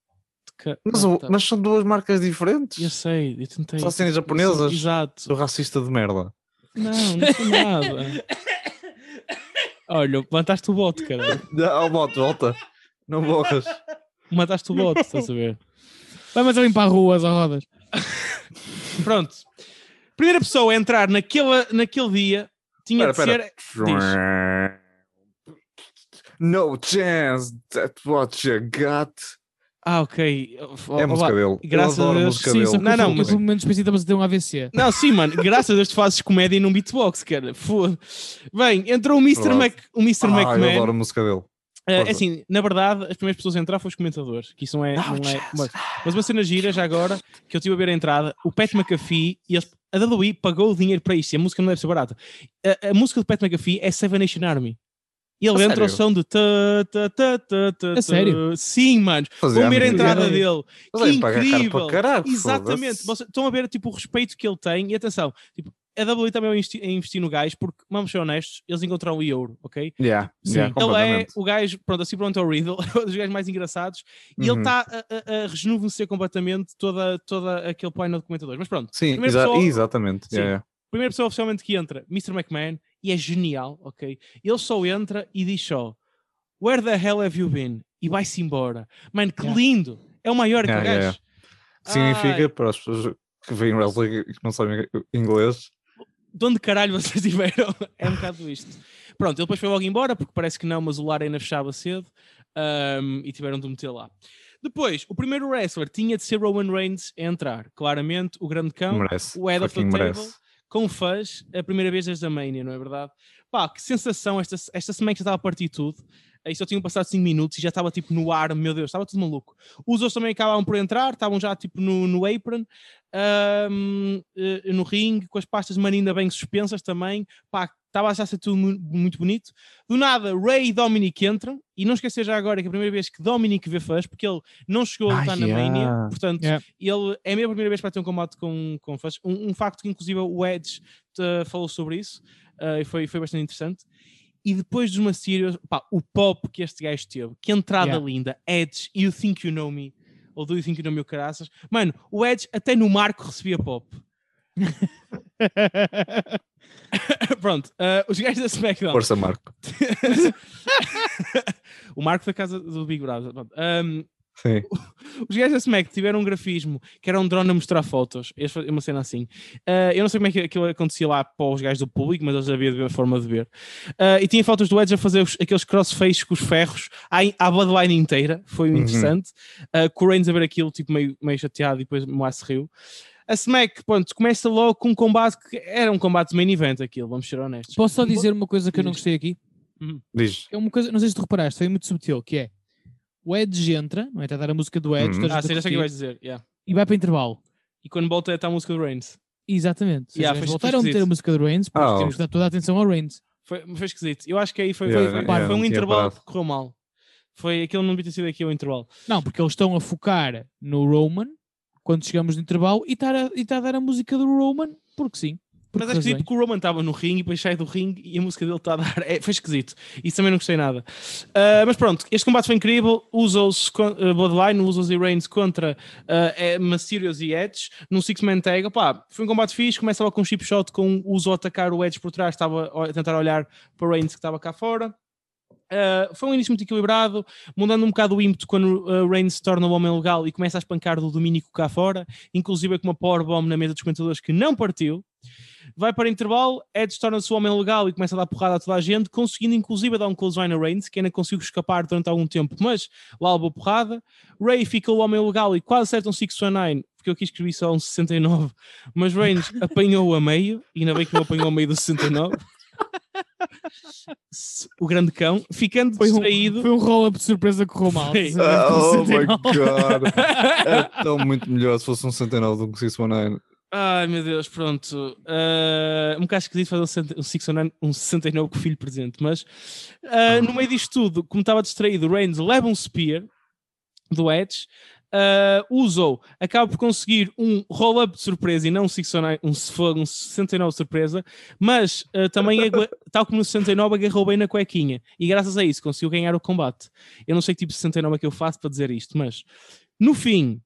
Speaker 3: que-
Speaker 4: Mas, o- mas são duas marcas diferentes.
Speaker 3: Eu sei, eu tentei.
Speaker 4: Só cenas japonesas?
Speaker 3: Exato.
Speaker 4: Sou racista de merda.
Speaker 3: Não, não sou nada. Olha, mataste o bote, cara.
Speaker 4: Ó, bote, volta. Não borras.
Speaker 3: Mataste o bote, estás a ver?
Speaker 2: Vai mais a limpar ruas, ó rodas.
Speaker 3: Pronto. Primeira pessoa a entrar naquele, naquele dia tinha
Speaker 4: Espera,
Speaker 3: de ser.
Speaker 4: No chance, that's what you got.
Speaker 3: Ah, ok.
Speaker 4: É a música dele.
Speaker 3: graças
Speaker 4: Eu
Speaker 3: a Deus,
Speaker 4: música
Speaker 2: Sim,
Speaker 4: dele.
Speaker 2: só que
Speaker 3: Não,
Speaker 2: eu,
Speaker 3: não,
Speaker 2: eu,
Speaker 3: mas-
Speaker 2: pelo menos pensei que estavas a ter um AVC.
Speaker 3: Não, sim, mano. Graças a Deus tu fazes comédia num beatbox, cara. Foda. Bem, entrou o Mr.
Speaker 4: Verdade.
Speaker 3: Mac, o Mr.
Speaker 4: Ah, eu
Speaker 3: McMahon.
Speaker 4: adoro a música dele. Força.
Speaker 3: assim, na verdade, as primeiras pessoas a entrar foram os comentadores, que isso não é. não é mas, mas uma cena gira já agora, que eu estive a ver a entrada, o Pat McAfee e eles- a WWE pagou o dinheiro para isto, e a música não deve ser barata. A, a música do Pat McAfee é Seven Nation Army. E ele
Speaker 4: A
Speaker 3: entra ao
Speaker 4: sério?
Speaker 3: som de. ta, ta, ta, ta, ta,
Speaker 2: A sério?
Speaker 3: Sim, mano. Vão ver a entrada dele.
Speaker 4: Mas
Speaker 3: Que
Speaker 4: é
Speaker 3: incrível!
Speaker 4: para caralho,
Speaker 3: Exatamente. Vocês estão a ver tipo, o respeito que ele tem. E atenção, tipo, a WWE também vai investir, a investir no gajo, porque, vamos ser honestos, eles encontraram o euro, ok?
Speaker 4: Yeah,
Speaker 2: Sim.
Speaker 4: yeah,
Speaker 3: Ele é o gajo, pronto, assim pronto é o Riddle, é um dos gajos mais engraçados, e ele
Speaker 4: Uhum.
Speaker 3: está a, a, a rejuvenescer completamente toda, toda aquele painel de comentadores. Mas pronto,
Speaker 4: Sim, exa-
Speaker 3: pessoa-
Speaker 4: exatamente.
Speaker 3: Sim.
Speaker 4: yeah, yeah.
Speaker 3: primeira pessoa oficialmente que entra, Mr. McMahon, e é genial, ok? Ele só entra e diz só, Where the hell have you been? E vai-se embora. Mano, que
Speaker 2: Yeah.
Speaker 3: lindo! É o maior que o
Speaker 4: Yeah, yeah,
Speaker 3: gajo.
Speaker 4: Significa
Speaker 3: Ai,
Speaker 4: para as pessoas que veem wrestling e que não sabem inglês.
Speaker 3: de onde caralho vocês tiveram? É um bocado isto. Pronto, ele depois foi logo embora, porque parece que não, mas o Lar ainda fechava cedo ahm, e tiveram de o meter lá. Depois, o primeiro wrestler tinha de ser Roman Reigns a entrar. Claramente, o grande cão,
Speaker 4: merece.
Speaker 3: o head of the table,
Speaker 4: merece.
Speaker 3: Com fãs, a primeira vez desde a Mania, não é verdade? Pá, que sensação, esta, esta semana que já estava a partir tudo. Aí só tinham passado 5 minutos e já estava tipo no ar, meu Deus, estava tudo maluco. Os outros também acabavam por entrar, estavam já tipo no, no apron, ahm, eh, no ringue, com as pastas de marinda bem suspensas também. Pá, estava a ser tudo mu- muito bonito. Do nada, Ray e Dominic entram, e não esquecer já agora que é a primeira vez que Dominic vê fãs, porque ele não chegou a
Speaker 4: Ah,
Speaker 3: lutar na
Speaker 4: yeah.
Speaker 3: Mania, portanto,
Speaker 2: Yeah.
Speaker 3: ele é a minha primeira vez para ter um combate com, com fãs. Um, um facto que, inclusive, o Edge uh, falou sobre isso uh, e foi, foi bastante interessante. E depois dos pá, o pop que este gajo teve, que entrada
Speaker 2: Yeah.
Speaker 3: linda, Edge, You Think You Know Me, ou Do You Think You Know Me, o caraças. Mano, o Edge até no marco recebia pop. Pronto, uh, os gajos da SmackDown.
Speaker 4: Força, Marco.
Speaker 3: o marco da casa do Big Brother. Um, os gajos da Smack tiveram um grafismo que era um drone a mostrar fotos. Faziam Uma cena assim. Ah, eu não sei como é que aquilo acontecia lá para os gajos do público, mas eles havia de ver a forma de ver. Ah, e tinha fotos do Edge a fazer os- aqueles crossfaces com os ferros à, à bloodline inteira. Foi
Speaker 4: Uhum.
Speaker 3: interessante. Com o Reigns a ver aquilo, tipo, meio, meio chateado e depois o se riu. A Smack, pronto, começa logo com um combate que era um combate de main event aquilo, vamos ser honestos.
Speaker 2: Posso só dizer uma coisa que eu não gostei aqui?
Speaker 4: Diz.
Speaker 2: É uma coisa, não sei se tu reparaste, foi muito subtil, que é o Edge entra, não é? Está a dar a música do Edge,
Speaker 4: Uhum.
Speaker 3: Ah,
Speaker 2: a
Speaker 3: já sei o que vais dizer. yeah.
Speaker 2: e vai para intervalo.
Speaker 3: E quando volta está a música do Reigns.
Speaker 2: Exatamente. Seja,
Speaker 3: Yeah,
Speaker 2: voltaram a meter a música do Reigns, porque
Speaker 4: Ah,
Speaker 2: temos que dar toda a atenção ao Reigns.
Speaker 3: Foi, foi esquisito. Eu acho que aí foi,
Speaker 4: Yeah,
Speaker 3: foi,
Speaker 4: yeah,
Speaker 3: foi um intervalo que correu mal. Foi aquilo não devia ter sido aqui o intervalo.
Speaker 2: Não, porque eles estão a focar no Roman quando chegamos no intervalo e está a, e tá a dar a música do Roman, porque sim. Por
Speaker 3: Mas é esquisito porque o Roman estava no ringue e depois sai do ringue e a música dele está a dar. É, foi esquisito. Isso também não gostei nada. Ah, mas pronto, este combate foi incrível. Usou-se con- ah, Bloodline, usou-se e Reigns contra uh, é, Mysterios e Edge num Six-Man Tag. Opá, foi um combate fixe. Começava com um chip shot com o Uso a atacar o Edge por trás, estava a tentar olhar para o Reigns que estava cá fora. Uh, foi um início muito equilibrado, mudando um bocado o ímpeto quando uh, Reigns se torna o homem legal e começa a espancar do Domínico cá fora, inclusive com uma powerbomb na mesa dos comentadores que não partiu. Vai para intervalo, Edge torna-se o homem legal e começa a dar porrada a toda a gente, conseguindo inclusive dar um clothesline a Reigns, que ainda conseguiu escapar durante algum tempo, mas lá levou porrada. Ray fica o homem legal e quase acerta um 619, porque eu quis escrever só um 69, mas Reigns apanhou a meio, e ainda bem que não apanhou a meio do 69. O grande cão, ficando
Speaker 2: Foi um,
Speaker 3: distraído.
Speaker 2: foi um roll-up de surpresa que correu mal.
Speaker 4: Ah, oh my
Speaker 2: 69.
Speaker 4: god. É tão muito melhor se fosse um 69 do que um 619.
Speaker 3: Ai meu Deus, pronto. Ah, um bocado esquisito fazer um 60 um 69 um 69 com o filho presente, mas ah, no meio disto tudo, como estava distraído, o Reigns leva um spear do Edge, ah, usou, acaba por conseguir um roll-up de surpresa e não um, 69, um, se for um 69 de surpresa, mas ah, também, tal como no 69, agarrou bem na cuequinha e graças a isso conseguiu ganhar o combate. Eu não sei que tipo de 69 é que eu faço para dizer isto, mas no fim,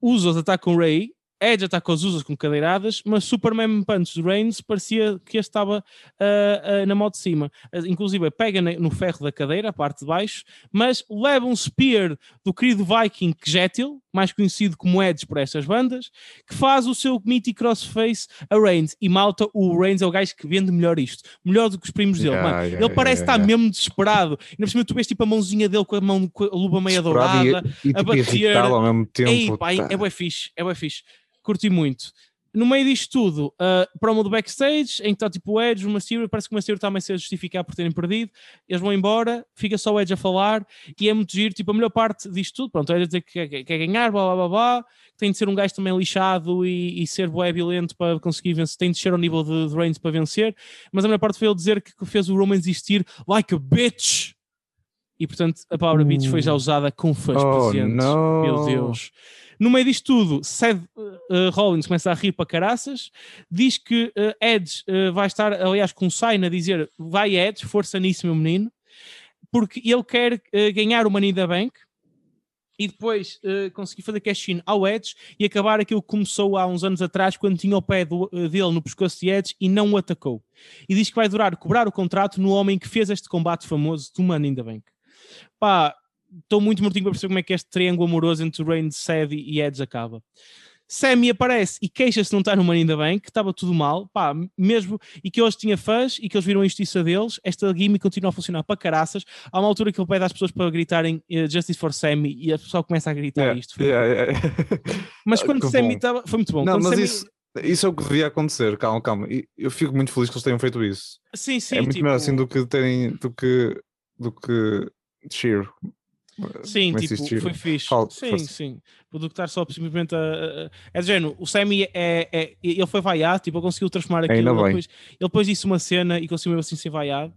Speaker 3: Usos atacam Ray, Edge ataca os Usos com cadeiradas, mas Superman Punch do Reigns parecia que este estava ah, ah, na mão de cima. Ah, inclusive pega no ferro da cadeira, a parte de baixo, mas leva um spear do querido Viking Kjetil, mais conhecido como Edge por estas bandas, que faz o seu mítico crossface a Reigns. E malta, o Reigns é o gajo que vende melhor isto. Melhor do que os primos dele.
Speaker 4: Yeah,
Speaker 3: Mano,
Speaker 4: yeah,
Speaker 3: ele parece
Speaker 4: yeah,
Speaker 3: estar mesmo desesperado. E na cima tu vês tipo a mãozinha dele com a, mão, com a luva meia
Speaker 4: Desesperado e-
Speaker 3: dourada.
Speaker 4: e,
Speaker 3: a
Speaker 4: tipo,
Speaker 3: bater.
Speaker 4: ao mesmo tempo.
Speaker 3: Ei, pai,
Speaker 4: tá.
Speaker 3: é bué fixe, é bué fixe. Curti muito. No meio disto tudo, uh, promo do backstage, em que está tipo o Edge, o Mysterio, parece que o Mysterio está a se a justificar por terem perdido, eles vão embora, fica só o Edge a falar, e é muito giro, tipo, a melhor parte disto tudo, pronto, o Edge a dizer que quer, quer- quer ganhar, blá blá blá blá, tem de ser um gajo também lixado e, e ser bué violento para conseguir vencer, tem de ser ao nível de, de Reigns para vencer, mas a melhor parte foi ele dizer que, que fez o Roman existir like a bitch, e portanto a palavra bitch foi já usada com fãs
Speaker 4: Oh,
Speaker 3: presentes, meu Deus. No meio disto tudo, Seth uh, Rollins começa a rir para caraças, diz que uh, Edge uh, vai estar, aliás, com sign a dizer vai Edge, força nisso, meu menino, porque ele quer ganhar o Money da Bank e depois uh, conseguir fazer cash-in ao Edge e acabar aquilo que começou há uns anos atrás, quando tinha o pé do- dele no pescoço de Edge e não o atacou. E diz que vai durar cobrar o contrato no homem que fez este combate famoso do Money in the Bank. Pá, estou muito mortinho para perceber como é que este triângulo amoroso entre Reigns, Seth e Edge acaba. Sammy aparece e queixa-se de não estar no Money in the Bank, que estava tudo mal, pá, mesmo, e que hoje tinha fãs e que eles viram a injustiça deles, esta gimmick continua a funcionar para caraças. Há uma altura que ele pede às pessoas para gritarem eh, Justice for Sammy e a pessoa começa a gritar
Speaker 4: Yeah,
Speaker 3: isto.
Speaker 4: Yeah, yeah.
Speaker 3: Mas quando
Speaker 4: que
Speaker 3: Sammy estava, foi muito bom.
Speaker 4: Não,
Speaker 3: Quando
Speaker 4: mas
Speaker 3: Sammy-
Speaker 4: isso, isso é o que devia acontecer. Calma, calma. Eu fico muito feliz que eles tenham feito isso.
Speaker 3: sim, sim,
Speaker 4: é muito
Speaker 3: tipo,
Speaker 4: melhor assim do que terem do que do que cheer.
Speaker 3: Sim,
Speaker 4: é
Speaker 3: tipo, foi fixe.
Speaker 4: Fala-
Speaker 3: sim,
Speaker 4: força.
Speaker 3: sim. Do que estar só simplesmente a. a- É de género, o Sammy é, é- Ele foi vaiado, tipo, ele conseguiu transformar aquilo. Ele depois, ele depois disse uma cena e conseguiu mesmo assim ser vaiado.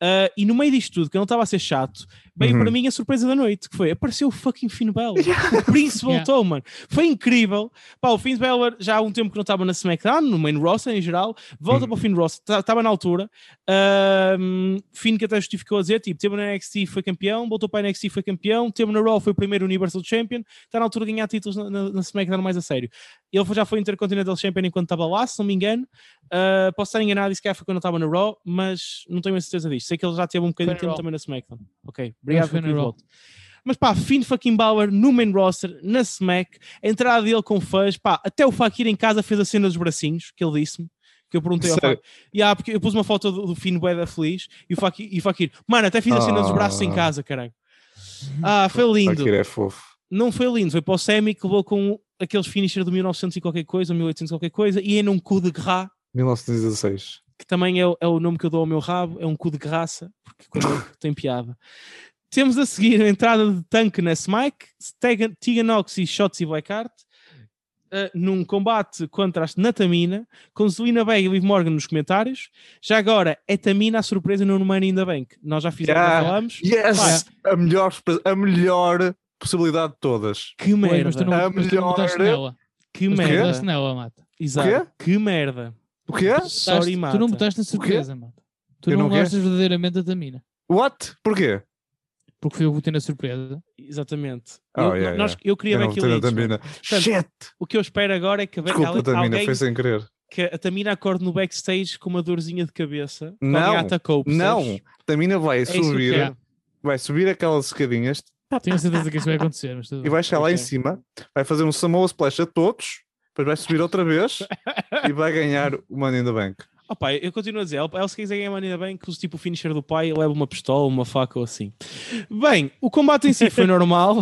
Speaker 3: Ah, e no meio disto tudo, que ele não estava a ser chato, veio
Speaker 4: Uhum.
Speaker 3: para mim a surpresa da noite, que foi, apareceu o fucking Finn Balor. O príncipe
Speaker 2: Yeah.
Speaker 3: voltou, mano. Foi incrível. Pá, o Finn Balor já há um tempo que não estava na SmackDown, no main roster em geral, volta
Speaker 4: Uhum.
Speaker 3: para o Finn roster, estava na altura. Ahm, Finn que até justificou a dizer, tipo, teve na NXT foi campeão, voltou para a NXT foi campeão, teve na Raw foi o primeiro Universal Champion, está na altura de ganhar títulos na, na, na SmackDown mais a sério. Ele já foi Intercontinental Champion enquanto estava lá, se não me engano. Ah, posso estar enganado, isso que foi quando eu estava na Raw, mas não tenho a certeza disto. Sei que ele já teve um bocadinho de tempo também na SmackDown. Ok, obrigado
Speaker 2: Raw.
Speaker 3: volta. Mas pá, Finn fucking Balor no main roster, na Smack, a entrada dele com fãs, pá, até o Fakir em casa fez a cena dos bracinhos, que ele disse-me, que eu perguntei ao
Speaker 4: Sério?
Speaker 3: Fakir. Yeah, porque eu pus uma foto do, do Finn Boeda feliz e o Fakir, e o Fakir, mano, até fiz a cena dos braços em
Speaker 4: Ah.
Speaker 3: casa, caralho. Ah, foi lindo.
Speaker 4: Fakir é fofo.
Speaker 3: não foi lindo, foi para o semi que levou com aqueles finishers de 1900 e qualquer coisa, 1800 e qualquer coisa, e em um cu de gras,
Speaker 4: 1916.
Speaker 3: Que também é, o- é o nome que eu dou ao meu rabo, é um cu de graça, porque quando eu- tem piada. Temos a seguir a entrada de tanque na Smike, Tegan- Tiganox e Shots e Blackheart, uh, num combate contra a Natamina, com Zelina Vega e Liv Morgan nos comentários. Já agora, é Tamina a surpresa no Money in the Bank. Nós já fizemos, já
Speaker 4: Yeah.
Speaker 3: falamos.
Speaker 4: Yes! A melhor, a melhor possibilidade de todas.
Speaker 3: Que merda,
Speaker 2: mas tu não,
Speaker 4: A
Speaker 2: mas tu não
Speaker 4: melhor-
Speaker 2: nela.
Speaker 3: que
Speaker 2: Mas não
Speaker 3: merda.
Speaker 2: votaste nela, mata.
Speaker 3: Exato,
Speaker 4: quê?
Speaker 3: que merda.
Speaker 4: O quê?
Speaker 3: Sorry, mata.
Speaker 2: tu não votaste na surpresa, mata. Tu
Speaker 4: Eu
Speaker 2: não,
Speaker 4: não quê?
Speaker 2: gostas verdadeiramente da Tamina.
Speaker 4: What? Porquê?
Speaker 2: Porque foi eu que votei na surpresa.
Speaker 3: Exatamente.
Speaker 4: Oh,
Speaker 3: eu,
Speaker 4: yeah,
Speaker 3: nós-
Speaker 4: yeah.
Speaker 3: eu queria
Speaker 4: Eu
Speaker 3: mano.
Speaker 4: Tamina.
Speaker 3: Portanto,
Speaker 4: Shit!
Speaker 3: O que eu espero agora é que,
Speaker 4: Desculpa,
Speaker 3: alguém,
Speaker 4: Tamina,
Speaker 3: alguém
Speaker 4: foi sem querer.
Speaker 3: que a Tamina acorde no backstage com uma dorzinha de cabeça.
Speaker 4: Não,
Speaker 3: atacou?
Speaker 4: Não! Tamina vai
Speaker 3: eu
Speaker 4: subir,
Speaker 3: quero.
Speaker 4: vai subir aquelas escadinhas
Speaker 2: Tenho a certeza que isso vai acontecer, mas tudo
Speaker 4: e vai chegar lá em cima, vai fazer um Samoa Splash a todos, depois vai subir outra vez e vai ganhar o Money in the Bank.
Speaker 3: Opa, eu continuo a dizer, ela, se quiser ganhar maneira bem, que use tipo o finisher do pai, leva uma pistola, uma faca ou assim. Bem, o combate em si foi normal,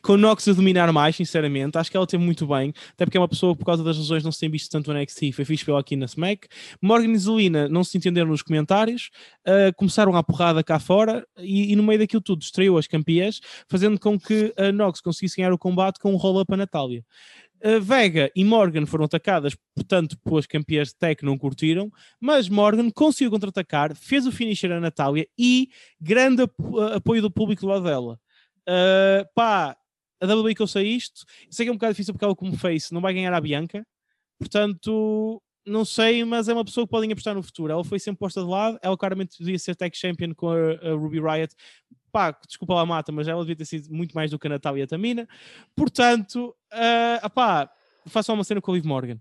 Speaker 3: com o Nox a dominar mais, sinceramente. Acho que ela teve muito bem, até porque é uma pessoa que por causa das lesões não se tem visto tanto no NXT, foi fixe pela aqui na Smack. Morgan e Zelina não se entenderam nos comentários, ah, começaram a porrada cá fora e, e no meio daquilo tudo estreou as campeãs, fazendo com que a Nox conseguisse ganhar o combate com um roll-up a Natália. A Vega e Morgan foram atacadas, portanto, pelas campeãs de tech não curtiram, mas Morgan conseguiu contra-atacar, fez o finisher a Natália e grande apo- apoio do público do lado dela. Uh, pá, a WWE que eu sei isto, sei que é um bocado difícil porque ela como face não vai ganhar a Bianca, portanto, não sei, mas é uma pessoa que podem apostar no futuro. Ela foi sempre posta de lado, ela claramente devia ser tech champion com a, a Ruby Riot. Pá, desculpa lá, mata, mas ela devia ter sido muito mais do que a Natália e a Tamina. Portanto, uh, pá, façam uma cena com a Liv Morgan.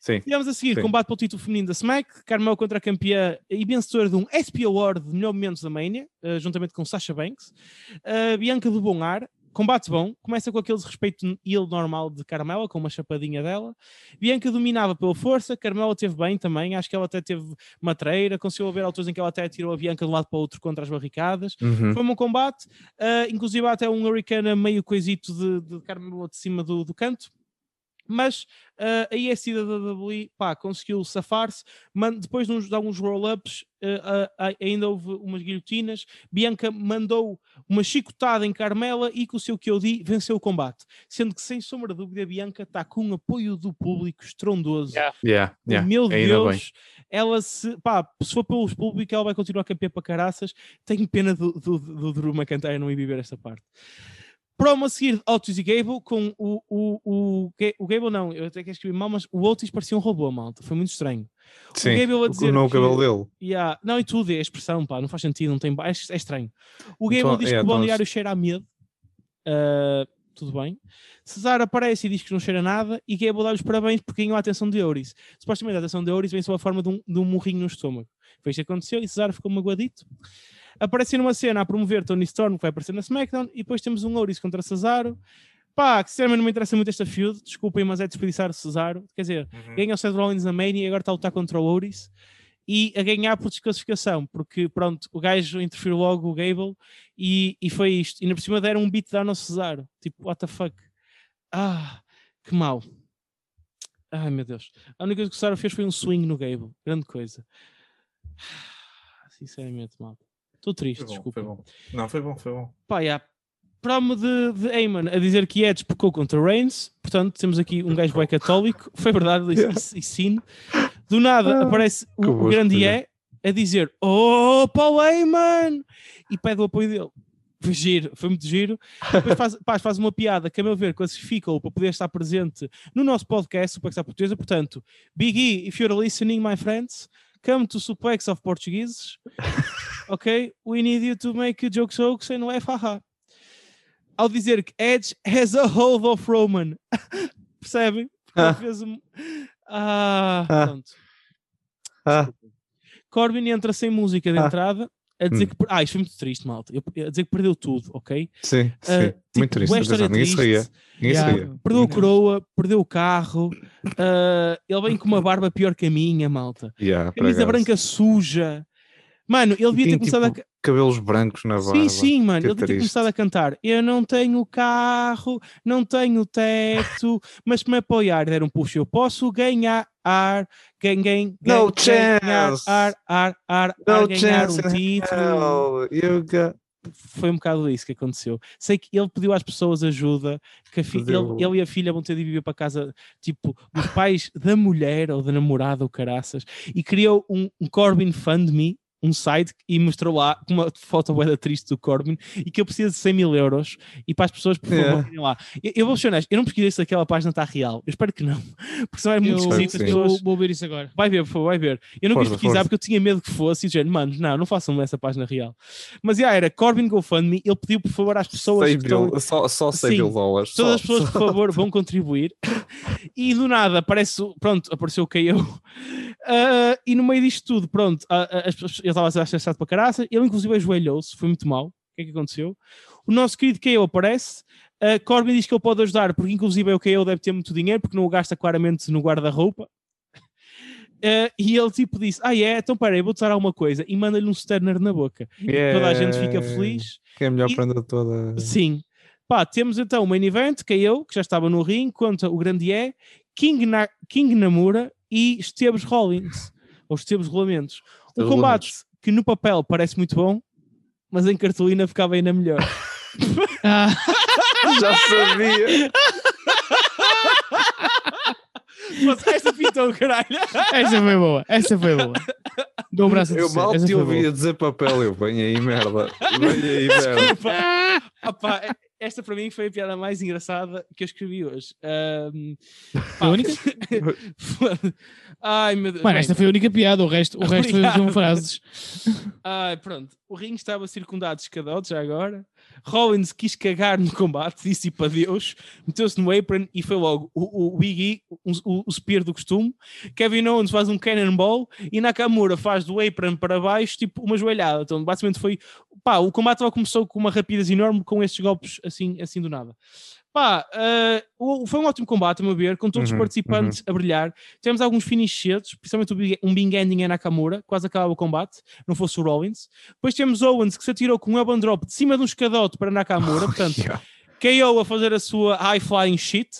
Speaker 4: Sim.
Speaker 3: Tivemos a seguir
Speaker 4: Sim.
Speaker 3: combate pelo título feminino da Smack, Carmel contra a campeã e vencedora de um SP Award de melhor momentos da Mania, eh, juntamente com Sasha Banks. Uh, Bianca do Bom Ar, combate bom, começa com aquele respeito heel normal de Carmela, com uma chapadinha dela. Bianca dominava pela força, Carmela teve bem também, acho que ela até teve matreira, conseguiu haver alturas em que ela até tirou a Bianca de um lado para o outro contra as barricadas.
Speaker 4: Uhum.
Speaker 3: Foi um combate, uh, inclusive há até um Hurricane meio coisito de, de Carmelo de cima do, do canto. Mas uh, a ESC da WWE pá, conseguiu safar-se. Depois de, uns, de alguns roll-ups, uh, uh, uh, ainda houve umas guilhotinas. Bianca mandou uma chicotada em Carmela e com o seu QOD venceu o combate. Sendo que, sem sombra de dúvida, a Bianca está com um apoio do público estrondoso.
Speaker 2: Yeah.
Speaker 4: Yeah, yeah.
Speaker 3: Meu
Speaker 4: Ainda bem.
Speaker 3: Deus, ela se, pá, se for pelos públicos, ela vai continuar campeã para caraças. Tenho pena do, do, do Drew McIntyre não ir viver esta parte. Promo a seguir de Otis e Gable com o, o, o, o Gable não, eu até que escrevi mal, mas o Otis parecia um robô, malta. Foi muito estranho.
Speaker 4: Sim.
Speaker 3: Gable a dizer
Speaker 4: o novo
Speaker 3: que-
Speaker 4: cabelo dele.
Speaker 3: Yeah. Não, e tudo, é a expressão, pá, não faz sentido, não tem é, é estranho. O Gable
Speaker 4: Então,
Speaker 3: diz
Speaker 4: é,
Speaker 3: que o
Speaker 4: então-
Speaker 3: balneário cheira a medo. Ah, tudo bem. Cesar aparece e diz que não cheira nada e Gable dá os parabéns porque ganhou a atenção de Euris. Supostamente a atenção de Euris vem sob a forma de um, de um murrinho no estômago. Foi isto que aconteceu e Cesar ficou magoadito. Aparece numa cena a promover Tony Storm, que vai aparecer na SmackDown, e depois temos um Euris contra Cesaro. Pá, que sinceramente não me interessa muito esta feud, desculpem, mas é desperdiçar Cesaro. Quer dizer, ganha o Seth Rollins na Mania e agora está a lutar contra o Ouris e a ganhar por desclassificação, porque pronto, o gajo interferiu logo o Gable e, e foi isto. E ainda por cima deram um beatdown ao Cesaro. Tipo, what the fuck? Ah, que mau. Ai meu Deus. A única coisa que o Cesaro fez foi um swing no Gable. Grande coisa. Sinceramente, mal. Estou triste, desculpa.
Speaker 4: Não, foi bom, foi bom.
Speaker 3: Pá, yeah. Promo de, de Heyman a dizer que Edge pecou contra Reigns. Portanto, temos aqui um gajo bem católico. Foi verdade, isso, isso sim. Do nada
Speaker 4: Ah,
Speaker 3: aparece o,
Speaker 4: que
Speaker 3: o
Speaker 4: boa
Speaker 3: grande é a dizer Oh, Paul Heyman! E pede o apoio dele. Foi giro, foi muito giro. Depois faz, faz uma piada que, a meu ver, classifica-o para poder estar presente no nosso podcast, Suplex à Portuguesa. Portanto, Big E, if you're listening, my friends, come to Suplex of Portugueses. Ok? We need you to make jokes jokes and laugh, haha. Ao dizer que Edge has a hold of Roman. Percebem?
Speaker 4: Ah.
Speaker 3: fez um... Ah,
Speaker 4: Ah.
Speaker 3: pronto.
Speaker 4: Ah,
Speaker 3: Corbin entra sem música de
Speaker 4: Ah.
Speaker 3: entrada a dizer
Speaker 4: Hum.
Speaker 3: que. Ah, isto foi muito triste, malta. Eu- A dizer que perdeu tudo, ok?
Speaker 4: sim, sim.
Speaker 3: Ah, tipo,
Speaker 4: Muito triste. atenção,
Speaker 3: história
Speaker 4: Ninguém se ria.
Speaker 3: triste.
Speaker 4: Ninguém
Speaker 2: Yeah.
Speaker 4: se ria.
Speaker 3: Perdeu a coroa, perdeu o carro. ah, ele vem com uma barba pior que a minha, malta.
Speaker 4: Yeah,
Speaker 3: Camisa branca suja. Mano, ele devia ter
Speaker 4: tem,
Speaker 3: começado
Speaker 4: tipo,
Speaker 3: a.
Speaker 4: cabelos brancos na barba.
Speaker 3: Sim, sim, mano.
Speaker 4: Que
Speaker 3: Ele tinha
Speaker 4: triste.
Speaker 3: começado a cantar. Eu não tenho carro, não tenho teto, mas se me apoiar der um puxo, eu posso ganhar ar, ganhar,
Speaker 4: No
Speaker 3: ganhar
Speaker 4: chance.
Speaker 3: ar, ar, ar,
Speaker 4: No
Speaker 3: ar, ganhar
Speaker 4: chance
Speaker 3: um título.
Speaker 4: you got-
Speaker 3: Foi um bocado isso que aconteceu. Sei que ele pediu às pessoas ajuda, que a fi- ele, ele e a filha vão ter de viver para casa, tipo, dos pais da mulher ou da namorada ou caraças, e criou um, um Corbin Fund Me, um site, e mostrou lá uma foto bué da triste do Corbin, e que eu preciso de 100 mil euros, e para as pessoas, por favor, irem lá. Eu, eu vou ser honesto, eu não pesquisei se aquela página está real, eu espero que não, porque senão é muito esquisito, pessoas...
Speaker 2: vou ver isso agora.
Speaker 3: Vai ver, por favor, vai ver. Eu não quis pesquisar
Speaker 4: força.
Speaker 3: porque eu tinha medo que fosse e dizer, mano, não, não façam essa página real. Mas já era Corbin GoFundMe, ele pediu por favor às pessoas
Speaker 4: 100
Speaker 3: que estão,
Speaker 4: mil- só, só 100
Speaker 3: Sim,
Speaker 4: mil dólares.
Speaker 3: todas
Speaker 4: só-
Speaker 3: as pessoas,
Speaker 4: só-
Speaker 3: por favor, vão contribuir. E do nada aparece, o- pronto, apareceu o KO. Ah, e no meio disto tudo, pronto, as pessoas- estava a ser estressado para caraça, ele inclusive ajoelhou-se, foi muito mal. O que é que aconteceu? O nosso querido KO aparece. ah, Corbin diz que ele pode ajudar, porque inclusive o KO deve ter muito dinheiro, porque não o gasta claramente no guarda-roupa. Ah, e ele tipo disse: Ah, é? Então peraí, vou-te dar alguma coisa. E manda-lhe um Sterner na boca. E toda a gente fica
Speaker 4: Yeah.
Speaker 3: feliz.
Speaker 4: Que é a melhor
Speaker 3: E-
Speaker 4: prenda toda.
Speaker 3: Sim. Pá, temos então o main event, que é eu, que já estava no ring, contra o grande é, King, Na King Namura e Esteves Rollins, ou Esteves Rolamentos. Um
Speaker 4: Esteves
Speaker 3: combate que no papel parece muito bom, mas em cartolina ficava ainda melhor.
Speaker 2: Ah,
Speaker 4: Já sabia.
Speaker 3: mas esta pintou, caralho.
Speaker 2: essa foi boa, essa foi boa. Dou um braço a
Speaker 4: Eu mal
Speaker 2: essa
Speaker 4: te ouvia dizer papel. Eu venho aí, merda. Venho aí, merda.
Speaker 3: Epá, opá, esta para mim foi a piada mais engraçada que eu escrevi hoje.
Speaker 2: Foi a única?
Speaker 3: Ai meu Deus.
Speaker 2: Mano, esta foi a única piada, o resto, o resto foram frases.
Speaker 3: Ai, pronto. O ringue estava circundado de escadotes já agora. Rollins quis cagar no combate, disse para Deus, meteu-se no apron e foi logo o, o Big E, o, o, o spear do costume. Kevin Owens faz um cannonball e Nakamura faz do apron para baixo, tipo uma joelhada. Então, basicamente foi. Pá, o combate lá começou com uma rapidez enorme com estes golpes assim, assim do nada. Pá, o- foi um ótimo combate, a meu ver, com todos os
Speaker 4: Uhum,
Speaker 3: participantes a brilhar. Tivemos alguns finishes principalmente um big ending em Nakamura, quase acabava o combate, não fosse o Rollins. Depois temos Owens que se atirou com um elbow drop de cima de um escadote para Nakamura, portanto,
Speaker 4: Yeah.
Speaker 3: KO a fazer a sua high flying shit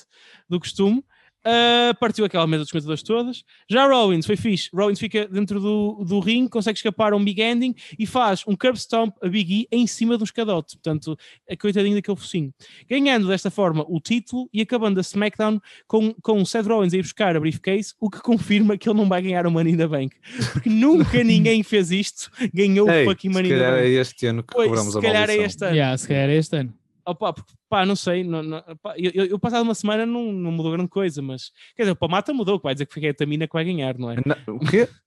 Speaker 3: do costume. Uh, partiu aquela mesa dos comentadores todas. Já Rollins foi fixe. Rollins fica dentro do, do ring, consegue escapar a um big ending e faz um curb stomp a Big E em cima de um escadote. Portanto, a coitadinho daquele focinho. Ganhando desta forma o título e acabando a SmackDown com, com o Seth Rollins a ir buscar a briefcase, o que confirma que ele não vai ganhar o Money in the Bank. Porque nunca ninguém fez isto, ganhou
Speaker 4: Ei,
Speaker 3: o fucking
Speaker 4: se
Speaker 3: Money in the
Speaker 4: calhar é
Speaker 3: Bank.
Speaker 4: este ano que
Speaker 3: Pois,
Speaker 4: cobramos
Speaker 3: se
Speaker 4: a
Speaker 3: calhar é
Speaker 4: maldição.
Speaker 3: este ano.
Speaker 2: Yeah, se calhar é este ano.
Speaker 3: Opa, porque, pá, não sei, não, não- pá, eu, eu, eu passado uma semana não, não mudou grande coisa, mas quer dizer, para o Mata mudou, que vai dizer que foi a Tamina que vai ganhar, não é?
Speaker 4: Na- O quê?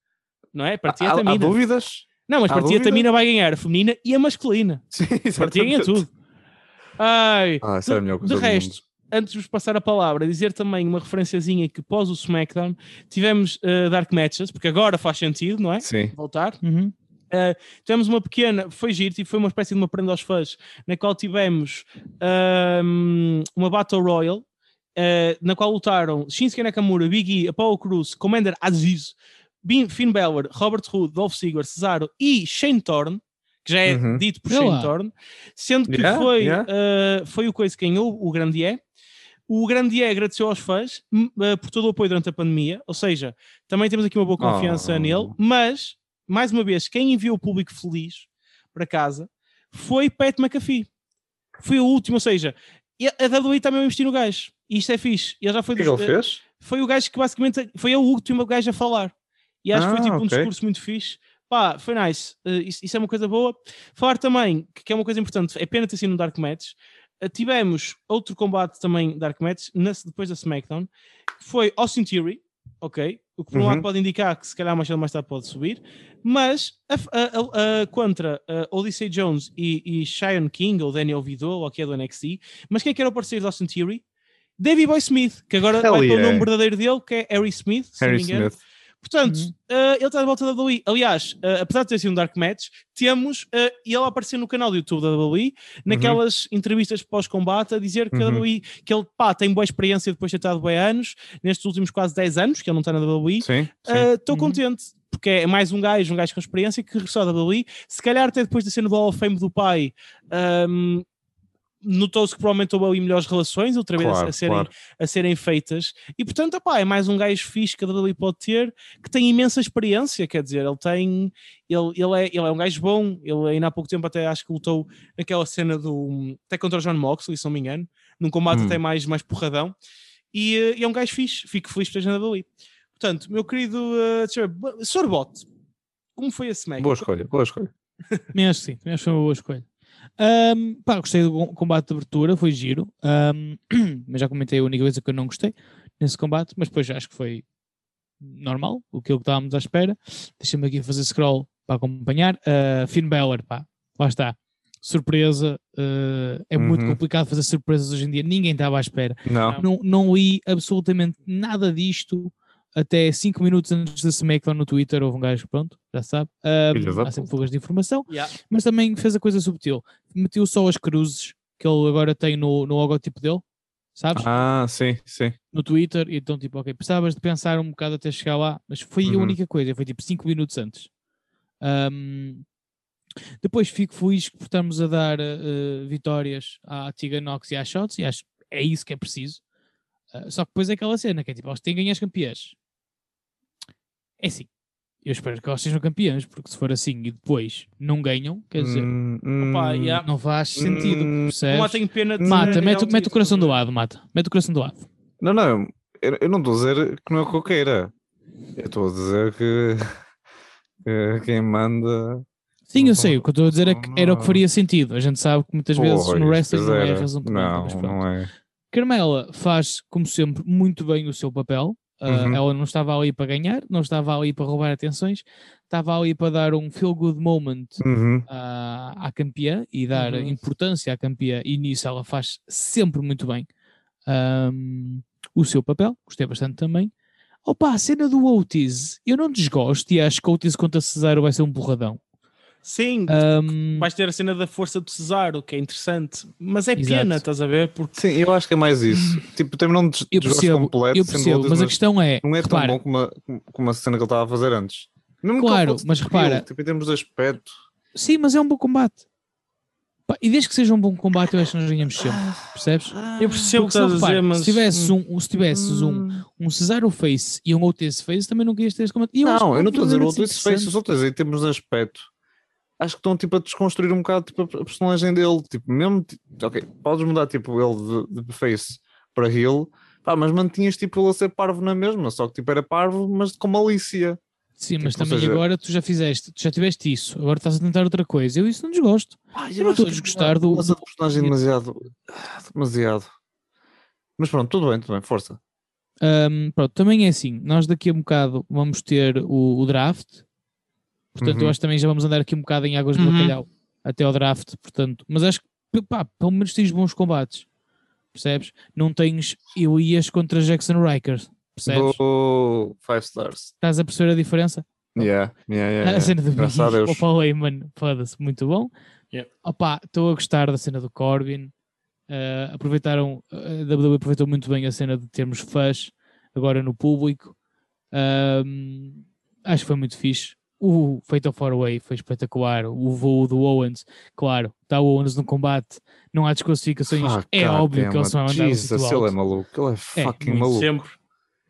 Speaker 3: Não é?
Speaker 4: Há,
Speaker 3: Partia a
Speaker 4: há
Speaker 3: Tamina.
Speaker 4: dúvidas?
Speaker 3: Não, mas
Speaker 4: há
Speaker 3: partia a? Tamina vai ganhar a feminina e a masculina.
Speaker 4: Sim,
Speaker 3: Partia ganha
Speaker 4: exatamente.
Speaker 3: tudo. Ai,
Speaker 4: Ah, essa era a melhor coisa
Speaker 3: de
Speaker 4: do
Speaker 3: resto,
Speaker 4: mundo.
Speaker 3: antes de vos passar a palavra, dizer também uma referenciazinha que pós o SmackDown tivemos eh, Dark Matches, porque agora faz sentido, não é?
Speaker 4: Sim.
Speaker 3: Voltar.
Speaker 2: Uhum.
Speaker 3: Tivemos uma pequena, foi giro, tipo, foi uma espécie de uma prenda aos fãs, na qual tivemos ahm, uma Battle Royal, ah, na qual lutaram Shinsuke Nakamura, Big E, Apollo Cruz, Commander Aziz, Finn Balor, Robert Hood, Dolph Ziggler, Cesaro e Shane Thorne, que já é
Speaker 4: Uhum.
Speaker 3: dito por Shane. Thorne, sendo que
Speaker 4: Yeah,
Speaker 3: foi,
Speaker 4: yeah.
Speaker 3: ah, foi o coisa que ganhou o Grande É. O Grande É agradeceu aos fãs por todo o apoio durante a pandemia, ou seja, também temos aqui uma boa confiança
Speaker 4: Oh.
Speaker 3: nele, mas, mais uma vez, quem enviou o público feliz para casa foi Pat McAfee. Foi o último, ou seja, a WWE também vai investir no gajo. E isto é fixe. Ele já foi
Speaker 4: O que é
Speaker 3: dos-
Speaker 4: que ele fez?
Speaker 3: foi o gajo que basicamente foi o último gajo a falar. E acho que foi
Speaker 4: Ah,
Speaker 3: tipo um
Speaker 4: ok.
Speaker 3: discurso muito fixe. Pá, foi nice. Uh, isso, isso é uma coisa boa. Falar também, que, que é uma coisa importante, é pena ter sido no Dark Match. Uh, tivemos outro combate também Dark Match, na- depois da SmackDown, foi Austin Theory, ok? O que por um
Speaker 4: Uhum.
Speaker 3: lado pode indicar que se calhar mais ou mais tarde pode subir, mas a, a- a- contra Odyssey Jones e, e Cheyenne King, ou Daniel Vidal, ou que é do NXT, mas quem é que era o parceiro de Austin Theory? Davey Boy Smith, que agora
Speaker 4: Hell
Speaker 3: vai para o
Speaker 4: yeah.
Speaker 3: nome verdadeiro dele, que é Harry Smith, se
Speaker 4: Harry
Speaker 3: não me engano.
Speaker 4: Smith.
Speaker 3: Portanto,
Speaker 2: Uhum.
Speaker 3: eh, ele está de volta da WWE. Aliás, eh, apesar de ter sido um Dark Match, temos eh, ele a aparecer no canal do YouTube da WWE, naquelas entrevistas pós-combate, a dizer que a
Speaker 4: Uhum.
Speaker 3: WWE, que ele pá, tem boa experiência depois de ter estado bem anos, nestes últimos quase 10 anos, que ele não está na WWE. Estou
Speaker 2: Uhum.
Speaker 3: contente, porque é mais um gajo, um gajo com experiência que regressou da WWE. Se calhar até depois da cena do Hall of Fame do pai, ahm, notou-se que provavelmente houve ali melhores relações, outra vez a-
Speaker 4: Claro,
Speaker 3: a, serem,
Speaker 4: claro.
Speaker 3: a serem feitas. E portanto, opá, é mais um gajo fixe que a WWE pode ter, que tem imensa experiência, quer dizer, ele tem, ele, ele, é, ele é um gajo bom, ele ainda há pouco tempo até acho que lutou naquela cena do, até contra o John Moxley, se não me engano, num combate
Speaker 4: Hum.
Speaker 3: até mais, mais porradão, e, eh, e é um gajo fixe, fico feliz por esteja na WWE. Portanto, meu querido uh, ver, Sr. Bot, como foi esse Smack?
Speaker 4: Boa escolha, boa escolha.
Speaker 2: Que sim, que foi uma boa escolha. Ahm, pá, gostei do com- combate de abertura, foi giro. Ahm, mas já comentei a única coisa que eu não gostei nesse combate, mas depois acho que foi normal, o que estávamos à espera. Deixa-me aqui fazer scroll para acompanhar. Ah, Finn Balor, pá, lá está. Surpresa, ah, é muito
Speaker 4: Uhum.
Speaker 2: complicado fazer surpresas hoje em dia, ninguém estava à espera.
Speaker 4: Não.
Speaker 2: Não, não li absolutamente nada disto até 5 minutos antes da SmackDown no Twitter. Houve um gajo, pronto, já sabe.
Speaker 4: Filha da
Speaker 2: há sempre fugas de informação
Speaker 3: Yeah.
Speaker 2: mas também fez a coisa subtil. Meteu só as cruzes que ele agora tem no, no logotipo dele, sabes?
Speaker 4: Ah, sim, sim.
Speaker 2: No Twitter. E então, tipo, ok, precisavas de pensar um bocado até chegar lá, mas foi a
Speaker 4: Uhum.
Speaker 2: única coisa. Foi tipo 5 minutos antes. Ahm, depois fico feliz por estarmos a dar eh, vitórias à Tiga Nox e à Shots, e acho que é isso que é preciso. Ah, só que depois é aquela cena que é tipo, eles têm que ganhar as campeãs. É assim. Eu espero que elas sejam campeãs, porque se for assim e depois não ganham, quer dizer,
Speaker 4: Hum,
Speaker 3: Opa,
Speaker 4: hum,
Speaker 3: yeah.
Speaker 2: não faz sentido,
Speaker 4: Hum,
Speaker 2: percebes?
Speaker 3: Tenho pena de
Speaker 2: Mata, mete, mete o coração do lado, mata. Mete o coração do lado.
Speaker 4: Não, não, eu, eu não estou a dizer que não é o que eu queira. Eu estou a dizer que, que quem manda.
Speaker 2: Sim, eu sei, o que eu estou a dizer é que era o que faria sentido. A gente sabe que muitas vezes no wrestling não é a razão que manda,
Speaker 4: Não,
Speaker 2: mas pronto.
Speaker 4: não é.
Speaker 2: Carmela faz, como sempre, muito bem o seu papel. Ah,
Speaker 4: Uhum.
Speaker 2: ela não estava ali para ganhar, não estava ali para roubar atenções, estava ali para dar um feel good moment
Speaker 4: Uhum.
Speaker 2: à, à campeã e dar
Speaker 3: Uhum.
Speaker 2: importância à campeã, e nisso ela faz sempre muito bem ahm, o seu papel. Gostei bastante também. Opa, a cena do Otis, eu não desgosto e acho que o Otis contra Cesaro vai ser um porradão.
Speaker 3: Sim,
Speaker 2: Ahm,
Speaker 3: vais ter a cena da força do Cesaro, que é interessante, mas é
Speaker 2: Exato.
Speaker 3: pena, estás a ver? Porque
Speaker 4: Sim, eu acho que é mais isso. Tipo, des
Speaker 2: eu
Speaker 4: desgosto completo,
Speaker 2: eu
Speaker 4: sendo
Speaker 2: percebo,
Speaker 4: outras,
Speaker 2: mas a questão é,
Speaker 4: não é tão
Speaker 2: repara,
Speaker 4: bom como a, como a cena que ele estava a fazer antes. Mesmo
Speaker 2: Claro, mas
Speaker 4: tipo
Speaker 2: repara-
Speaker 4: tipo, em termos de aspecto.
Speaker 2: sim, mas é um bom combate. E desde que seja um bom combate, eu acho que nós ganhamos sempre, percebes?
Speaker 3: eu percebo o
Speaker 2: Porque
Speaker 3: que estás a dizer,
Speaker 2: repara,
Speaker 3: mas
Speaker 2: se tivesses, um, se tivesses um,
Speaker 4: Hum.
Speaker 2: um Cesaro Face e um Otis Face, também não querias ter esse combate. E eu acho
Speaker 4: Não,
Speaker 2: que
Speaker 4: eu não estou a dizer
Speaker 2: verdadeiramente
Speaker 4: outros face, os outros em termos de aspecto. Acho que estão tipo a desconstruir um bocado tipo, a personagem dele. Tipo, mesmo, ok, podes mudar tipo ele de, de face para heel, pá, mas mantinhas tipo ele a ser parvo na mesma, só que tipo era parvo, mas com malícia.
Speaker 2: Sim, mas
Speaker 4: Tipo, ou
Speaker 2: também
Speaker 4: seja-
Speaker 2: agora tu já fizeste, tu já tiveste isso, agora estás a tentar outra coisa. Eu isso não desgosto. eu não estou a desgostar do.
Speaker 4: Mas a personagem demasiado. ah, demasiado. Mas pronto, tudo bem, tudo bem, força.
Speaker 2: Ahm, pronto, também é assim, nós daqui a um bocado vamos ter o, o draft, portanto eu
Speaker 4: Uhum.
Speaker 2: acho que também já vamos andar aqui um bocado em águas de
Speaker 3: Uhum.
Speaker 2: bacalhau até ao draft, portanto, mas acho que pá, pelo menos tens bons combates, percebes? Não tens Elias contra Jackson Rikers, percebes?
Speaker 4: Do 5 stars.
Speaker 2: Estás a perceber a diferença?
Speaker 4: Yeah, yeah, yeah,
Speaker 2: A cena do
Speaker 4: Graças a Deus.
Speaker 2: Heyman, foda-se, muito bom.
Speaker 3: Yeah.
Speaker 2: Opa, estou a gostar da cena do Corbin. Uh, aproveitaram, a WWE aproveitou muito bem a cena de termos fãs agora no público. Um, acho que foi muito fixe. O Fatal Four Way foi espetacular. O voo do Owens, claro, está o Owens no combate, não há desclassificações.
Speaker 4: Fuck,
Speaker 2: é óbvio
Speaker 4: damn
Speaker 2: que eles vão andar no
Speaker 4: Jesus, ele é maluco, ele é fucking
Speaker 2: muito.
Speaker 4: maluco.
Speaker 3: sempre.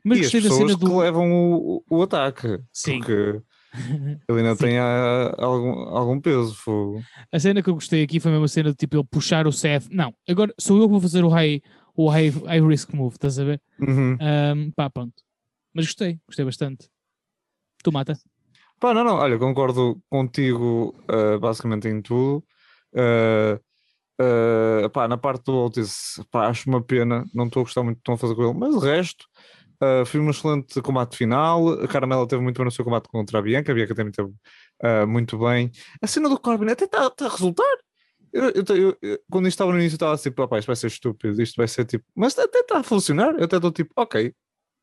Speaker 2: Mas
Speaker 4: e as
Speaker 2: gostei da
Speaker 4: pessoas
Speaker 2: cena
Speaker 4: que
Speaker 2: do.
Speaker 4: levam o, o ataque.
Speaker 2: Sim.
Speaker 4: Porque ele ainda
Speaker 2: Sim.
Speaker 4: tem ah, algum, algum peso. fogo.
Speaker 2: A cena que eu gostei aqui foi mesmo a cena de tipo ele puxar o Seth. Não, agora sou eu que vou fazer o high, o high, high risk move, estás a ver?
Speaker 4: Uhum.
Speaker 2: Um, pá, pronto. Mas gostei, gostei bastante. Tu mata.
Speaker 4: Pá, não, não, olha, concordo contigo ah, basicamente em tudo. Ah, ah, pá, na parte do Otis, pá, acho uma pena, não estou a gostar muito do que estão a fazer com ele, mas o resto, ah, foi um excelente combate final. A Caramela teve muito bem no seu combate contra a Bianca, a Bianca também teve muito bem. A cena do Corbin até está a resultar. Eu, eu, eu- quando isto estava no início, eu estava assim, pá, isto vai ser estúpido, isto vai ser tipo, mas até está a funcionar. Eu até estou tipo, ok,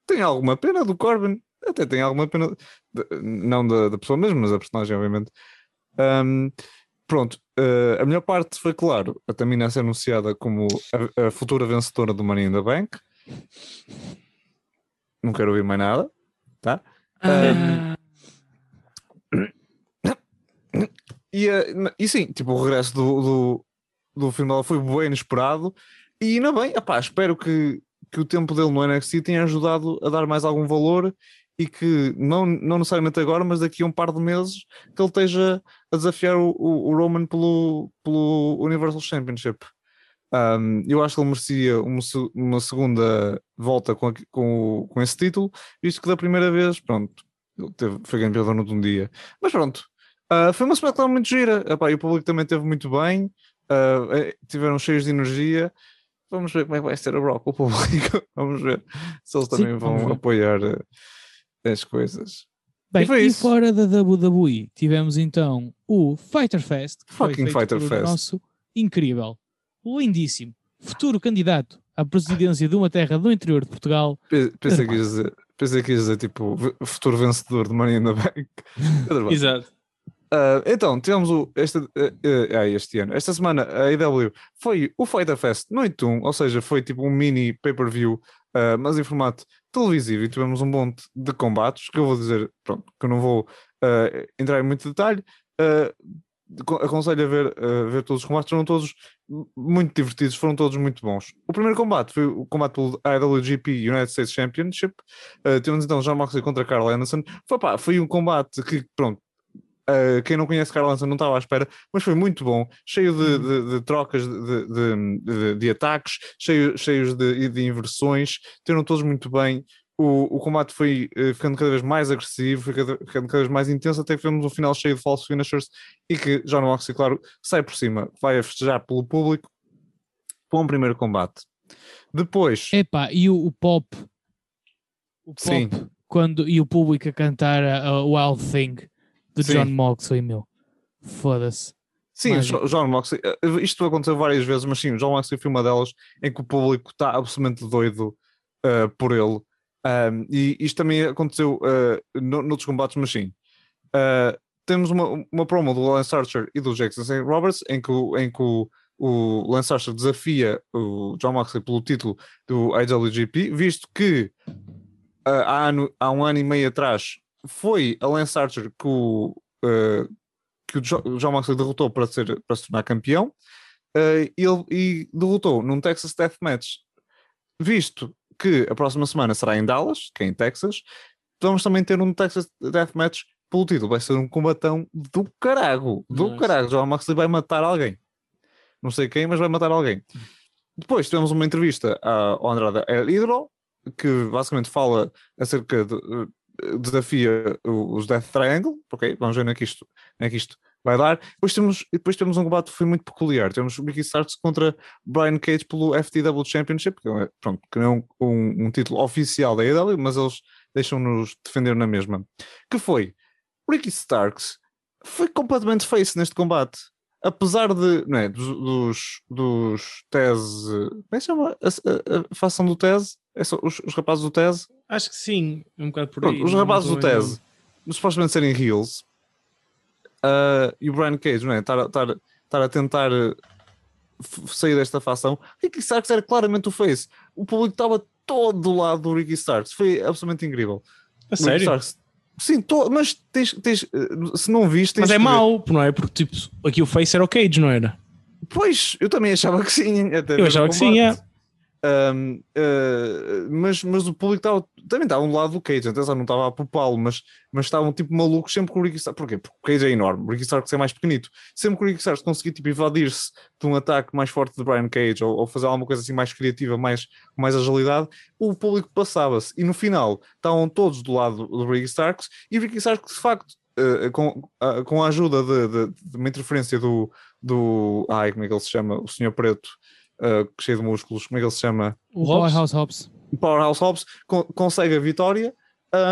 Speaker 4: tem alguma pena do Corbin, até tem alguma pena, não da, da pessoa mesmo, mas da personagem, obviamente. Ahm, pronto, eh, a melhor parte foi, claro, a Tamina ser anunciada como a, a futura vencedora do Money in the Bank. Não quero ouvir mais nada, tá? Ahm, E, eh, e sim, tipo, o regresso do, do, do filme dela foi bem inesperado. E ainda bem, epá, espero que, que o tempo dele no NXT tenha ajudado a dar mais algum valor e que, não, não necessariamente agora, mas daqui a um par de meses, que ele esteja a desafiar o, o, o Roman pelo, pelo Universal Championship. Um, eu acho que ele merecia uma, uma segunda volta com, com, com esse título, visto que da primeira vez, pronto, ele teve, foi campeão de um dia. Mas pronto, ah, foi uma SmackDown muito gira. Epá, e o público também teve muito bem, eh, tiveram cheios de energia. Vamos ver como é que vai ser a Brock, o público. Vamos ver se eles
Speaker 2: Sim,
Speaker 4: também
Speaker 2: vamos
Speaker 4: vão apoiar eh, as coisas.
Speaker 2: Bem,
Speaker 4: foi
Speaker 2: e
Speaker 4: isso.
Speaker 2: fora da WWE, tivemos então o Fighter Fest, que foi
Speaker 4: Fucking
Speaker 2: feito
Speaker 4: Fighter Fest.
Speaker 2: nosso incrível, lindíssimo, futuro candidato à presidência de uma terra do interior de Portugal,
Speaker 4: Pe- Pensei que ias dizer, pensei que ias dizer tipo futuro vencedor de Money in the Bank.
Speaker 3: Exato.
Speaker 4: Ah, então, tivemos o, este, eh, ah, este ano, esta semana, a AEW foi o Fighter Fest Noite 1, ou seja, foi tipo um mini pay-per-view, ah, mas em formato televisivo, e tivemos um monte de combates, que eu vou dizer, pronto, que eu não vou ah, entrar em muito detalhe. co- aconselho a ver, a ver todos os combates, foram todos mu- muito divertidos, foram todos muito bons. O primeiro combate foi o combate pelo IWGP United States Championship. Uh, tivemos então John Moxley contra Carl Anderson. Foi, pá, foi um combate que, pronto, uh, quem não conhece Carl não estava à espera, mas foi muito bom, cheio de, de- de trocas de, de- ataques, cheio, cheios de, inversões, tiveram todos muito bem. O, o combate foi uh, ficando cada vez mais agressivo, foi cada- ficando cada vez mais intenso, até que tivemos um final cheio de false finishers e que John Moxley, claro, sai por cima, vai a festejar pelo público para um primeiro combate. Depois,
Speaker 2: epá, e o, o pop, o pop,
Speaker 4: Sim.
Speaker 2: quando, e o público a cantar a, a Wild Thing de
Speaker 4: Sim.
Speaker 2: John Moxley, meu, foda-se.
Speaker 4: Sim. Jo- John Moxley, eh, isto aconteceu várias vezes, mas sim, o John Moxley foi uma delas em que o público está absolutamente doido eh, por ele. Um, e isto também aconteceu eh, no, noutros combates, mas sim. Eh, temos uma, uma promo do Lance Archer e do Jackson St. Roberts em que, o- em que o, o Lance Archer desafia o John Moxley pelo título do IWGP, visto que eh, há, ano- há um ano e meio atrás foi a Lance Archer que o, eh, que o Jo- o John Moxley derrotou para, ser, para se tornar campeão eh, ele, e derrotou num Texas Death Match. Visto que a próxima semana será em Dallas, que é em Texas, vamos também ter um Texas Death Match pelo título. Vai ser um combatão do carago. Do
Speaker 3: Nice.
Speaker 4: carago. John Moxley vai matar alguém. Não sei quem, mas vai matar alguém. Depois tivemos uma entrevista ao Andrade El Hidro, que basicamente fala acerca de. Desafia os Death Triangle, ok? Vamos ver onde é que isto, é que isto vai dar. Depois temos, depois temos um combate que foi muito peculiar. Temos Ricky Starks contra Brian Cage pelo FTW Championship, que, é, pronto, que não é um, um- um título oficial da AEW, mas eles deixam-nos defender na mesma. Que foi Ricky Starks foi completamente face neste combate. Apesar de, não é, dos, dos, dos Tez, eh, como é que chama a, a, a facção do Tez? É só os, os rapazes do Tez?
Speaker 3: Acho que sim, é um bocado por aí.
Speaker 4: Pronto, os
Speaker 3: não- não
Speaker 4: rapazes do
Speaker 3: ver.
Speaker 4: Tez, supostamente serem heels, ah, e o Brian Cage, não é? Estar, a- estar, estar a tentar sair desta facção. Ricky Starks era claramente o face. O público estava todo do lado do Ricky Starks. Foi absolutamente incrível.
Speaker 3: A
Speaker 4: Ricky
Speaker 3: sério?
Speaker 4: Starks- sim, to- mas tens, tens, eh, se não viste,
Speaker 3: Mas é mau, não é? Porque tipo, aqui o Face era o Cage, não era?
Speaker 4: Pois, eu também achava que sim.
Speaker 3: Eu achava que sim, é.
Speaker 4: Um, uh, mas, mas o público estava também estava um lado do Cage, atenção, não estava a popá-lo, mas, mas estavam tipo malucos sempre com o Ricky Starks. Porquê? Porque o Cage é enorme, o Ricky Starks é mais pequenito. Sempre que o Ricky Starks conseguia tipo, evadir-se de um ataque mais forte de Brian Cage ou, ou fazer alguma coisa assim mais criativa, mais, com mais agilidade, o público passava-se. E no final estavam todos do lado do Ricky Starks e o Ricky Starks, de facto, uh, com, uh, com a ajuda de, de- de uma interferência do, do. Ai, como é que ele se chama? O senhor preto. Uh, cheio de músculos, como é que ele se chama?
Speaker 2: O
Speaker 3: Hobbs?
Speaker 2: Powerhouse Hobbs.
Speaker 4: Powerhouse Hobbs con- consegue a vitória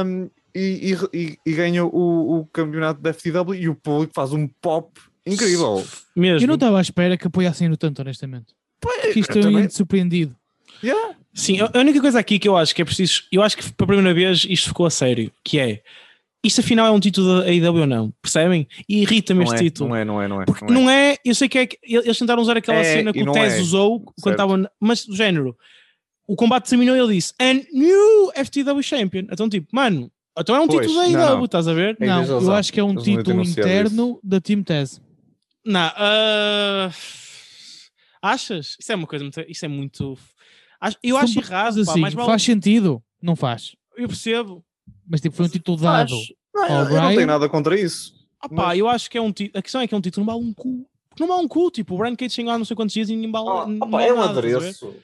Speaker 4: um, e, e- e- ganha o, o campeonato da FTW e o público faz um pop incrível.
Speaker 3: Mesmo.
Speaker 2: Eu não estava à espera que apoiassem no tanto, honestamente. Porque isto
Speaker 4: eu
Speaker 2: eu
Speaker 4: também-
Speaker 2: ia surpreendido.
Speaker 4: Yeah.
Speaker 3: Sim, a a única coisa aqui que eu acho que é preciso, eu acho que pela primeira vez isto ficou a sério, que é isto afinal é um título da AEW ou não? Percebem? E irrita-me este
Speaker 4: é,
Speaker 3: título.
Speaker 4: não é, não é, não é.
Speaker 3: Porque
Speaker 4: não é.
Speaker 3: não é, eu sei que é que eles tentaram usar aquela
Speaker 4: É,
Speaker 3: cena que o Tez
Speaker 4: é.
Speaker 3: usou quando
Speaker 4: Certo.
Speaker 3: estava, na- mas do género, o combate terminou e ele disse, and new FTW Champion. Então, tipo, mano, então é um
Speaker 4: Pois,
Speaker 3: título da AEW,
Speaker 4: não.
Speaker 3: estás a ver?
Speaker 4: É,
Speaker 2: Não, eu
Speaker 4: razão.
Speaker 2: acho que é um
Speaker 4: Eles
Speaker 2: título interno da Team Tez.
Speaker 3: Não, ah, achas? Isso é uma coisa muito. Isso é muito. Eu
Speaker 2: São
Speaker 3: acho errado, pá,
Speaker 2: assim,
Speaker 3: mas vale-
Speaker 2: Faz sentido? Não faz.
Speaker 3: eu percebo.
Speaker 2: Mas tipo, foi um título dado.
Speaker 4: Não,
Speaker 2: ao
Speaker 4: eu não tenho nada contra isso.
Speaker 3: Ah, pá,
Speaker 4: Mas-
Speaker 3: eu acho que é um título. A questão é que é um título, não vale um cu. Porque não vale um cu, tipo, o Brian Cage chegou há não sei quantos dias e ninguém vale.
Speaker 4: Ah,
Speaker 3: não
Speaker 4: opa,
Speaker 3: vale
Speaker 4: é um adereço.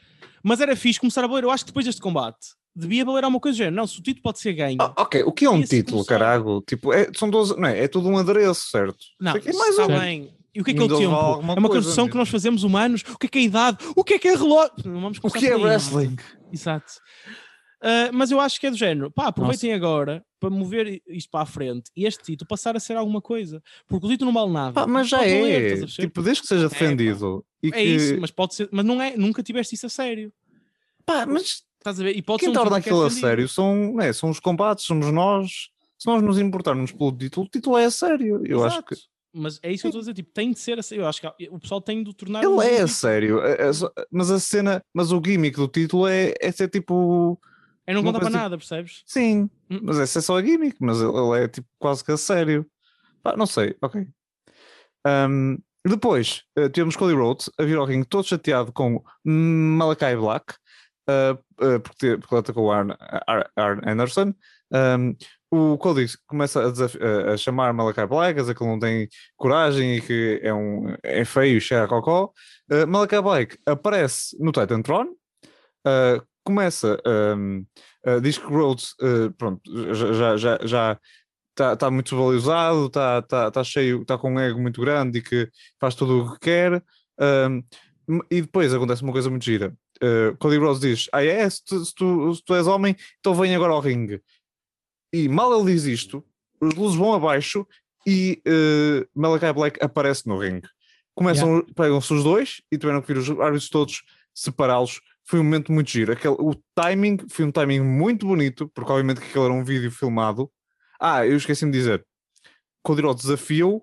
Speaker 3: Mas era fixe começar a valer. Eu acho que depois deste combate devia valer alguma coisa do género. Não, se o título pode ser ganho.
Speaker 4: Ah, ok, o que é um título,
Speaker 3: começar.
Speaker 4: carago? Tipo, é, são 12, não é? É tudo um adereço, certo?
Speaker 3: não,
Speaker 4: é mais
Speaker 3: está
Speaker 4: um.
Speaker 3: Bem. E o que é que é o tempo? É uma construção que nós fazemos humanos. O que é que é a idade? O que é que é relógio? Não vamos
Speaker 4: O que é
Speaker 3: aí, não
Speaker 4: wrestling?
Speaker 3: Exato. Ah, mas eu acho que é do género. Pá, aproveitem agora para mover isto para a frente e este título passar a ser alguma coisa. Porque o título não vale nada.
Speaker 4: Pá, mas já é.
Speaker 3: perceber?
Speaker 4: Tipo, desde que seja
Speaker 3: pá.
Speaker 4: defendido. e
Speaker 3: é
Speaker 4: que...
Speaker 3: isso, mas pode ser. Mas não é, nunca tiveste isso a sério.
Speaker 4: Pá, mas
Speaker 3: Estás a ver? E pode
Speaker 4: quem
Speaker 3: um
Speaker 4: torna
Speaker 3: que é
Speaker 4: aquilo a
Speaker 3: defendido.
Speaker 4: sério são, né, são os combates, somos nós. Se nós nos importarmos pelo título, o título é a sério. Eu acho que
Speaker 3: Exato. Mas é isso que eu estou a dizer. Tipo, tem de ser a sério. Eu acho que o pessoal tem de o tornar. um
Speaker 4: ele é a sério. é- é mas a cena, mas o gimmick do título é, é ser tipo.
Speaker 3: É não conta para
Speaker 4: tipo-
Speaker 3: nada, percebes?
Speaker 4: Sim,
Speaker 3: Hum.
Speaker 4: mas essa é só a gimmick, mas ele é tipo quase que a sério. Pá, não sei, ok. Ahm, depois eh, tivemos Cody Rhodes a vir ao ringue todo chateado com Malakai Black, ah, ah, porque, porque ele atacou o Arn, Ar- Arn Anderson. Ahm, o Cody começa a, a- chamar Malakai Black, a dizer que ele não tem coragem e que é, um, é feio, cheira a cocó. Uh, Malakai Black aparece no Titantron, uh, começa, um, uh, diz que Rhodes, uh, pronto, já- já já está tá muito valorizado, está tá, tá cheio, está com um ego muito grande e que faz tudo o que quer. um, e depois acontece uma coisa muito gira. Uh, Cody Rhodes diz: Ah, é? Se tu, se tu- se tu és homem, então vem agora ao ringue. E mal ele diz isto, os luzes vão abaixo e uh, Malakai Black aparece no ringue. Começam, pegam-se os dois e tiveram que vir os árbitros todos separá-los. Foi um momento muito giro. Aquele, o timing foi um timing muito bonito, porque obviamente que aquele era um vídeo filmado. Ah, eu esqueci-me de dizer. Cody Rhodes desafia-o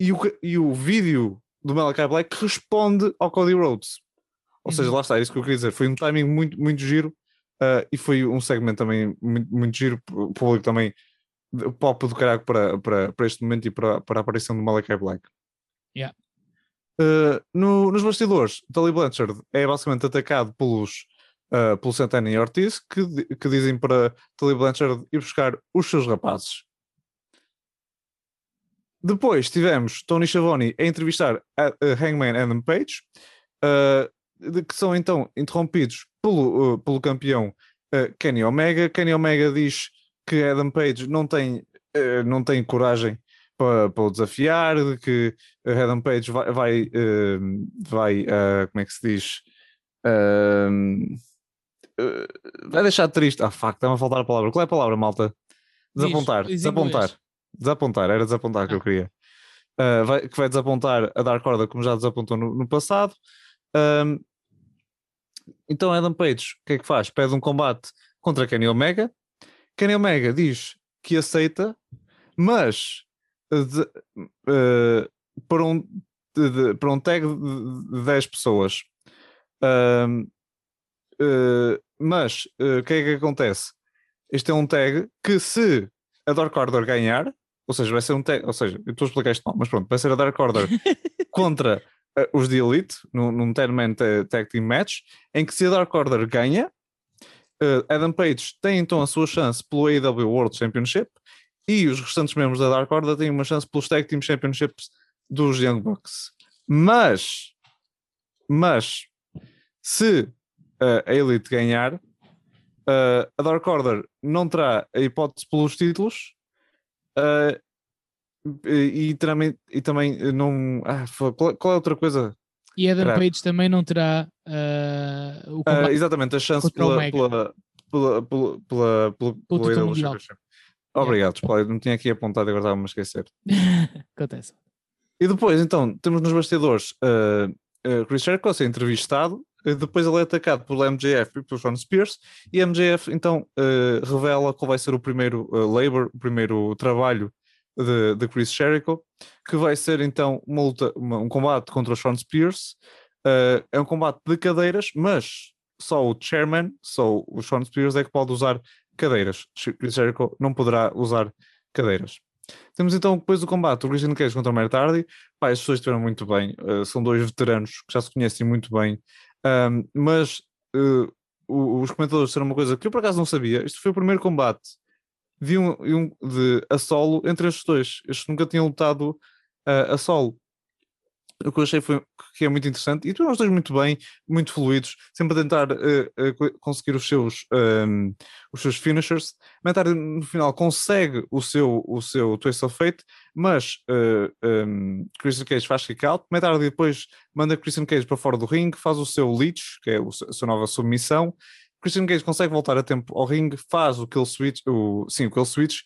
Speaker 4: e o, e o vídeo do Malakai Black responde ao Cody Rhodes. Ou seja,
Speaker 2: Uhum.
Speaker 4: lá está, é isso que eu queria dizer. Foi um timing muito, muito giro ah, e foi um segmento também muito, muito giro. O público também pop do caralho para, para, para este momento e para, para a aparição do Malakai Black.
Speaker 2: Yeah.
Speaker 4: Uh, no- nos bastidores, Tully Blanchard é basicamente atacado pelos, uh, pelo Santana e Ortiz que, que dizem para Tully Blanchard ir buscar os seus rapazes. Depois tivemos Tony Schiavone a entrevistar a, a Hangman Adam Page, uh, que são então interrompidos pelo, uh, pelo campeão uh, Kenny Omega. Kenny Omega diz que Adam Page não tem, não tem coragem para, para o desafiar, de que Adam Page vai, vai, uh, vai uh, como é que se diz? Uh, vai deixar triste. Ah, fuck, está-me a faltar a palavra. Qual é a palavra, malta? Desapontar.
Speaker 2: diz
Speaker 4: desapontar.
Speaker 2: inglês.
Speaker 4: Desapontar, era desapontar que eu
Speaker 2: Ah.
Speaker 4: queria. Vai- que vai desapontar a Dark Order como já desapontou no, no passado. Um, então Adam Page, o que é que faz? Pede um combate contra Kenny Omega. Kenny Omega diz que aceita, mas de- uh, para, um, de- para um tag de, de 10 pessoas. Um, uh, mas uh, o que é que acontece? Este é um tag que se a Dark Order ganhar, ou seja, vai ser um tag, ou seja, eu estou a explicar isto mal, mas pronto, vai ser a Dark Order contra uh, os The Elite num, num 10-man ta- tag team match, em que se a Dark Order ganha, uh, Adam Page tem então a sua chance pelo AEW World Championship e os restantes membros da Dark Order têm uma chance pelos Tag Team Championships dos Young Bucks. Mas, mas, se uh, a Elite ganhar, uh, a Dark Order não terá a hipótese pelos títulos uh, e, e também, e também não. Ah, qual, é a outra coisa?
Speaker 2: E Adam
Speaker 4: Caraca.
Speaker 2: Page também não terá o combate
Speaker 4: exatamente, a chance
Speaker 2: contra o
Speaker 4: pela,
Speaker 2: Omega.
Speaker 4: pela, pela, pela, pela, pelo, Obrigado, Spoiler, não tinha aqui apontado, agora estava-me a esquecer.
Speaker 2: Acontece.
Speaker 4: E depois, então, temos nos bastidores uh, uh, Chris Jericho a ser entrevistado, uh, depois ele é atacado pelo MJF e pelo Sean Spears, e MJF então uh, revela qual vai ser o primeiro uh, labor, o primeiro trabalho de, de Chris Jericho, que vai ser então uma luta, uma- um combate contra o Sean Spears. Uh, é um combate de cadeiras, mas só o chairman, só o Sean Spears é que pode usar cadeiras. Jericho não poderá usar cadeiras. Temos então depois o combate, o Christian Cage contra o Matt Hardy. Pá, as pessoas estiveram muito bem. uh, são dois veteranos que já se conhecem muito bem. Um, mas uh, os comentadores disseram uma coisa que eu por acaso não sabia. Este foi o primeiro combate de um- de a solo entre estes dois. Estes nunca tinham lutado uh, a solo. O que eu achei foi que é muito interessante e tiveram os dois muito bem, muito fluidos, sempre a tentar uh, uh, co- conseguir os seus, um, os seus finishers. Hardy no final consegue o seu, o seu Twist of Fate, mas uh, um, Christian Cage faz kick out. Hardy depois manda Christian Cage para fora do ringue, faz o seu Leech, que é o a sua nova submissão. Christian Cage consegue voltar a tempo ao ringue, faz o kill switch, o, sim, o kill switch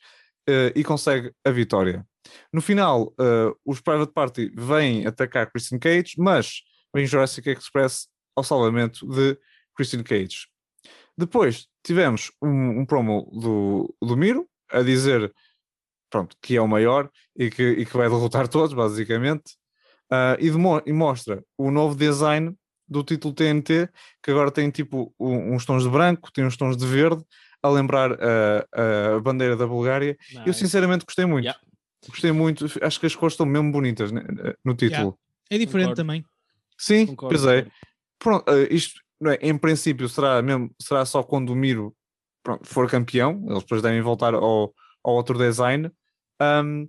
Speaker 4: uh, e consegue a vitória. No final, uh, os Private Party vêm atacar Christian Cage, mas vem Jurassic Express ao salvamento de Christian Cage. Depois tivemos um, um promo do, do Miro a dizer pronto, que é o maior e que, e que vai derrotar todos, basicamente, Ah, e, demo- e mostra o novo design do título TNT, que agora tem tipo um- uns tons de branco, tem uns tons de verde, a lembrar a, a bandeira da Bulgária. Eu
Speaker 3: Nice.
Speaker 4: sinceramente gostei muito.
Speaker 3: Yeah.
Speaker 4: Gostei muito, acho que as cores estão mesmo bonitas né, no título.
Speaker 2: É diferente
Speaker 3: Concordo.
Speaker 2: também.
Speaker 4: Sim,
Speaker 3: Concordo,
Speaker 4: pois é. Pronto, eh, isto não é, em princípio será mesmo será só quando o Miro pronto, for campeão, eles depois devem voltar ao, ao outro design. Ahm,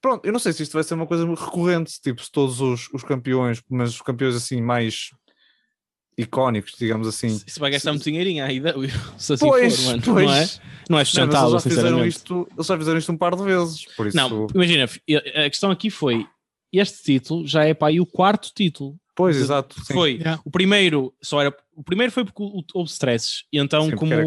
Speaker 4: pronto, eu não sei se isto vai ser uma coisa recorrente, tipo, se todos os, os campeões, mas os campeões assim mais icónicos, digamos assim.
Speaker 3: Isso vai gastar muito dinheirinho aí, se assim
Speaker 4: Pois,
Speaker 3: for, mano.
Speaker 4: pois.
Speaker 3: Não é? Não é
Speaker 4: Não, mas
Speaker 3: sustentável,
Speaker 4: eles já fizeram isto, eles já fizeram isto um par de vezes, por isso.
Speaker 3: Não, imagina, a questão aqui foi: este título já é para aí o quarto título.
Speaker 4: pois,
Speaker 3: de-
Speaker 4: exato. sim.
Speaker 3: Foi.
Speaker 2: Yeah.
Speaker 3: O primeiro só era. O primeiro foi porque houve stresses. E então,
Speaker 4: Sim, porque
Speaker 3: como.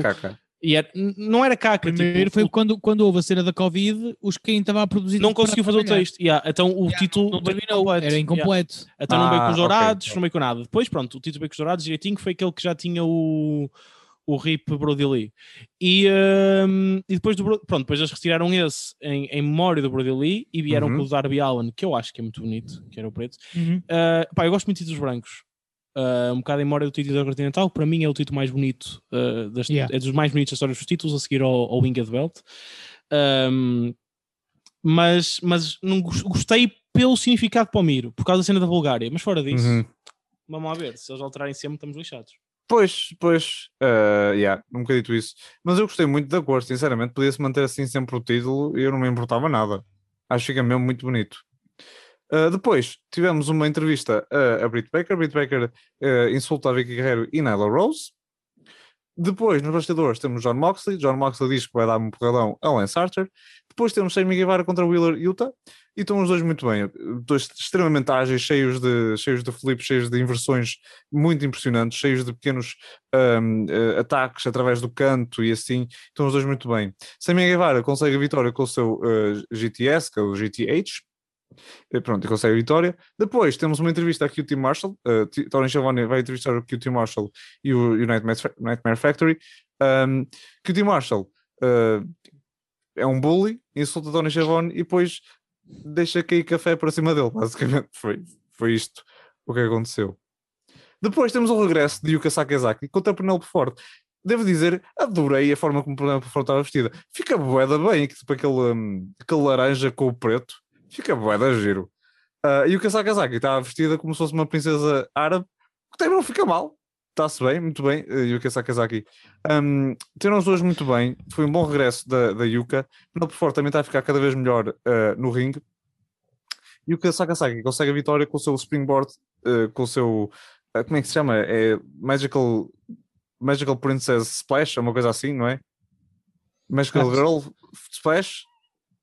Speaker 3: E era, não era caca.
Speaker 2: Primeiro
Speaker 3: tipo,
Speaker 2: foi
Speaker 3: o-
Speaker 2: quando, quando houve a cena da Covid, os quem estava a produzir.
Speaker 3: não conseguiu fazer o
Speaker 2: trabalhar.
Speaker 3: texto. Yeah, então o
Speaker 2: Yeah,
Speaker 3: título
Speaker 2: não
Speaker 3: terminou completo.
Speaker 2: era
Speaker 3: Yeah.
Speaker 2: incompleto.
Speaker 3: Então não veio com
Speaker 4: Ah,
Speaker 3: os
Speaker 4: ok,
Speaker 3: dourados,
Speaker 4: ok.
Speaker 3: não veio com nada. Depois, pronto, o título veio com os dourados direitinho, foi aquele que já tinha o, o RIP Brody Lee. E, hum, e depois do pronto, depois eles retiraram esse em, em memória do Brody Lee e vieram
Speaker 4: Uhum.
Speaker 3: com o Darby Allen, que eu acho que é muito bonito, que era o preto.
Speaker 2: Uhum.
Speaker 3: Uh, pá, eu gosto muito de títulos brancos. Uh, um bocado em memória do título da Continental, para mim é o título mais bonito, uh, das-
Speaker 2: Yeah.
Speaker 3: é dos mais bonitos da história dos títulos, a seguir ao, ao Winged Belt. Um, mas mas não gos- gostei pelo significado para o Miro, por causa da cena da Bulgária. Mas fora disso,
Speaker 4: Uhum.
Speaker 3: vamos lá ver, se eles alterarem sempre, estamos lixados.
Speaker 4: Pois, pois, uh, yeah, um bocadito isso. Mas eu gostei muito da cor, sinceramente. Podia-se manter assim sempre o título e eu não me importava nada. Acho que fica mesmo muito bonito. Uh, depois tivemos uma entrevista a, a Britt Baker. Britt Baker uh, insulta a Vicky Guerreiro e Nyla Rose. Depois, nos bastidores, temos John Moxley. John Moxley diz que vai dar um porradão a Lance Archer. Depois temos Sammy Guevara contra Wheeler Utah. E estão os dois muito bem. Dois extremamente ágeis, cheios de, cheios de flips, cheios de inversões muito impressionantes, cheios de pequenos um, eh, ataques através do canto e assim. Estão os dois muito bem. Sammy Guevara consegue a vitória com o seu eh, GTS, que é o GTH. Pronto, e consegue a vitória. Depois temos uma entrevista a QT Marshall. Uh, Tony Schiavone vai entrevistar o QT Marshall e o, e o Nightmare, Nightmare Factory. Um, QT Marshall uh, é um bully, insulta Tony Schiavone e depois deixa cair café para cima dele. Basicamente foi, foi isto o que aconteceu. Depois temos o regresso de Yuka Sakazaki contra Penelope Ford. Devo dizer, adorei a forma como Penelope Ford estava vestida. Fica boeda bem, tipo aquele, um, aquele laranja com o preto. Fica boeda giro. Uh, e o Sakazaki estava vestida como se fosse uma princesa árabe, que também não fica mal. Está-se bem, muito bem, uh, Yuka Sakazaki. Um, os dois muito bem. Foi um bom regresso da, da Yuka. Penelope Ford também está a ficar cada vez melhor uh, no ringue. E o Sakazaki consegue a vitória com o seu springboard, uh, com o seu. uh, como é que se chama? É Magical, Magical Princess Splash, é uma coisa assim, não é? Magical
Speaker 3: Ah,
Speaker 4: Girl Splash?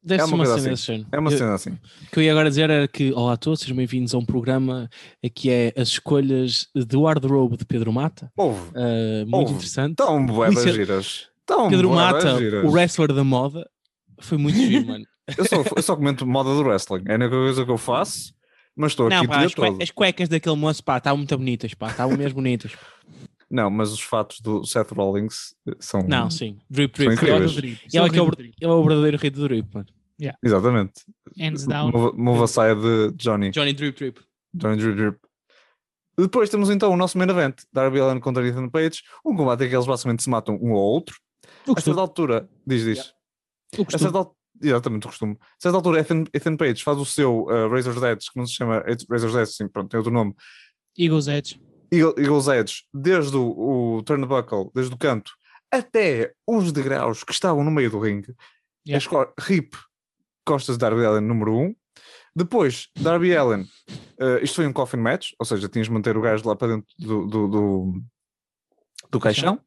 Speaker 3: Deve
Speaker 4: É uma
Speaker 3: uma cena
Speaker 4: assim.
Speaker 3: desse género.
Speaker 4: É uma
Speaker 3: Eu-
Speaker 4: cena assim.
Speaker 3: O que eu ia agora dizer era que, olá a todos, sejam bem-vindos a um programa que é as escolhas do wardrobe de Pedro Mata.
Speaker 4: Houve.
Speaker 3: Uh, muito
Speaker 4: Houve.
Speaker 3: interessante.
Speaker 4: Tão
Speaker 3: é-
Speaker 4: giras. Tão
Speaker 3: Pedro Mata,
Speaker 4: giras.
Speaker 3: o wrestler da moda, foi muito giro, mano.
Speaker 4: Eu só, eu só comento moda do wrestling. É a única coisa que eu faço, mas estou aqui
Speaker 3: Não,
Speaker 4: o
Speaker 3: pá,
Speaker 4: dia
Speaker 3: as,
Speaker 4: todo.
Speaker 3: as cuecas daquele moço, pá, estavam muito bonitas, pá, estavam mesmo bonitas.
Speaker 4: Não, mas os fatos do Seth Rollins são.
Speaker 3: Não, sim. Drip,
Speaker 4: São
Speaker 3: drip.
Speaker 4: incríveis.
Speaker 2: Drip.
Speaker 3: ele é que é o, ele é o verdadeiro rei do drip, mano.
Speaker 4: Exatamente.
Speaker 2: Hands down.
Speaker 4: Mova, mova a saia de Johnny.
Speaker 3: Johnny Drip Drip.
Speaker 4: Johnny Drip Drip. Depois temos então o nosso main event: Darby Allin contra Ethan Page. Um combate em que eles basicamente se matam um ao outro.
Speaker 2: O
Speaker 4: A certa altura, diz, diz.
Speaker 2: o
Speaker 4: A certa, al- exatamente o costume. A certa altura, Ethan, Ethan Page faz o seu uh, Razor's Edge, que não se chama Razor's Edge, sim, pronto, tem outro nome,
Speaker 2: Eagles Edge.
Speaker 4: Eagle- Eagle's Edge, desde o, o turnbuckle, desde o canto, até os degraus que estavam no meio do ringue.
Speaker 2: Yeah.
Speaker 4: Rip, costas de Darby Allen, número 1. Um. Depois, Darby Allen, uh, isto foi um coffin match, ou seja, tinhas de manter o gajo lá para dentro do, do, do, do caixão.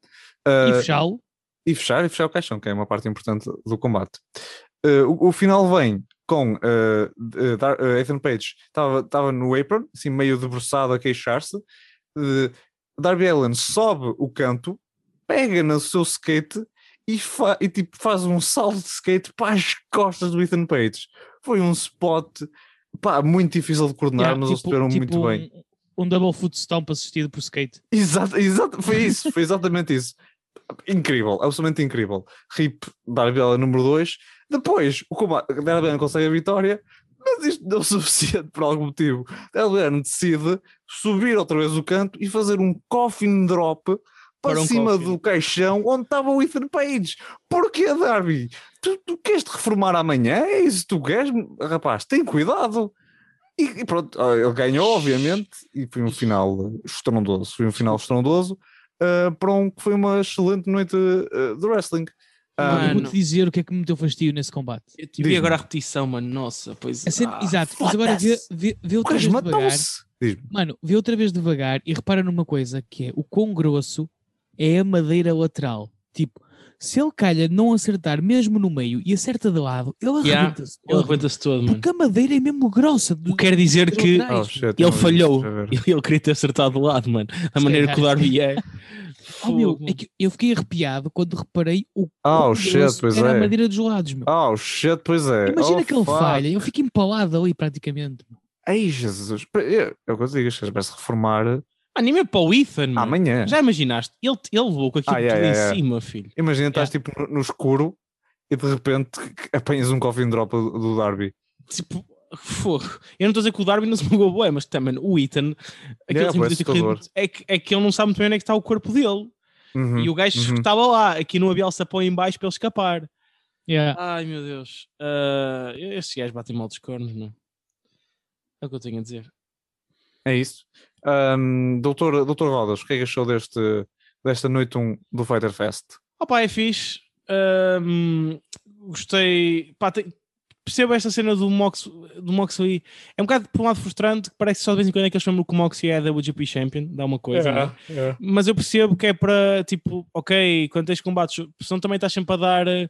Speaker 2: E
Speaker 4: Uh,
Speaker 2: fechá-lo.
Speaker 4: e fechar e fechar o caixão, que é uma parte importante do combate. Uh, o, o final vem com uh, uh, Dar- uh, Ethan Page estava no apron, assim meio debruçado a queixar-se. Uh, Darby Allen sobe o canto, pega no seu skate e, fa- e, tipo, faz um salto de skate para as costas do Ethan Page. Foi um spot pá, muito difícil de coordenar,
Speaker 2: Yeah,
Speaker 4: mas eles tiveram muito
Speaker 2: um,
Speaker 4: bem.
Speaker 2: Um double foot stomp assistido por skate.
Speaker 4: Exato, exato, foi isso, foi exatamente isso. Incrível, absolutamente incrível. Rip Darby Allin número 2. Depois, o combate, Darby Allin consegue a vitória, mas isto não é o suficiente por algum motivo. Allin decide subir outra vez o canto e fazer um coffin drop para,
Speaker 3: Para um
Speaker 4: cima
Speaker 3: coffin.
Speaker 4: do caixão onde estava o Ethan Page. Porquê, Darby? Tu, tu queres te reformar amanhã? É isso tu queres? Rapaz, tem cuidado. E, e pronto, ah, ele ganhou, obviamente, e foi um final estrondoso. Foi um final estrondoso ah, para um que foi uma excelente noite ah, de wrestling. Ah,
Speaker 2: Eu
Speaker 3: Mano.
Speaker 2: vou-te dizer o que é que me meteu fastio nesse combate.
Speaker 3: Eu tive
Speaker 4: Diz-me.
Speaker 3: agora a repetição, mano. Nossa, pois.
Speaker 2: Cena-
Speaker 3: ah,
Speaker 2: exato, mas agora vê, vê, vê outra vez devagar. Mano, vê outra vez devagar e repara numa coisa que é o quão grosso é a madeira lateral. Tipo, se ele calha não acertar mesmo no meio e acerta de lado, ele
Speaker 3: Yeah,
Speaker 2: arrebenta-se
Speaker 3: Ele
Speaker 2: todo.
Speaker 3: arrebenta-se todo, mano.
Speaker 2: Porque a madeira é mesmo grossa. do-
Speaker 3: O que quer dizer que.
Speaker 4: Oh, shit, eu
Speaker 3: ele
Speaker 4: vi
Speaker 3: falhou.
Speaker 4: eu.
Speaker 3: Ele, ele queria ter acertado de lado, mano. A maneira que o. Darby é.
Speaker 2: Oh, meu, é que eu fiquei arrepiado quando reparei o
Speaker 4: Oh, shit, pois
Speaker 2: era a
Speaker 4: é.
Speaker 2: madeira dos lados, meu.
Speaker 4: Oh, shit, pois é.
Speaker 2: Imagina
Speaker 4: oh,
Speaker 2: que ele
Speaker 4: fuck.
Speaker 2: falha, eu fico empalado ali praticamente. meu.
Speaker 4: Ei, Jesus. É é o que eu digo, se vai se reformar
Speaker 3: Mano, e mesmo para o Ethan, mano.
Speaker 4: amanhã.
Speaker 3: Já imaginaste? Ele, ele levou com aquilo
Speaker 4: Ah, yeah,
Speaker 3: tudo
Speaker 4: yeah,
Speaker 3: em
Speaker 4: yeah.
Speaker 3: cima, filho.
Speaker 4: Imagina, estás tipo no, no escuro e de repente apanhas um coffin drop do, do Darby.
Speaker 3: Tipo, fogo. Eu não estou a dizer que o Darby não se magoou bué, mas também o Ethan, aquele
Speaker 4: Yeah,
Speaker 3: corrido-
Speaker 4: assustador.
Speaker 3: é, que, é que ele não sabe muito bem onde é que está o corpo dele.
Speaker 4: Uhum,
Speaker 3: E o gajo
Speaker 4: uhum.
Speaker 3: que estava lá, aqui não havia sapão em baixo para ele escapar.
Speaker 2: Yeah.
Speaker 3: Ai meu Deus. Ah, estes gajos batem mal dos cornos, não? É o que eu tenho a dizer.
Speaker 4: É isso. Ahm, doutor, doutor Rodas, o que é que achou deste, desta noite 1 do Fighter Fest?
Speaker 3: Opa, é fixe. Ahm, gostei. Pá, tem- percebo esta cena do, Mox, do Moxley. É um bocado, por um lado, frustrante, que parece que só de vez em quando é que eles chamam que o Moxley é da WGP Champion, dá uma coisa. não é? Mas eu percebo que é para, tipo, ok, quando tens combates, senão também estás sempre a dar eh,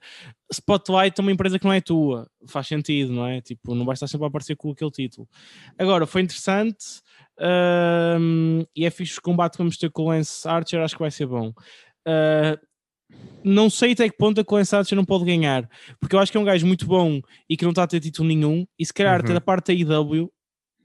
Speaker 3: spotlight a uma empresa que não é tua. Faz sentido, não é? Tipo, não vais estar sempre a aparecer com aquele título. Agora, foi interessante ahm, e é fixe o combate que vamos ter com o Lance Archer, acho que vai ser bom. Ah, não sei até que ponto a Lance Archer não pode ganhar, porque eu acho que é um gajo muito bom e que não está a ter título nenhum, e se calhar até
Speaker 4: Uhum.
Speaker 3: da parte da IW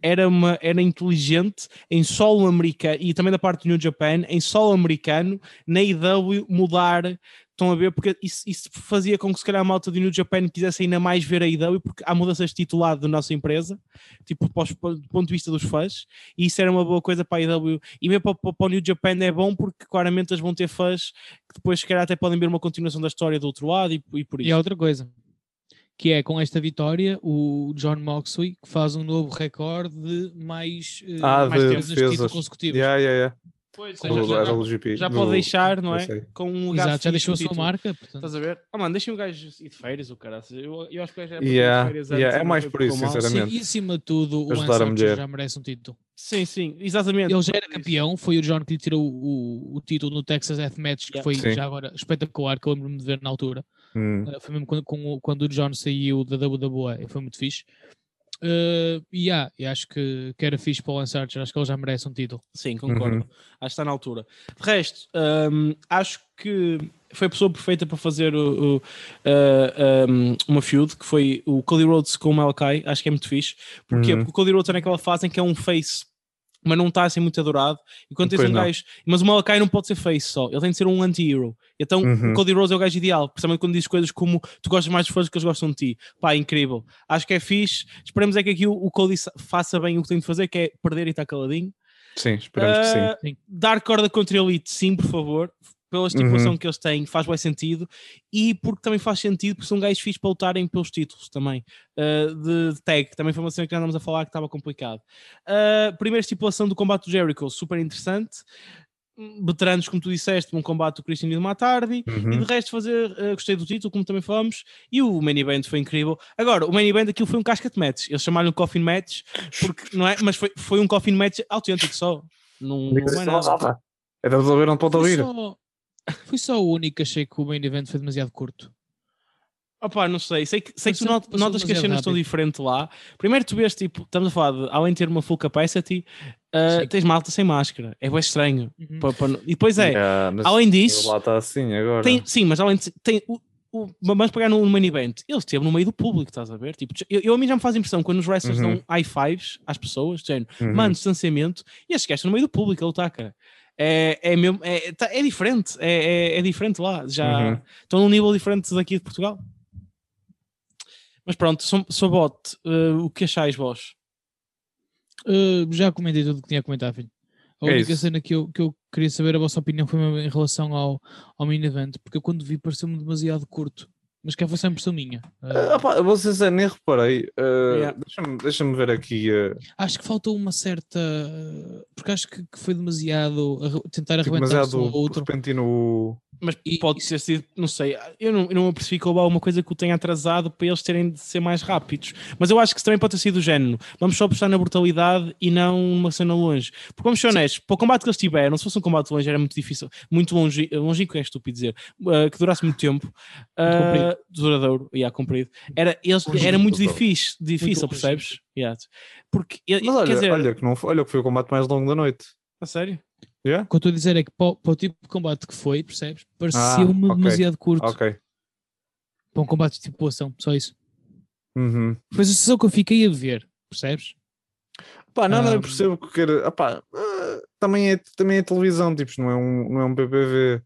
Speaker 3: era, uma, era inteligente em solo americano e também da parte do New Japan, em solo americano, na IW mudar. Estão a ver? Porque isso, isso fazia com que se calhar a malta do New Japan quisesse ainda mais ver a IW, porque há mudanças de titulado da nossa empresa, tipo pós- do ponto de vista dos fãs, e isso era uma boa coisa para a IW. E mesmo para, para, para o New Japan é bom, porque claramente eles vão ter fãs que depois se calhar até podem ver uma continuação da história do outro lado e, e por
Speaker 2: E
Speaker 3: isso.
Speaker 2: há outra coisa, que é com esta vitória, o John Moxley que faz um novo recorde de mais, eh,
Speaker 4: Ah,
Speaker 2: mais
Speaker 4: de
Speaker 2: defesas. consecutivas.
Speaker 4: Yeah, yeah, yeah.
Speaker 3: Pois,
Speaker 2: Com
Speaker 3: já,
Speaker 2: já-
Speaker 3: pode deixar, não é? Com um lugar
Speaker 2: Exato, já deixou a
Speaker 3: no
Speaker 2: sua
Speaker 3: título.
Speaker 2: marca. Portanto,
Speaker 3: Estás a ver? Ah, mano, deixem o gajo ir de férias, o cara. Eu, eu acho que o gajo é
Speaker 4: Yeah,
Speaker 3: férias
Speaker 4: é
Speaker 3: e
Speaker 4: mais por isso,
Speaker 3: mal.
Speaker 4: sinceramente.
Speaker 2: sim, e acima de tudo, o
Speaker 4: Ajudar
Speaker 2: Lance
Speaker 4: a
Speaker 2: Archer
Speaker 4: mulher.
Speaker 2: já merece um título.
Speaker 3: Sim, sim, exatamente.
Speaker 2: Ele já era campeão, foi o John que lhe tirou o, o título no Texas Deathmatch, que
Speaker 3: Yeah.
Speaker 2: foi
Speaker 4: Sim.
Speaker 2: já agora espetacular, que eu lembro-me de ver na altura.
Speaker 4: Hum.
Speaker 2: Uh, foi mesmo quando, com o- quando o John saiu da WWE, foi muito fixe. Uh, e yeah, e acho que, que era fixe para o Lance Archer, acho que ele já merece um título.
Speaker 3: Sim, concordo.
Speaker 4: Uhum.
Speaker 3: Acho que está na altura. De resto, hum, acho que foi a pessoa perfeita para fazer o, o, uh, um, uma feud, que foi o Cody Rhodes com o Malakai. Acho que é muito fixe. Porquê?
Speaker 4: Uhum.
Speaker 3: Porque o Cody Rhodes é naquela fase em que é um face, mas não está assim muito adorado. E quando tens
Speaker 4: Pois
Speaker 3: um
Speaker 4: não.
Speaker 3: gajo. Mas o Malakai não pode ser face só, ele tem de ser um anti-hero. Então
Speaker 4: Uhum.
Speaker 3: o Cody Rhodes é o gajo ideal, principalmente quando diz coisas como tu gostas mais dos fãs que eles gostam de ti. Pá, incrível. Acho que é fixe. Esperemos é que aqui o, o Cody faça bem o que tem de fazer, que é perder e estar caladinho.
Speaker 4: Sim, esperamos que sim.
Speaker 3: Ah, Dar corda contra Elite, sim, por favor. Pela estipulação que eles têm, faz bem sentido, e porque também faz sentido porque são gajos fixos para lutarem pelos títulos também, uh, de, de tag, também foi uma cena que andamos a falar que estava complicado. Uh, primeira estipulação do combate do Jericho, super interessante, veteranos, como tu disseste, um combate do Christian e do Matardi,
Speaker 4: Uhum.
Speaker 3: e de resto fazer, uh, gostei do título, como também falamos, e o main event foi incrível. Agora, o main event aquilo foi um casca de match, eles chamaram-lhe um coffin match, porque, não é? Mas foi, foi um coffin match autêntico só, não, não é nada.
Speaker 4: Era resolver onde pode ouvir.
Speaker 2: só, foi só o único que achei que o main event foi demasiado curto.
Speaker 3: Opá, não sei, sei que, sei que tu not- notas que as cenas estão diferentes lá. Primeiro tu vês, tipo, estamos a falar de, além de ter uma full capacity, uh, tens malta sem máscara, é bem estranho.
Speaker 2: Uhum.
Speaker 3: E depois é,
Speaker 4: Yeah,
Speaker 3: além disso,
Speaker 4: Lá está assim agora.
Speaker 3: Tem, sim, mas além de tem o, o, vamos pegar no, no main event, ele esteve no meio do público, estás a ver? Tipo, eu, eu a mim já me faz impressão quando os wrestlers
Speaker 4: Uhum.
Speaker 3: dão high fives às pessoas, género,
Speaker 4: Uhum.
Speaker 3: mano, distanciamento, e estes gajos no meio do público a lutar, cara. É, é, mesmo, é, tá- é diferente, é, é, é diferente lá, já
Speaker 4: Uhum.
Speaker 3: estão num nível diferente daqui de Portugal. Mas pronto, sou, sou bot, eh, o que achais vós?
Speaker 2: Uh, já comentei tudo o que tinha a comentar, filho. A
Speaker 4: É
Speaker 2: única
Speaker 4: isso.
Speaker 2: cena que eu, que eu queria saber a vossa opinião foi em relação ao, ao main event, porque eu quando vi pareceu-me demasiado curto. Mas que foi só impressão minha. Uh,
Speaker 4: Ah, pá, vou ser nem reparei. Ah,
Speaker 3: Yeah.
Speaker 4: Deixa-me deixa ver aqui. ah,
Speaker 2: acho que faltou uma certa. Porque acho que, que foi demasiado arre- tentar arrebentar
Speaker 4: demasiado
Speaker 2: ao outro.
Speaker 4: repentino.
Speaker 3: Mas
Speaker 2: E-
Speaker 3: pode ter sido, não sei, eu não, eu não apercebi que houve alguma coisa que o tenha atrasado para eles terem de ser mais rápidos. Mas eu acho que também pode ter sido do género. Vamos só apostar na brutalidade e não uma cena longe. Porque vamos ser honestos, para o combate que eles tiveram, se fosse um combate longe, era muito difícil, muito longe, longínquo é estúpido dizer, uh, que durasse muito tempo,
Speaker 2: comprido.
Speaker 3: Uh, duradouro, yeah, comprido. Era, eles, era muito difícil, difícil
Speaker 2: longínquo.
Speaker 3: percebes? Yeah. Porque,
Speaker 4: Mas olha,
Speaker 3: quer dizer,
Speaker 4: olha, que não foi, olha que foi o combate mais longo da noite.
Speaker 3: a sério?
Speaker 4: Yeah?
Speaker 2: O que eu estou a dizer é que para, o- para o tipo de combate que foi, percebes? Pareceu-me
Speaker 4: ok.
Speaker 2: demasiado curto
Speaker 4: Ok.
Speaker 2: para um combate de tripulação, só isso.
Speaker 4: Uhum.
Speaker 2: Foi a sensação que eu fiquei a ver, percebes?
Speaker 4: Pá, não, não, eu
Speaker 2: Ah,
Speaker 4: percebo que quer. Ah, pá, ah, também, é, também é televisão, tipo, não é um, não é um PPV.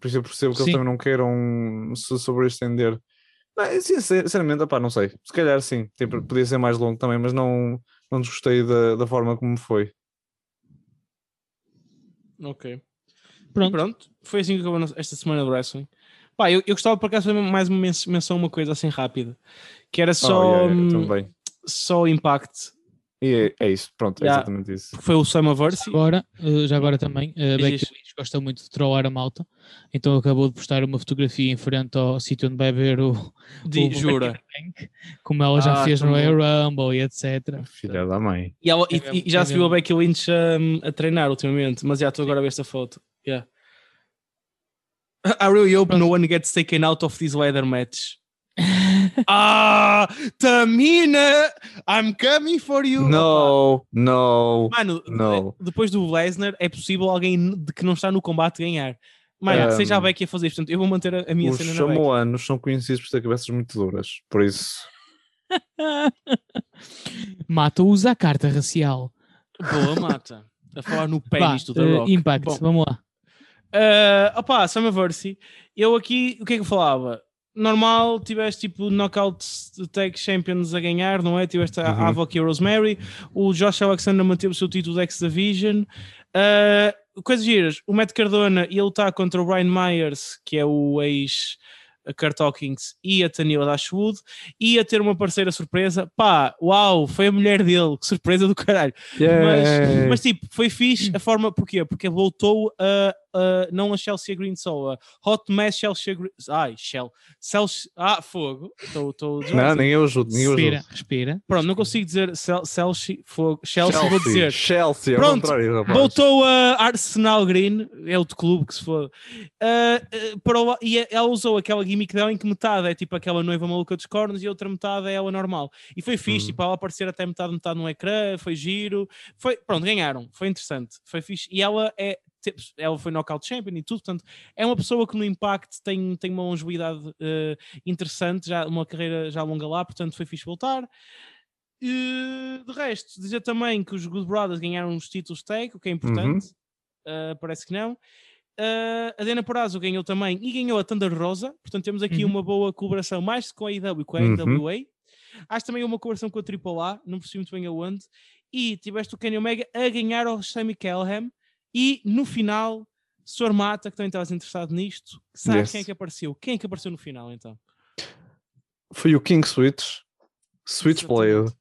Speaker 4: Por isso eu percebo que
Speaker 2: Sim.
Speaker 4: eles também não queiram se sobreestender. É, sinceramente, ah, pá, não sei. Se calhar sim, tipo, podia ser mais longo também, mas não, não desgostei da, da forma como foi.
Speaker 3: Ok.
Speaker 2: Pronto.
Speaker 3: Pronto, foi assim que acabou esta semana do wrestling. Pá, eu, eu gostava por acaso de fazer mais uma men- menção a uma coisa assim rápida, que era só,
Speaker 4: Oh, yeah, yeah,
Speaker 3: hum, só o Impact,
Speaker 4: E é, é isso, pronto, é
Speaker 3: Yeah.
Speaker 4: exatamente isso.
Speaker 3: foi o Summerverse.
Speaker 2: Agora, uh, já agora também, a Becky. Lynch gosta muito de trollar a malta, então acabou de postar uma fotografia em frente ao sítio onde vai ver o,
Speaker 3: De,
Speaker 2: o
Speaker 3: jura.
Speaker 2: Bank, como ela já
Speaker 3: Ah,
Speaker 2: fez no
Speaker 3: tão
Speaker 2: Royal Rumble e etc.
Speaker 4: Filha da mãe.
Speaker 3: E, ela- e-
Speaker 2: É
Speaker 3: e já
Speaker 2: é
Speaker 3: se viu a. Becky Lynch hum, a treinar ultimamente, mas já estou agora a ver esta foto. Yeah. I really hope no one gets taken out of this leather match. ah, Tamina, I'm coming for you.
Speaker 4: No, no.
Speaker 3: Mano,
Speaker 4: No.
Speaker 3: depois do Lesnar, é possível alguém de que não está no combate ganhar. Mano,
Speaker 4: Um,
Speaker 3: seja a Becky a fazer isto. Portanto, eu vou manter a, a minha
Speaker 4: Os
Speaker 3: cena na
Speaker 4: chamoanos são conhecidos por ter cabeças muito duras, por isso.
Speaker 2: Mata usa a carta racial.
Speaker 3: Boa, mata. A falar no pênis do The
Speaker 2: uh,
Speaker 3: Rock.
Speaker 2: Impact,
Speaker 3: Bom,
Speaker 2: vamos lá.
Speaker 3: Uh, opa, Summerverse. Eu aqui, o que é que eu falava? Normal, tiveste tipo Knockout Tag Champions a ganhar, não é? Tiveste a
Speaker 4: Uhum.
Speaker 3: Avoc e a Rosemary. O Josh Alexander manteve o seu título de X-Division. Uh, coisas giras. O Matt Cardona ia lutar contra o Brian Myers, que é o ex Kurt Hawkins, e a Taniela Dashwood. Ia ter uma parceira surpresa. Pá, uau, foi a mulher dele. Que surpresa do caralho. Mas, mas tipo, foi fixe a forma, porquê? Porque voltou a, a não a Chelsea Green só, a Hot Mess Chelsea Green. Ai, Shell. Chelsea, ah, fogo. Estou
Speaker 4: não, nem eu ajudo, nem eu
Speaker 2: Respira,
Speaker 4: ajudo.
Speaker 2: respira.
Speaker 3: Pronto, não consigo dizer Chelsea, fogo. Chelsea, vou dizer.
Speaker 4: Chelsea, ao
Speaker 3: Pronto. Voltou a Arsenal Green, é outro clube que se for. Para o- e ela usou aquela gimmick dela em que metade é tipo aquela noiva maluca dos cornos e outra metade é ela normal. E foi fixe,
Speaker 4: Uhum.
Speaker 3: tipo, ela aparecer até metade, metade no ecrã, foi giro. Foi, pronto, ganharam, foi interessante, foi fixe. E ela é. Ela foi knockout champion e tudo, portanto, é uma pessoa que no Impact tem, tem uma longevidade eh, interessante, já, uma carreira já longa lá, portanto foi fixe voltar. E, de resto, dizer também que os Good Brothers ganharam os títulos tag, o que é importante. Uh, parece que não. Uh, a Diana Perazzo ganhou também e ganhou a Thunder Rosa. Portanto, temos aqui
Speaker 2: Uhum.
Speaker 3: uma boa colaboração mais com a AEW com a
Speaker 4: Uhum.
Speaker 3: AWA. Acho também uma colaboração com a AAA, não percebi muito bem aonde. E tiveste o Kenny Omega a ganhar ao Sammy Callahan. E no final, Sr. Mata, que também estavas interessado nisto, sabe
Speaker 4: Yes.
Speaker 3: quem é que apareceu? Quem é que apareceu no final então?
Speaker 4: Foi o King Switch. Switchblade.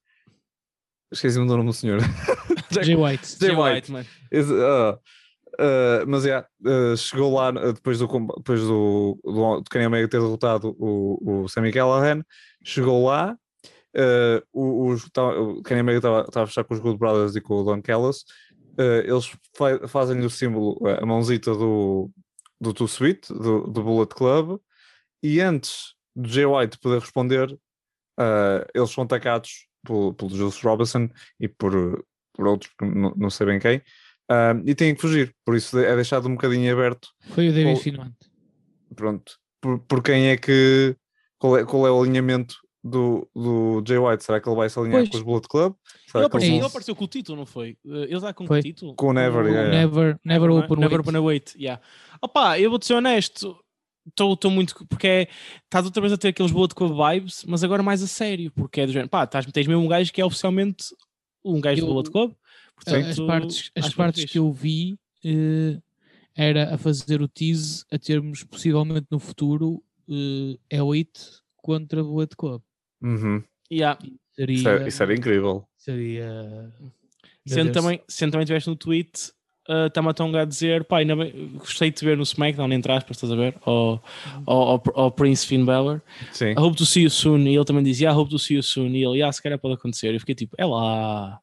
Speaker 4: Esqueci-me do nome do senhor.
Speaker 2: Jay White.
Speaker 4: Jay White.
Speaker 3: mano.
Speaker 4: Ah, ah, mas é, chegou lá ah, depois do, depois do, do, do Kenny Omega ter derrotado o, o Sammy Callahan, chegou lá. ah, o, os- tá- o Kenny Omega estava a fechar com os Good Brothers e com o Don Callis. Ah, eles fa- fazem-lhe o símbolo, a mãozita do, do Too Sweet, do, do Bullet Club. E antes do Jay White poder responder, ah, eles são atacados pelo, pelo Juice Robinson e por, por outros, não, não sei bem quem, ah, e têm que fugir. Por isso é deixado um bocadinho aberto.
Speaker 2: Foi o David Finland.
Speaker 4: Pronto, por, por quem é que. Qual é, qual é o alinhamento do, do Jay White? Será que ele vai se alinhar
Speaker 2: Pois.
Speaker 4: com os Bullet Club?
Speaker 3: Ele
Speaker 4: Será que
Speaker 3: apareceu, ele apareceu com o título, não foi? Eh, Ele dá com
Speaker 2: Foi.
Speaker 3: o título?
Speaker 4: Com o Never,
Speaker 3: O-
Speaker 4: yeah, yeah.
Speaker 2: Never, never
Speaker 3: não é?
Speaker 2: open
Speaker 3: Never
Speaker 2: weight.
Speaker 3: open a weight, yeah. Opa, eu vou-te ser honesto, estou muito, porque é, estás outra vez a ter aqueles Bullet Club vibes, mas agora mais a sério, porque é do género, pá, estás, tens mesmo um gajo que é oficialmente um gajo
Speaker 2: Eu-
Speaker 3: do Bullet Club, portanto,
Speaker 2: as partes, as
Speaker 3: acho
Speaker 2: partes que eu vi eh, era a fazer o tease a termos possivelmente no futuro eh, Elite contra Bullet Club.
Speaker 4: Uhum.
Speaker 3: Yeah.
Speaker 2: Seria,
Speaker 4: Isso, era, isso era incrível.
Speaker 2: seria
Speaker 3: Sendo também, sendo também tiveste no tweet, uh, Tamatonga a dizer, pá, ainda bem, gostei de te ver no SmackDown, entre aspas, estás a ver? Ao, ao, ao, ao Prince Finn Balor.
Speaker 4: Sim.
Speaker 3: I hope to see you soon. E ele também dizia, I hope to see you soon. E ele, yeah, se calhar pode acontecer. Eu fiquei tipo, é lá.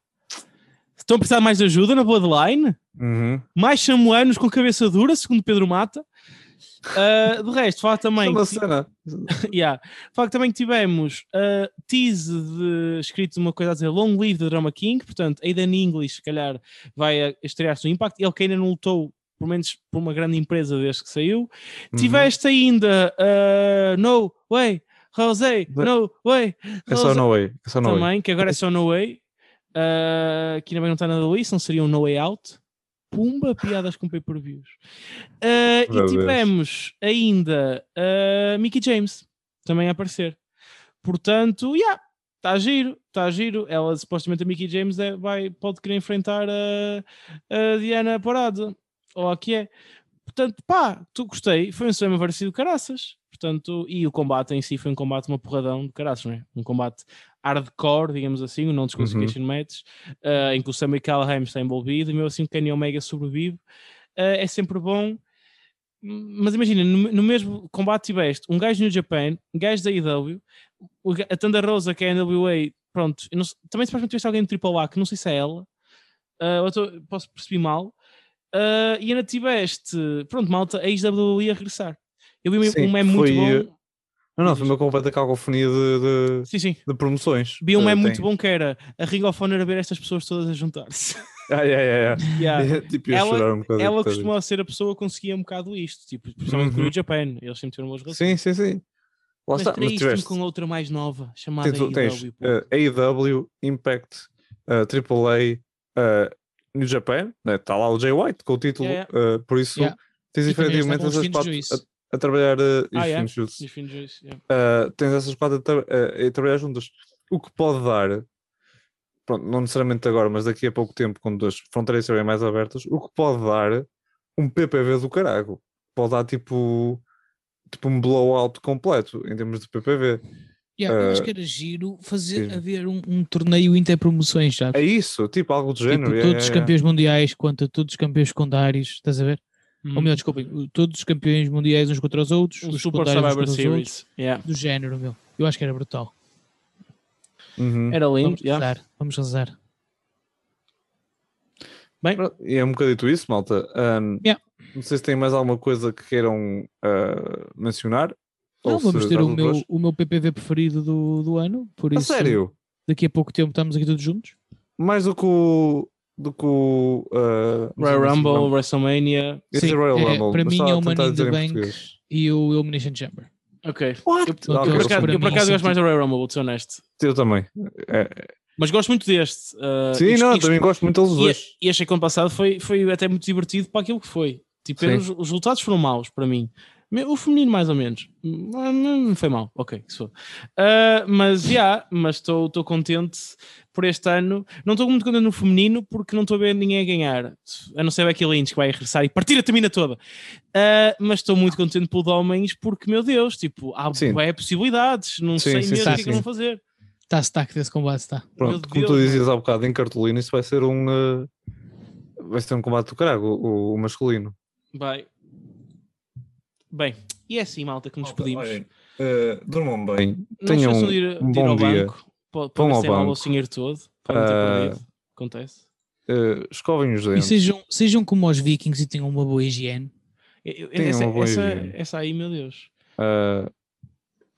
Speaker 3: Estão a precisar de mais ajuda na Bloodline?
Speaker 4: Uhum.
Speaker 3: Mais samuanos com cabeça dura, segundo Pedro Mata. Uh, de resto, fala também.
Speaker 4: É uma
Speaker 3: que-
Speaker 4: cena.
Speaker 3: yeah. Fala que também tivemos uh, tease de escrito uma coisa a dizer Long Live the Drama King, portanto, Aiden English, se calhar, vai estrear-se no Impact. Ele que ainda não lutou, pelo menos por uma grande empresa desde que saiu.
Speaker 4: Uhum.
Speaker 3: Tiveste ainda uh, No Way, Jose,
Speaker 4: But-
Speaker 3: No Way,
Speaker 4: É só no way. É só no way.
Speaker 3: também, que agora é só No Way. Uh, que ainda bem não está nada ali, senão seria um No Way Out. Pumba, piadas com pay-per-views. Uh, e
Speaker 4: Deus.
Speaker 3: tivemos ainda uh, Mickey James também a aparecer. Portanto, yeah, está giro, está giro. Ela supostamente a Mickey James é- vai, pode querer enfrentar a, a Diana Parada, ou a que é. Portanto, pá, tu gostei, foi um cinema parecido caraças. Portanto, e o combate em si foi um combate, uma porradão de caraças, não é? Um combate hardcore, digamos assim, um non-disqualification match, uh, em que o Sammy Callahan está envolvido e mesmo assim o Kenny Omega sobrevive. Uh, é sempre bom. Mas imagina, no, no mesmo combate tiveste um gajo no Japan, um gajo da IW, o a Thunder Rosa, que é a NWA, pronto, não também se tiveste alguém do AAA, que não sei se é ela, uh, tô- posso perceber mal, uh, e ainda tiveste, pronto, malta, a WWE a regressar. Eu vi um-
Speaker 4: Sim,
Speaker 3: um meme muito bom.
Speaker 4: Não, não, foi uma completa cacofonia de, de,
Speaker 3: Sim, sim.
Speaker 4: de promoções.
Speaker 3: Vi um
Speaker 4: tem-
Speaker 3: muito bom que era a Ring of Honor a ver estas pessoas todas a juntar-se.
Speaker 4: Ah, yeah, yeah, yeah.
Speaker 3: Yeah.
Speaker 4: tipo, ia
Speaker 3: Ela-
Speaker 4: chorar um bocado.
Speaker 3: Ela costumava ser a pessoa que conseguia um bocado isto, tipo, principalmente com o
Speaker 4: Uhum.
Speaker 3: New Japan. Eles sempre tiveram boas relações.
Speaker 4: Sim, sim, sim. Lá
Speaker 3: Mas
Speaker 4: está, mas tiveste.
Speaker 3: com outra mais nova, chamada
Speaker 4: Tens, tens
Speaker 3: AEW. pô.
Speaker 4: eh, AEW, Impact, eh, AAA, eh, New Japan, está lá o Jay White com o título,
Speaker 3: Yeah,
Speaker 4: eh, por isso
Speaker 2: Yeah.
Speaker 4: tens
Speaker 2: E
Speaker 4: efetivamente essas quatro. A, trabalhar eh, e
Speaker 3: Ah,
Speaker 4: os
Speaker 3: yeah.
Speaker 4: Juice.
Speaker 3: E Juice, yeah.
Speaker 4: Uh, tens essas quatro a, tra- a- a trabalhar juntas. O que pode dar, pronto, não necessariamente agora, mas daqui a pouco tempo, quando as fronteiras estiverem mais abertas, o que pode dar um PPV do carago. Pode dar tipo, tipo um blowout completo em termos de PPV.
Speaker 2: Yeah, eu acho
Speaker 4: Eh,
Speaker 2: que era giro fazer
Speaker 4: sim.
Speaker 2: haver um, um torneio interpromoções, sabes?
Speaker 4: É isso, tipo algo do
Speaker 2: Tipo,
Speaker 4: género. yeah,
Speaker 2: todos os
Speaker 4: yeah, yeah.
Speaker 2: campeões mundiais contra todos os campeões secundários, estás a ver? Ou
Speaker 3: Hum.
Speaker 2: melhor, desculpem, o- todos os campeões mundiais uns contra os outros,
Speaker 3: Um
Speaker 2: os
Speaker 3: Super Survivor Series. Yeah.
Speaker 2: do género, meu. Eu acho que era brutal.
Speaker 4: Uhum.
Speaker 3: Era lindo.
Speaker 2: Vamos
Speaker 3: yeah.
Speaker 2: rezar, vamos rezar.
Speaker 4: E é um bocadito isso, malta. Um,
Speaker 2: Yeah.
Speaker 4: Não sei se tem mais alguma coisa que queiram uh, mencionar.
Speaker 2: Não,
Speaker 4: ou
Speaker 2: vamos ter o meu, o meu PPV preferido do, do ano, por
Speaker 4: A
Speaker 2: isso
Speaker 4: sério?
Speaker 2: daqui a pouco tempo estamos aqui todos juntos.
Speaker 4: Mais do que o. Do que o. Uh,
Speaker 3: Royal. Rumble, WrestleMania.
Speaker 4: Esse
Speaker 2: Sim,
Speaker 4: Royal
Speaker 2: é,
Speaker 4: Rumble,
Speaker 2: para mim é o Money in the Bank e o Elimination Chamber.
Speaker 3: Ok.
Speaker 4: What?
Speaker 3: Eu,
Speaker 4: Ah,
Speaker 3: eu,
Speaker 4: eu
Speaker 3: por
Speaker 2: mim
Speaker 3: acaso
Speaker 2: é
Speaker 3: gosto mais do. Royal Rumble, vou ser honesto.
Speaker 4: Eu também. É,
Speaker 3: Mas gosto muito deste. uh,
Speaker 4: Sim,
Speaker 3: e-
Speaker 4: não,
Speaker 3: e-
Speaker 4: eu também gosto muito deles
Speaker 3: e,
Speaker 4: dois.
Speaker 3: e achei que o ano passado foi, foi até muito divertido para aquilo que foi. Tipo, os, os resultados foram maus para mim. O feminino, mais ou menos. Hum, Não foi mal, ok. que. Ah, mas já, mas estou contente por este ano. Não estou muito contente no feminino porque não estou a ver ninguém a ganhar. A não ser o Becky Lynch que vai regressar e partir a tamina toda. Ah, mas estou muito contente pelo de homens porque, meu Deus, tipo, há
Speaker 4: Sim.
Speaker 3: bué possibilidades. Não
Speaker 4: Sim,
Speaker 3: sei
Speaker 4: sim,
Speaker 3: mesmo
Speaker 2: sim,
Speaker 3: o que é que vão fazer.
Speaker 2: Está stack desse combate, está.
Speaker 4: Pronto, como tu dizias há bocado em cartolina, isso vai ser um. eh, vai ser um combate do caralho, o, o masculino.
Speaker 3: Vai. Bem, e é assim, malta, que nos despedimos.
Speaker 4: eh, durmam bem.
Speaker 3: Não
Speaker 4: Tenham
Speaker 3: esqueçam de ir,
Speaker 4: um
Speaker 3: de ir
Speaker 4: bom
Speaker 3: ao
Speaker 4: dia.
Speaker 3: banco. Pode,
Speaker 4: Vão
Speaker 3: pode
Speaker 4: ao
Speaker 3: ser mal
Speaker 4: banco.
Speaker 3: o senhor todo. Podem ter
Speaker 4: Ah,
Speaker 3: perdido. Acontece.
Speaker 4: Eh, escovem os
Speaker 2: E
Speaker 4: dentes.
Speaker 2: sejam, sejam como os vikings e tenham uma boa higiene.
Speaker 3: Eu- eu-
Speaker 4: Tenham
Speaker 3: Essa,
Speaker 4: uma boa
Speaker 3: essa,
Speaker 4: higiene.
Speaker 3: essa aí, meu Deus.
Speaker 4: Eh,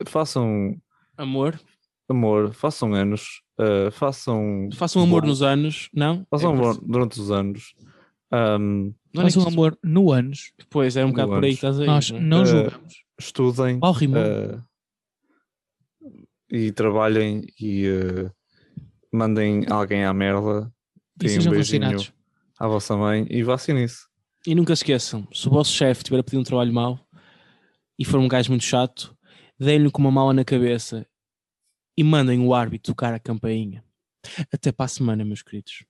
Speaker 4: façam
Speaker 3: Amor.
Speaker 4: amor, façam anos, eh, façam.
Speaker 3: Façam amor
Speaker 4: bom-
Speaker 3: nos anos. Não?
Speaker 4: Façam
Speaker 3: É
Speaker 4: amor durante os anos. Ahm,
Speaker 3: não é
Speaker 2: Façam
Speaker 3: que-
Speaker 2: amor no anos.
Speaker 3: Pois, é um bocado por aí que estás aí.
Speaker 2: Nós
Speaker 3: não é?
Speaker 2: não
Speaker 4: Eh,
Speaker 2: julgamos.
Speaker 4: estudem eh, e trabalhem e eh, mandem alguém à merda.
Speaker 2: e
Speaker 4: Deem um
Speaker 2: sejam
Speaker 4: beijinho
Speaker 2: vacinados.
Speaker 4: à vossa mãe e vacinem-se.
Speaker 3: E nunca se esqueçam, se o vosso chefe estiver a pedir um trabalho mau e for um gajo muito chato, deem-lhe com uma mala na cabeça e mandem o árbitro tocar a campainha. Até para a semana, meus queridos.